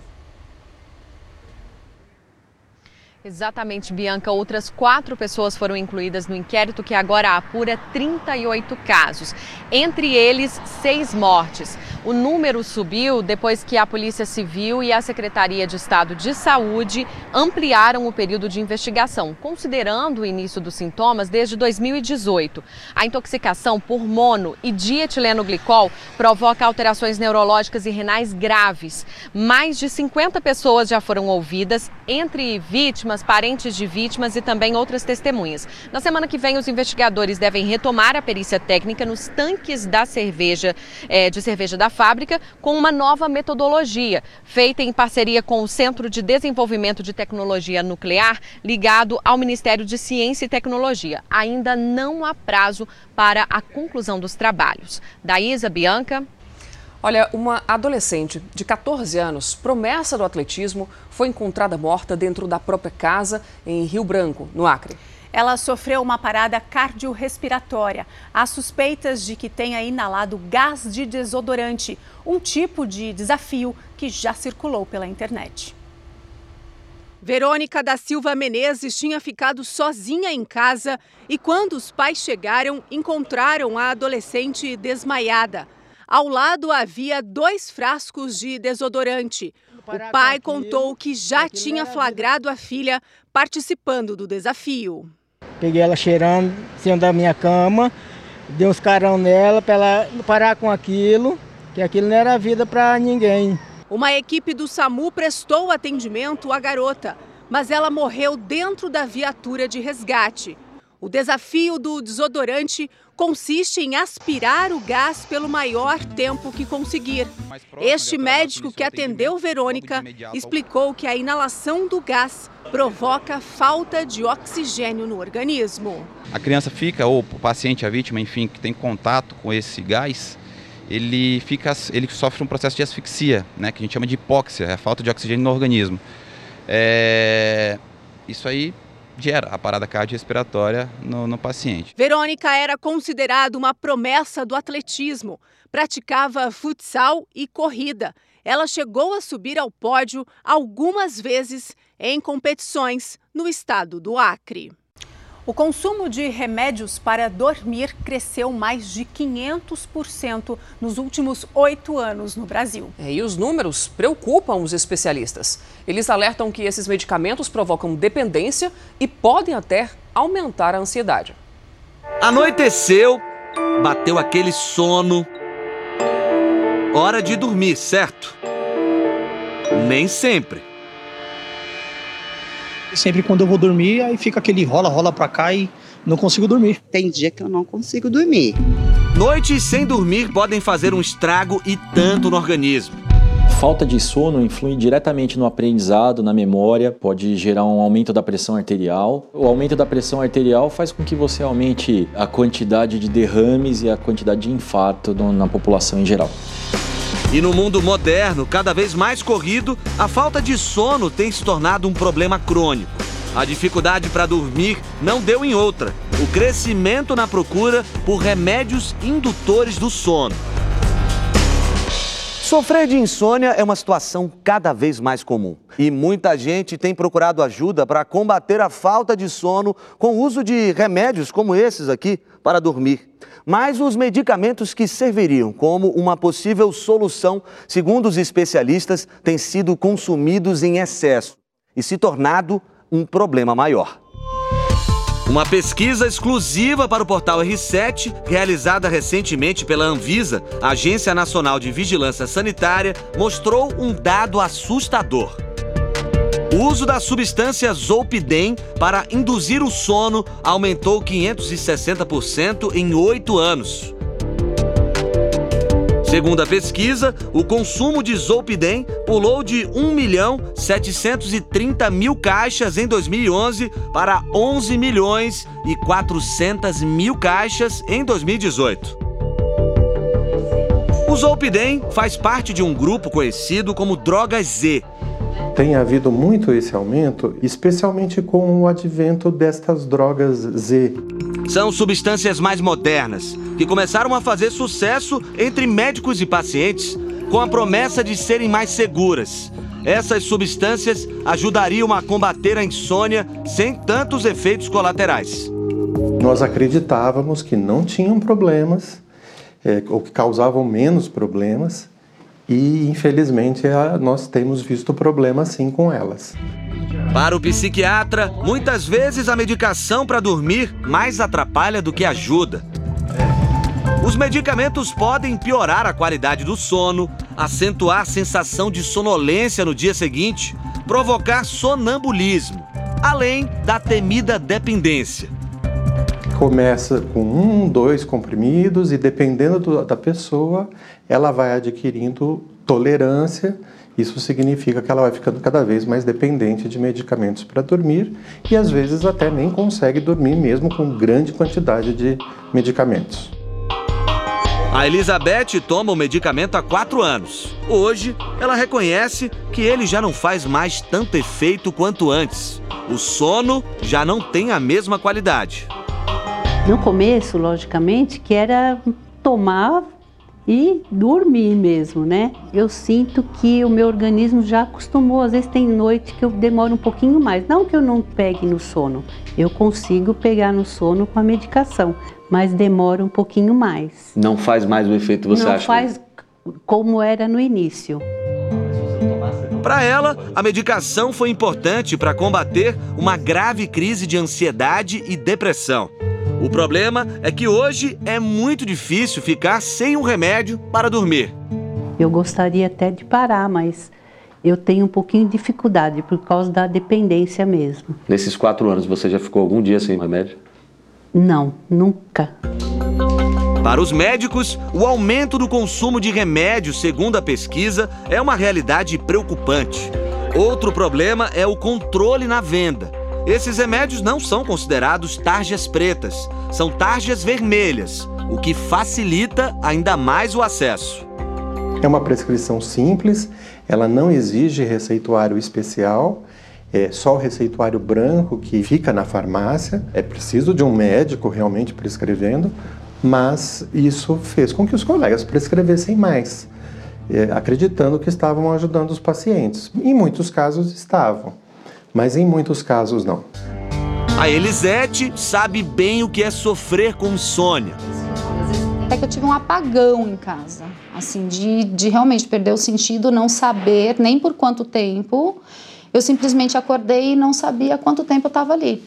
Speaker 39: Exatamente, Bianca. Outras quatro pessoas foram incluídas no inquérito que agora apura 38 casos, entre eles seis mortes. O número subiu depois que a Polícia Civil e a Secretaria de Estado de Saúde ampliaram o período de investigação, considerando o início dos sintomas desde 2018. A intoxicação por mono e dietilenoglicol provoca alterações neurológicas e renais graves. Mais de 50 pessoas já foram ouvidas, entre vítimas vítimas, parentes de vítimas e também outras testemunhas. Na semana que vem, os investigadores devem retomar a perícia técnica nos tanques da cerveja, é, de cerveja da fábrica, com uma nova metodologia, feita em parceria com o Centro de Desenvolvimento de Tecnologia Nuclear, ligado ao Ministério de Ciência e Tecnologia. Ainda não há prazo para a conclusão dos trabalhos. Daísa Bianca.
Speaker 1: Olha, uma adolescente de 14 anos, promessa do atletismo, foi encontrada morta dentro da própria casa em Rio Branco, no Acre.
Speaker 2: Ela sofreu uma parada cardiorrespiratória. Há suspeitas de que tenha inalado gás de desodorante, um tipo de desafio que já circulou pela internet. Verônica da Silva Menezes tinha ficado sozinha em casa e, quando os pais chegaram, encontraram a adolescente desmaiada. Ao lado havia dois frascos de desodorante. O pai contou que já tinha flagrado a filha participando do desafio.
Speaker 93: Peguei ela cheirando em cima da minha cama, dei uns carão nela para ela parar com aquilo, que aquilo não era vida para ninguém.
Speaker 2: Uma equipe do SAMU prestou atendimento à garota, mas ela morreu dentro da viatura de resgate. O desafio do desodorante consiste em aspirar o gás pelo maior tempo que conseguir. Este médico que atendeu Verônica explicou que a inalação do gás provoca falta de oxigênio no organismo.
Speaker 94: A criança fica, ou o paciente, a vítima, enfim, que tem contato com esse gás, ele fica, ele sofre um processo de asfixia, né, que a gente chama de hipóxia, é a falta de oxigênio no organismo. É, isso aí gera a parada cardiorrespiratória no, no paciente.
Speaker 2: Verônica era considerada uma promessa do atletismo. Praticava futsal e corrida. Ela chegou a subir ao pódio algumas vezes em competições no estado do Acre. O consumo de remédios para dormir cresceu mais de 500% nos últimos oito anos no Brasil.
Speaker 1: É, e os números preocupam os especialistas. Eles alertam que esses medicamentos provocam dependência e podem até aumentar a ansiedade.
Speaker 95: Anoiteceu, bateu aquele sono. Hora de dormir, certo? Nem sempre.
Speaker 96: Sempre quando eu vou dormir, aí fica aquele rola, rola pra cá e não consigo dormir.
Speaker 97: Tem dia que eu não consigo dormir.
Speaker 95: Noites sem dormir podem fazer um estrago e tanto no organismo.
Speaker 98: Falta de sono influi diretamente no aprendizado, na memória, pode gerar um aumento da pressão arterial. O aumento da pressão arterial faz com que você aumente a quantidade de derrames e a quantidade de infarto na população em geral.
Speaker 95: E no mundo moderno, cada vez mais corrido, a falta de sono tem se tornado um problema crônico. A dificuldade para dormir não deu em outra: o crescimento na procura por remédios indutores do sono. Sofrer de insônia é uma situação cada vez mais comum e muita gente tem procurado ajuda para combater a falta de sono com o uso de remédios como esses aqui para dormir. Mas os medicamentos que serviriam como uma possível solução, segundo os especialistas, têm sido consumidos em excesso e se tornado um problema maior. Uma pesquisa exclusiva para o portal R7, realizada recentemente pela Anvisa, Agência Nacional de Vigilância Sanitária, mostrou um dado assustador. O uso da substância Zolpidem para induzir o sono aumentou 560% em oito anos. Segundo a pesquisa, o consumo de Zolpidem pulou de 1 milhão 730 mil caixas em 2011 para 11 milhões e 400 mil caixas em 2018. O Zolpidem faz parte de um grupo conhecido como Drogas Z,
Speaker 99: tem havido muito esse aumento, especialmente com o advento destas drogas Z.
Speaker 95: São substâncias mais modernas que começaram a fazer sucesso entre médicos e pacientes com a promessa de serem mais seguras. Essas substâncias ajudariam a combater a insônia sem tantos efeitos colaterais.
Speaker 99: Nós acreditávamos que não tinham problemas, é, ou que causavam menos problemas, e infelizmente nós temos visto problema sim com elas.
Speaker 95: Para o psiquiatra, muitas vezes a medicação para dormir mais atrapalha do que ajuda. Os medicamentos podem piorar a qualidade do sono, acentuar a sensação de sonolência no dia seguinte, provocar sonambulismo, além da temida dependência.
Speaker 99: Começa com um, dois comprimidos e dependendo do, da pessoa, ela vai adquirindo tolerância. Isso significa que ela vai ficando cada vez mais dependente de medicamentos para dormir e às vezes até nem consegue dormir mesmo com grande quantidade de medicamentos.
Speaker 95: A Elizabeth toma o medicamento há quatro anos. Hoje, ela reconhece que ele já não faz mais tanto efeito quanto antes. O sono já não tem a mesma qualidade.
Speaker 100: No começo, logicamente, que era tomar
Speaker 101: e dormir mesmo, né? Eu sinto que o meu organismo já acostumou, às vezes tem noite que eu demoro um pouquinho mais. Não que eu não pegue no sono, eu consigo pegar no sono com a medicação, mas demora um pouquinho mais.
Speaker 95: Não faz mais o efeito, você
Speaker 101: não
Speaker 95: acha?
Speaker 101: Não faz como era no início.
Speaker 95: Para ela, a medicação foi importante para combater uma grave crise de ansiedade e depressão. O problema é que hoje é muito difícil ficar sem um remédio para dormir.
Speaker 101: Eu gostaria até de parar, mas eu tenho um pouquinho de dificuldade por causa da dependência mesmo.
Speaker 95: Nesses quatro anos, você já ficou algum dia sem remédio?
Speaker 101: Não, nunca.
Speaker 95: Para os médicos, o aumento do consumo de remédios, segundo a pesquisa, é uma realidade preocupante. Outro problema é o controle na venda. Esses remédios não são considerados tarjas pretas, são tarjas vermelhas, o que facilita ainda mais o acesso.
Speaker 99: É uma prescrição simples, ela não exige receituário especial, é só o receituário branco que fica na farmácia. É preciso de um médico realmente prescrevendo, mas isso fez com que os colegas prescrevessem mais, é, acreditando que estavam ajudando os pacientes. Em muitos casos estavam mas em muitos casos não.
Speaker 95: A Elisete sabe bem o que é sofrer com insônia.
Speaker 102: É que eu tive um apagão em casa, assim, de, de realmente perder o sentido, não saber nem por quanto tempo. Eu simplesmente acordei e não sabia quanto tempo eu estava ali.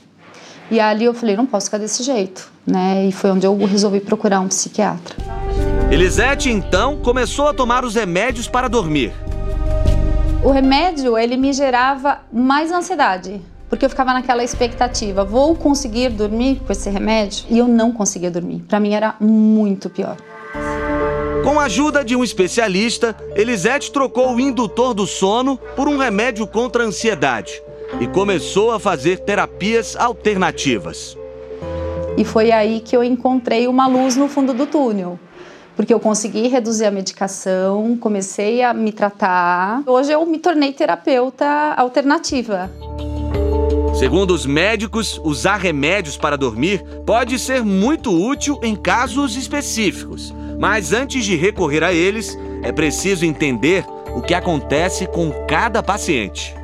Speaker 102: E ali eu falei, não posso ficar desse jeito, né? E foi onde eu resolvi procurar um psiquiatra.
Speaker 95: Elisete então começou a tomar os remédios para dormir
Speaker 102: o remédio ele me gerava mais ansiedade, porque eu ficava naquela expectativa, vou conseguir dormir com esse remédio? E eu não conseguia dormir. Para mim era muito pior.
Speaker 95: Com a ajuda de um especialista, Elisete trocou o indutor do sono por um remédio contra a ansiedade e começou a fazer terapias alternativas.
Speaker 102: E foi aí que eu encontrei uma luz no fundo do túnel porque eu consegui reduzir a medicação, comecei a me tratar. Hoje eu me tornei terapeuta alternativa.
Speaker 95: Segundo os médicos, usar remédios para dormir pode ser muito útil em casos específicos. Mas antes de recorrer a eles, é preciso entender o que acontece com cada paciente.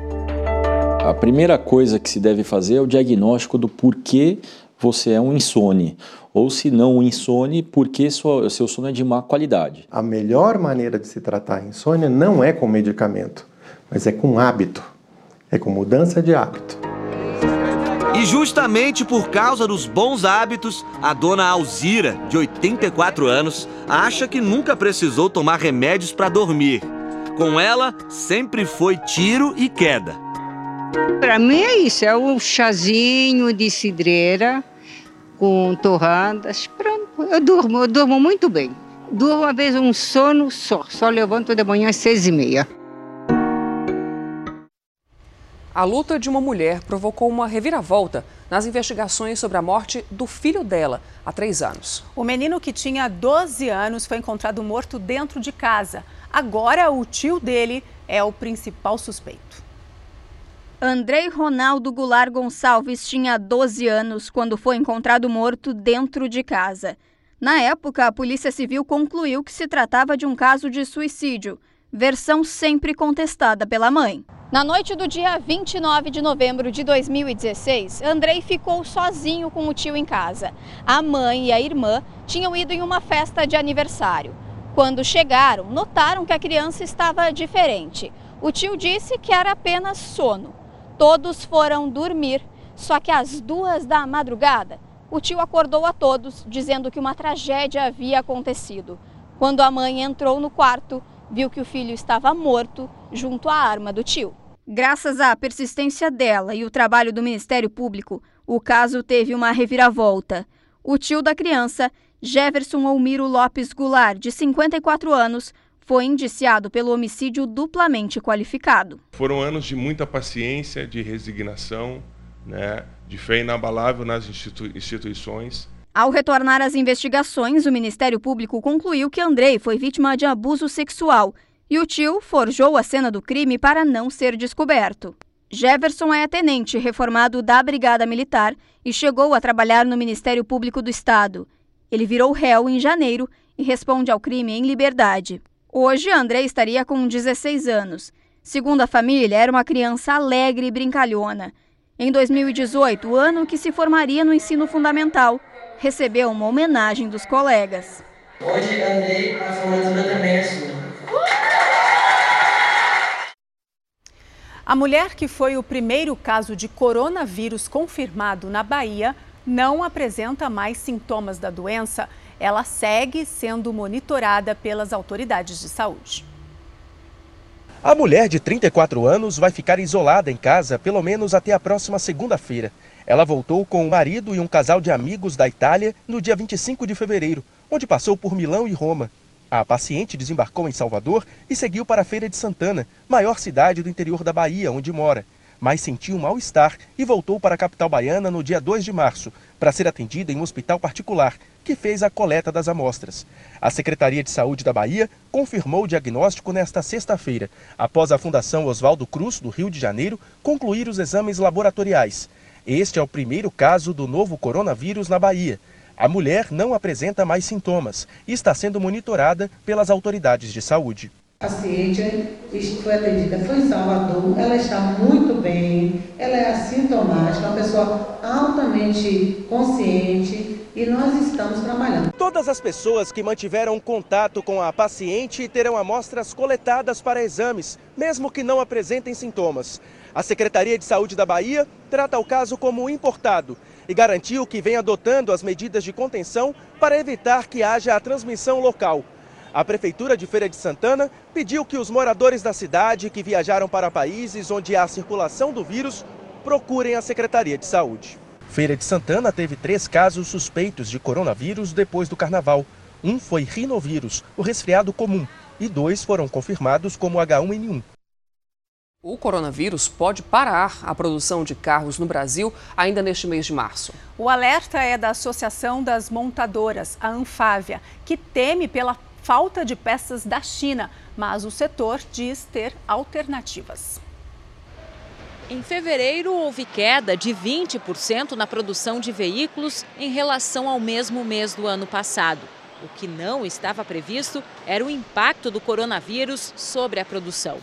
Speaker 98: A primeira coisa que se deve fazer é o diagnóstico do porquê você é um insone ou se não o insone, porque o seu sono é de má qualidade.
Speaker 99: A melhor maneira de se tratar a insônia não é com medicamento, mas é com hábito, é com mudança de hábito.
Speaker 95: E justamente por causa dos bons hábitos, a dona Alzira, de 84 anos, acha que nunca precisou tomar remédios para dormir. Com ela, sempre foi tiro e queda.
Speaker 103: Para mim é isso, é o chazinho de cidreira com torradas. Pronto, eu durmo, eu durmo muito bem. Durmo uma vez um sono só, só levanto de manhã às seis e meia.
Speaker 1: A luta de uma mulher provocou uma reviravolta nas investigações sobre a morte do filho dela há três anos.
Speaker 2: O menino que tinha 12 anos foi encontrado morto dentro de casa. Agora, o tio dele é o principal suspeito.
Speaker 104: Andrei Ronaldo Goulart Gonçalves tinha 12 anos quando foi encontrado morto dentro de casa. Na época, a Polícia Civil concluiu que se tratava de um caso de suicídio, versão sempre contestada pela mãe. Na noite do dia 29 de novembro de 2016, Andrei ficou sozinho com o tio em casa. A mãe e a irmã tinham ido em uma festa de aniversário. Quando chegaram, notaram que a criança estava diferente. O tio disse que era apenas sono. Todos foram dormir, só que às duas da madrugada, o tio acordou a todos dizendo que uma tragédia havia acontecido. Quando a mãe entrou no quarto, viu que o filho estava morto junto à arma do tio. Graças à persistência dela e o trabalho do Ministério Público, o caso teve uma reviravolta. O tio da criança, Jefferson Almiro Lopes Goulart, de 54 anos, foi indiciado pelo homicídio duplamente qualificado.
Speaker 105: Foram anos de muita paciência, de resignação, né, de fé inabalável nas institu instituições.
Speaker 104: Ao retornar às investigações, o Ministério Público concluiu que Andrei foi vítima de abuso sexual e o tio forjou a cena do crime para não ser descoberto. Jefferson é tenente reformado da Brigada Militar e chegou a trabalhar no Ministério Público do Estado. Ele virou réu em janeiro e responde ao crime em liberdade. Hoje, André estaria com 16 anos. Segundo a família, era uma criança alegre e brincalhona. Em 2018, o ano que se formaria no ensino fundamental, recebeu uma homenagem dos colegas.
Speaker 106: Hoje, Andrei, a formatura também é sua.
Speaker 2: A mulher que foi o primeiro caso de coronavírus confirmado na Bahia não apresenta mais sintomas da doença. Ela segue sendo monitorada pelas autoridades de saúde.
Speaker 92: A mulher de 34 anos vai ficar isolada em casa pelo menos até a próxima segunda-feira. Ela voltou com o marido e um casal de amigos da Itália no dia 25 de fevereiro, onde passou por Milão e Roma. A paciente desembarcou em Salvador e seguiu para a Feira de Santana, maior cidade do interior da Bahia, onde mora. Mas sentiu mal-estar e voltou para a capital baiana no dia 2 de março, para ser atendida em um hospital particular, que fez a coleta das amostras. A Secretaria de Saúde da Bahia confirmou o diagnóstico nesta sexta-feira, após a Fundação Oswaldo Cruz, do Rio de Janeiro, concluir os exames laboratoriais. Este é o primeiro caso do novo coronavírus na Bahia. A mulher não apresenta mais sintomas e está sendo monitorada pelas autoridades de saúde.
Speaker 107: Paciente foi atendida, foi em Salvador, ela está muito bem, ela é assintomática, uma pessoa altamente consciente e nós estamos trabalhando.
Speaker 92: Todas as pessoas que mantiveram contato com a paciente terão amostras coletadas para exames, mesmo que não apresentem sintomas. A Secretaria de Saúde da Bahia trata o caso como importado e garantiu que vem adotando as medidas de contenção para evitar que haja a transmissão local. A Prefeitura de Feira de Santana pediu que os moradores da cidade que viajaram para países onde há circulação do vírus procurem a Secretaria de Saúde. Feira de Santana teve três casos suspeitos de coronavírus depois do carnaval. Um foi rinovírus, o resfriado comum, e dois foram confirmados como H1N1.
Speaker 1: O coronavírus pode parar a produção de carros no Brasil ainda neste mês de março.
Speaker 2: O alerta é da Associação das Montadoras, a Anfávia, que teme pela falta de peças da China, mas o setor diz ter alternativas.
Speaker 51: Em fevereiro, houve queda de 20% na produção de veículos em relação ao mesmo mês do ano passado. O que não estava previsto era o impacto do coronavírus sobre a produção.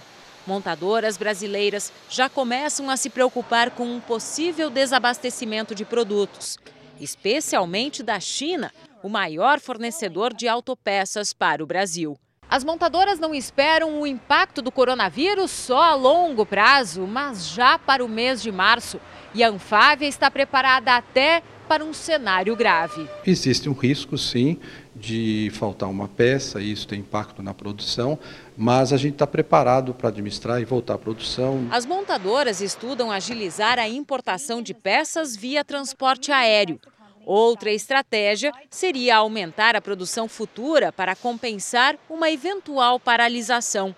Speaker 51: Montadoras brasileiras já começam a se preocupar com um possível desabastecimento de produtos, especialmente da China, o maior fornecedor de autopeças para o Brasil. As montadoras não esperam o impacto do coronavírus só a longo prazo, mas já para o mês de março. E a Anfávia está preparada até para um cenário grave.
Speaker 82: Existe um risco, sim, de faltar uma peça, e isso tem impacto na produção, mas a gente está preparado para administrar e voltar à produção.
Speaker 51: As montadoras estudam agilizar a importação de peças via transporte aéreo. Outra estratégia seria aumentar a produção futura para compensar uma eventual paralisação.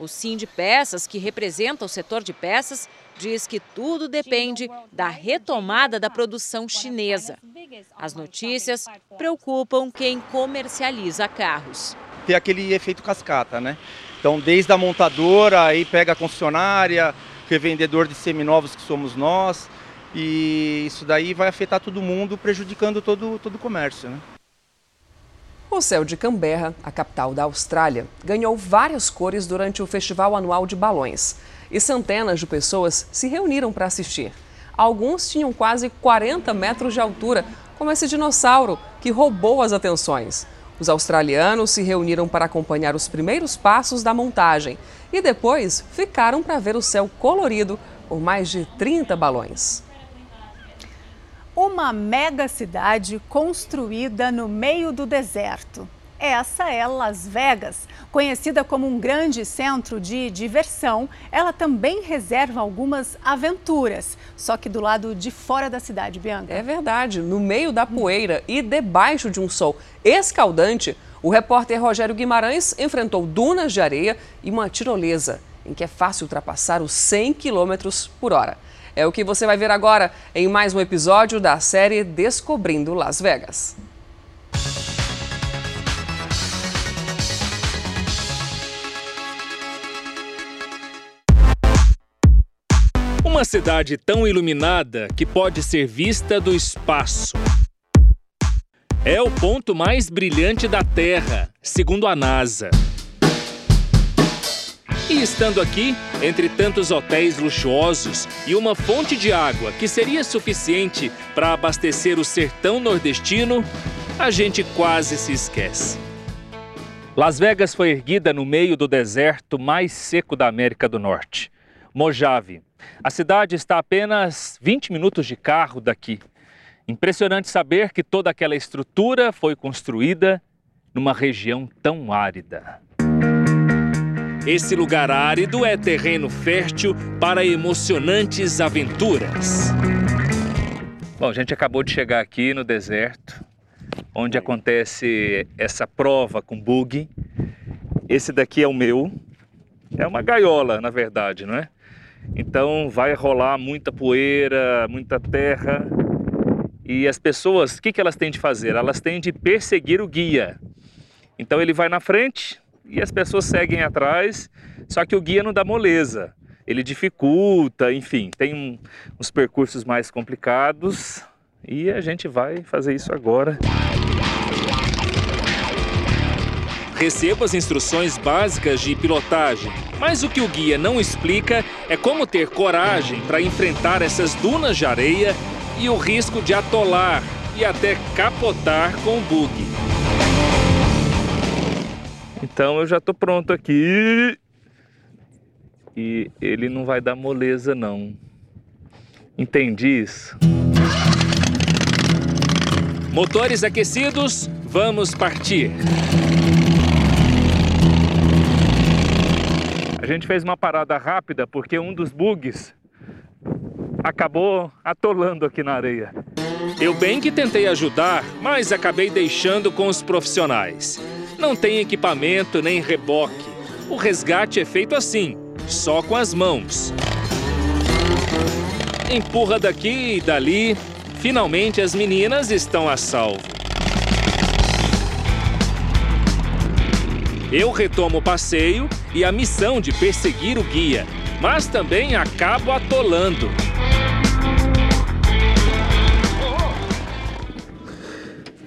Speaker 51: O Sim de Peças, que representa o setor de peças, diz que tudo depende da retomada da produção chinesa. As notícias preocupam quem comercializa carros.
Speaker 16: Tem aquele efeito cascata, né? Então, desde a montadora, aí pega a concessionária, revendedor de seminovos que somos nós, e isso daí vai afetar todo mundo, prejudicando todo, todo o comércio. Né?
Speaker 1: O céu de Canberra, a capital da Austrália, ganhou várias cores durante o Festival Anual de Balões. E centenas de pessoas se reuniram para assistir. Alguns tinham quase 40 metros de altura, como esse dinossauro que roubou as atenções. Os australianos se reuniram para acompanhar os primeiros passos da montagem e depois ficaram para ver o céu colorido por mais de 30 balões.
Speaker 2: Uma mega cidade construída no meio do deserto. Essa é Las Vegas. Conhecida como um grande centro de diversão, ela também reserva algumas aventuras, só que do lado de fora da cidade, Bianca.
Speaker 1: É verdade, no meio da poeira e debaixo de um sol escaldante, o repórter Rogério Guimarães enfrentou dunas de areia e uma tirolesa, em que é fácil ultrapassar os 100 km por hora. É o que você vai ver agora em mais um episódio da série Descobrindo Las Vegas.
Speaker 67: Uma cidade tão iluminada que pode ser vista do espaço. é o ponto mais brilhante da Terra, segundo a NASA. E estando aqui, entre tantos hotéis luxuosos e uma fonte de água que seria suficiente para abastecer o sertão nordestino, a gente quase se esquece. Las Vegas foi erguida no meio do deserto mais seco da América do Norte, Mojave. A cidade está a apenas 20 minutos de carro daqui. Impressionante saber que toda aquela estrutura foi construída numa região tão árida. Esse lugar árido é terreno fértil para emocionantes aventuras. Bom, a gente acabou de chegar aqui no deserto, onde acontece essa prova com bug. Esse daqui é o meu. É uma gaiola, na verdade, não é? Então vai rolar muita poeira, muita terra. E as pessoas, o que, que elas têm de fazer? Elas têm de perseguir o guia. Então ele vai na frente, e as pessoas seguem atrás, só que o guia não dá moleza. Ele dificulta, enfim, tem um, uns percursos mais complicados e a gente vai fazer isso agora. Receba as instruções básicas de pilotagem, mas o que o guia não explica é como ter coragem para enfrentar essas dunas de areia e o risco de atolar e até capotar com o bug. Então eu já estou pronto aqui. E ele não vai dar moleza não. Entendi isso. Motores aquecidos, vamos partir. A gente fez uma parada rápida porque um dos bugs acabou atolando aqui na areia. Eu bem que tentei ajudar, mas acabei deixando com os profissionais. Não tem equipamento nem reboque. O resgate é feito assim, só com as mãos. Empurra daqui e dali. Finalmente as meninas estão a salvo. Eu retomo o passeio e a missão de perseguir o guia, mas também acabo atolando.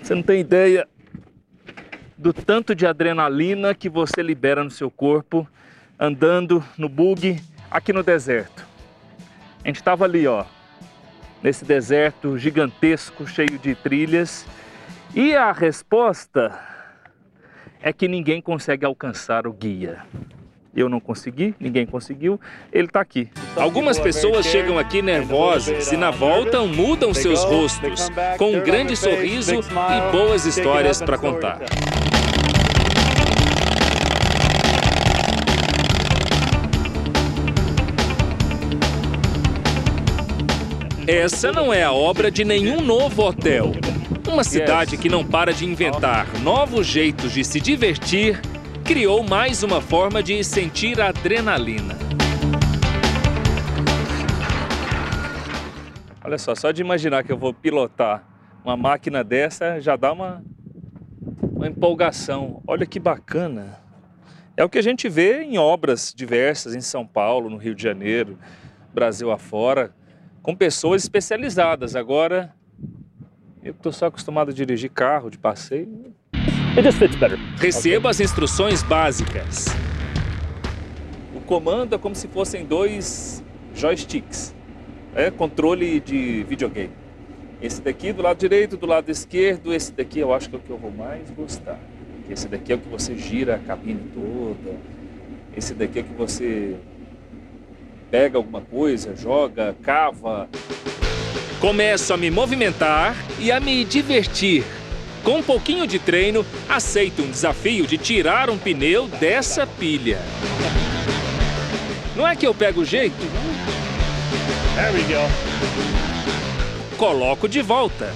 Speaker 67: Você não tem ideia do tanto de adrenalina que você libera no seu corpo andando no bug aqui no deserto. A gente estava ali, ó, nesse deserto gigantesco, cheio de trilhas, e a resposta é que ninguém consegue alcançar o guia. Eu não consegui, ninguém conseguiu, ele está aqui. Algumas pessoas chegam aqui nervosas e na volta mudam seus rostos, com um grande sorriso e boas histórias para contar. Essa não é a obra de nenhum novo hotel. Uma cidade que não para de inventar novos jeitos de se divertir, criou mais uma forma de sentir adrenalina. Olha só, só de imaginar que eu vou pilotar uma máquina dessa já dá uma, uma empolgação. Olha que bacana. É o que a gente vê em obras diversas em São Paulo, no Rio de Janeiro, Brasil afora com pessoas especializadas. Agora, eu estou só acostumado a dirigir carro de passeio. Receba as instruções básicas. O comando é como se fossem dois joysticks, é controle de videogame. Esse daqui do lado direito, do lado esquerdo, esse daqui eu acho que é o que eu vou mais gostar. Esse daqui é o que você gira a cabine toda. Esse daqui é o que você pega alguma coisa, joga, cava. Começo a me movimentar e a me divertir. Com um pouquinho de treino, aceito um desafio de tirar um pneu dessa pilha. Não é que eu pego o jeito? There we go. Coloco de volta.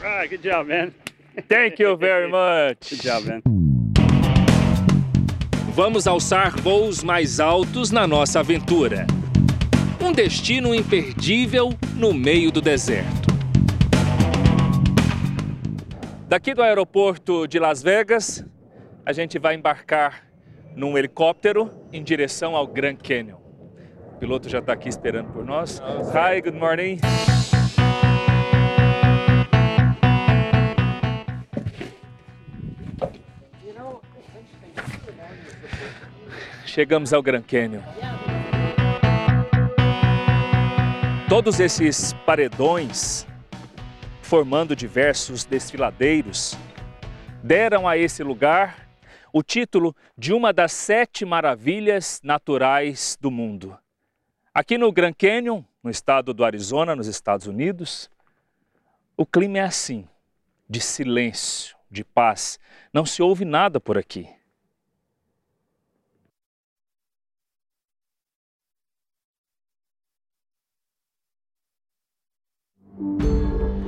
Speaker 108: Right, good job, man.
Speaker 67: Thank you very much.
Speaker 108: Good job, man.
Speaker 67: Vamos alçar voos mais altos na nossa aventura. Um destino imperdível no meio do deserto. Daqui do aeroporto de Las Vegas, a gente vai embarcar num helicóptero em direção ao Grand Canyon. O piloto já está aqui esperando por nós. Hi, good morning. Chegamos ao Grand Canyon. Todos esses paredões formando diversos desfiladeiros, deram a esse lugar o título de uma das sete maravilhas naturais do mundo. Aqui no Grand Canyon, no estado do Arizona, nos Estados Unidos, o clima é assim, de silêncio, de paz. Não se ouve nada por aqui.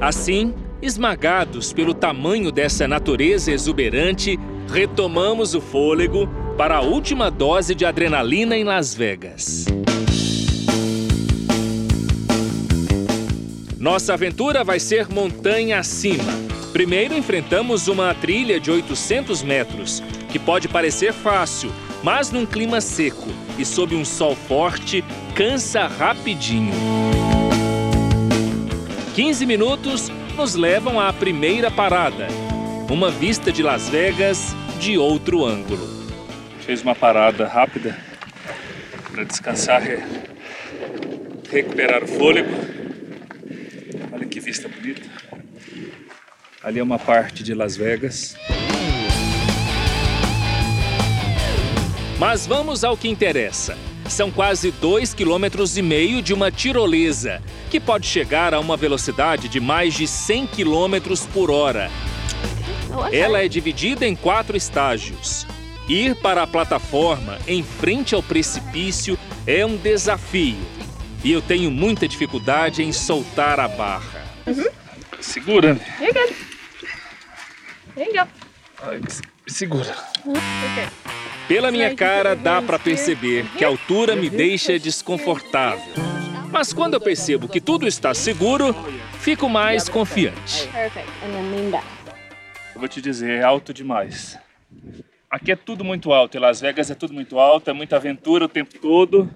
Speaker 67: Assim, esmagados pelo tamanho dessa natureza exuberante, retomamos o fôlego para a última dose de adrenalina em Las Vegas. Nossa aventura vai ser montanha acima. Primeiro enfrentamos uma trilha de 800 metros, que pode parecer fácil, mas num clima seco e sob um sol forte, cansa rapidinho. 15 minutos nos levam à primeira parada, uma vista de Las Vegas de outro ângulo. Fez uma parada rápida para descansar, recuperar o fôlego. Olha que vista bonita. Ali é uma parte de Las Vegas. Mas vamos ao que interessa. São quase 2,5 km de uma tirolesa, que pode chegar a uma velocidade de mais de 100 km por hora. Ela é dividida em quatro estágios. Ir para a plataforma em frente ao precipício é um desafio. E eu tenho muita dificuldade em soltar a barra.
Speaker 109: Uhum.
Speaker 67: Segura.
Speaker 109: You're good.
Speaker 67: Segura. Pela minha cara, dá para perceber que a altura me deixa desconfortável. Mas quando eu percebo que tudo está seguro, fico mais confiante. Eu vou te dizer, é alto demais. Aqui é tudo muito alto, em Las Vegas é tudo muito alto, é muita aventura o tempo todo.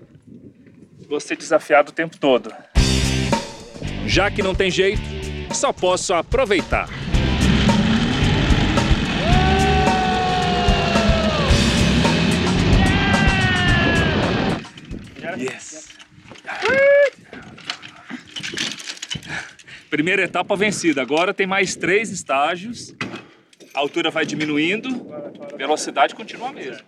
Speaker 67: Vou ser desafiado o tempo todo. Já que não tem jeito, só posso aproveitar. Yes. Primeira etapa vencida. Agora tem mais três estágios. A altura vai diminuindo, velocidade continua a mesma.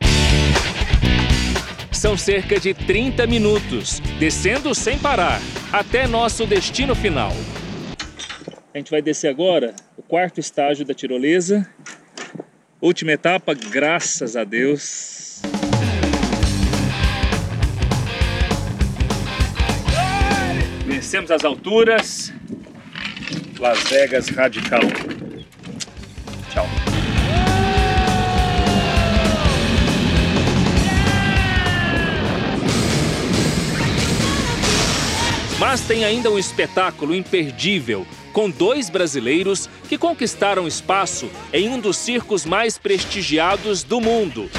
Speaker 67: São cerca de 30 minutos, descendo sem parar, até nosso destino final. A gente vai descer agora o quarto estágio da tirolesa. Última etapa, graças a Deus. Vencemos as alturas. Las Vegas Radical. Tchau. Mas tem ainda um espetáculo imperdível com dois brasileiros que conquistaram espaço em um dos circos mais prestigiados do mundo.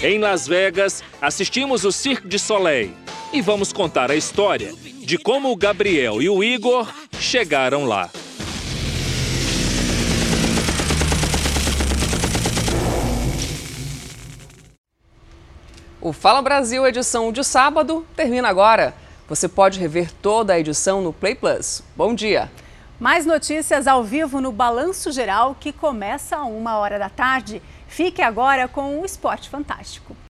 Speaker 67: Em Las Vegas, assistimos o Cirque du Soleil e vamos contar a história de como o Gabriel e o Igor chegaram lá.
Speaker 1: O Fala Brasil edição de sábado termina agora. Você pode rever toda a edição no Play Plus. Bom dia!
Speaker 2: Mais notícias ao vivo no Balanço Geral, que começa a uma hora da tarde. Fique agora com o Esporte Fantástico.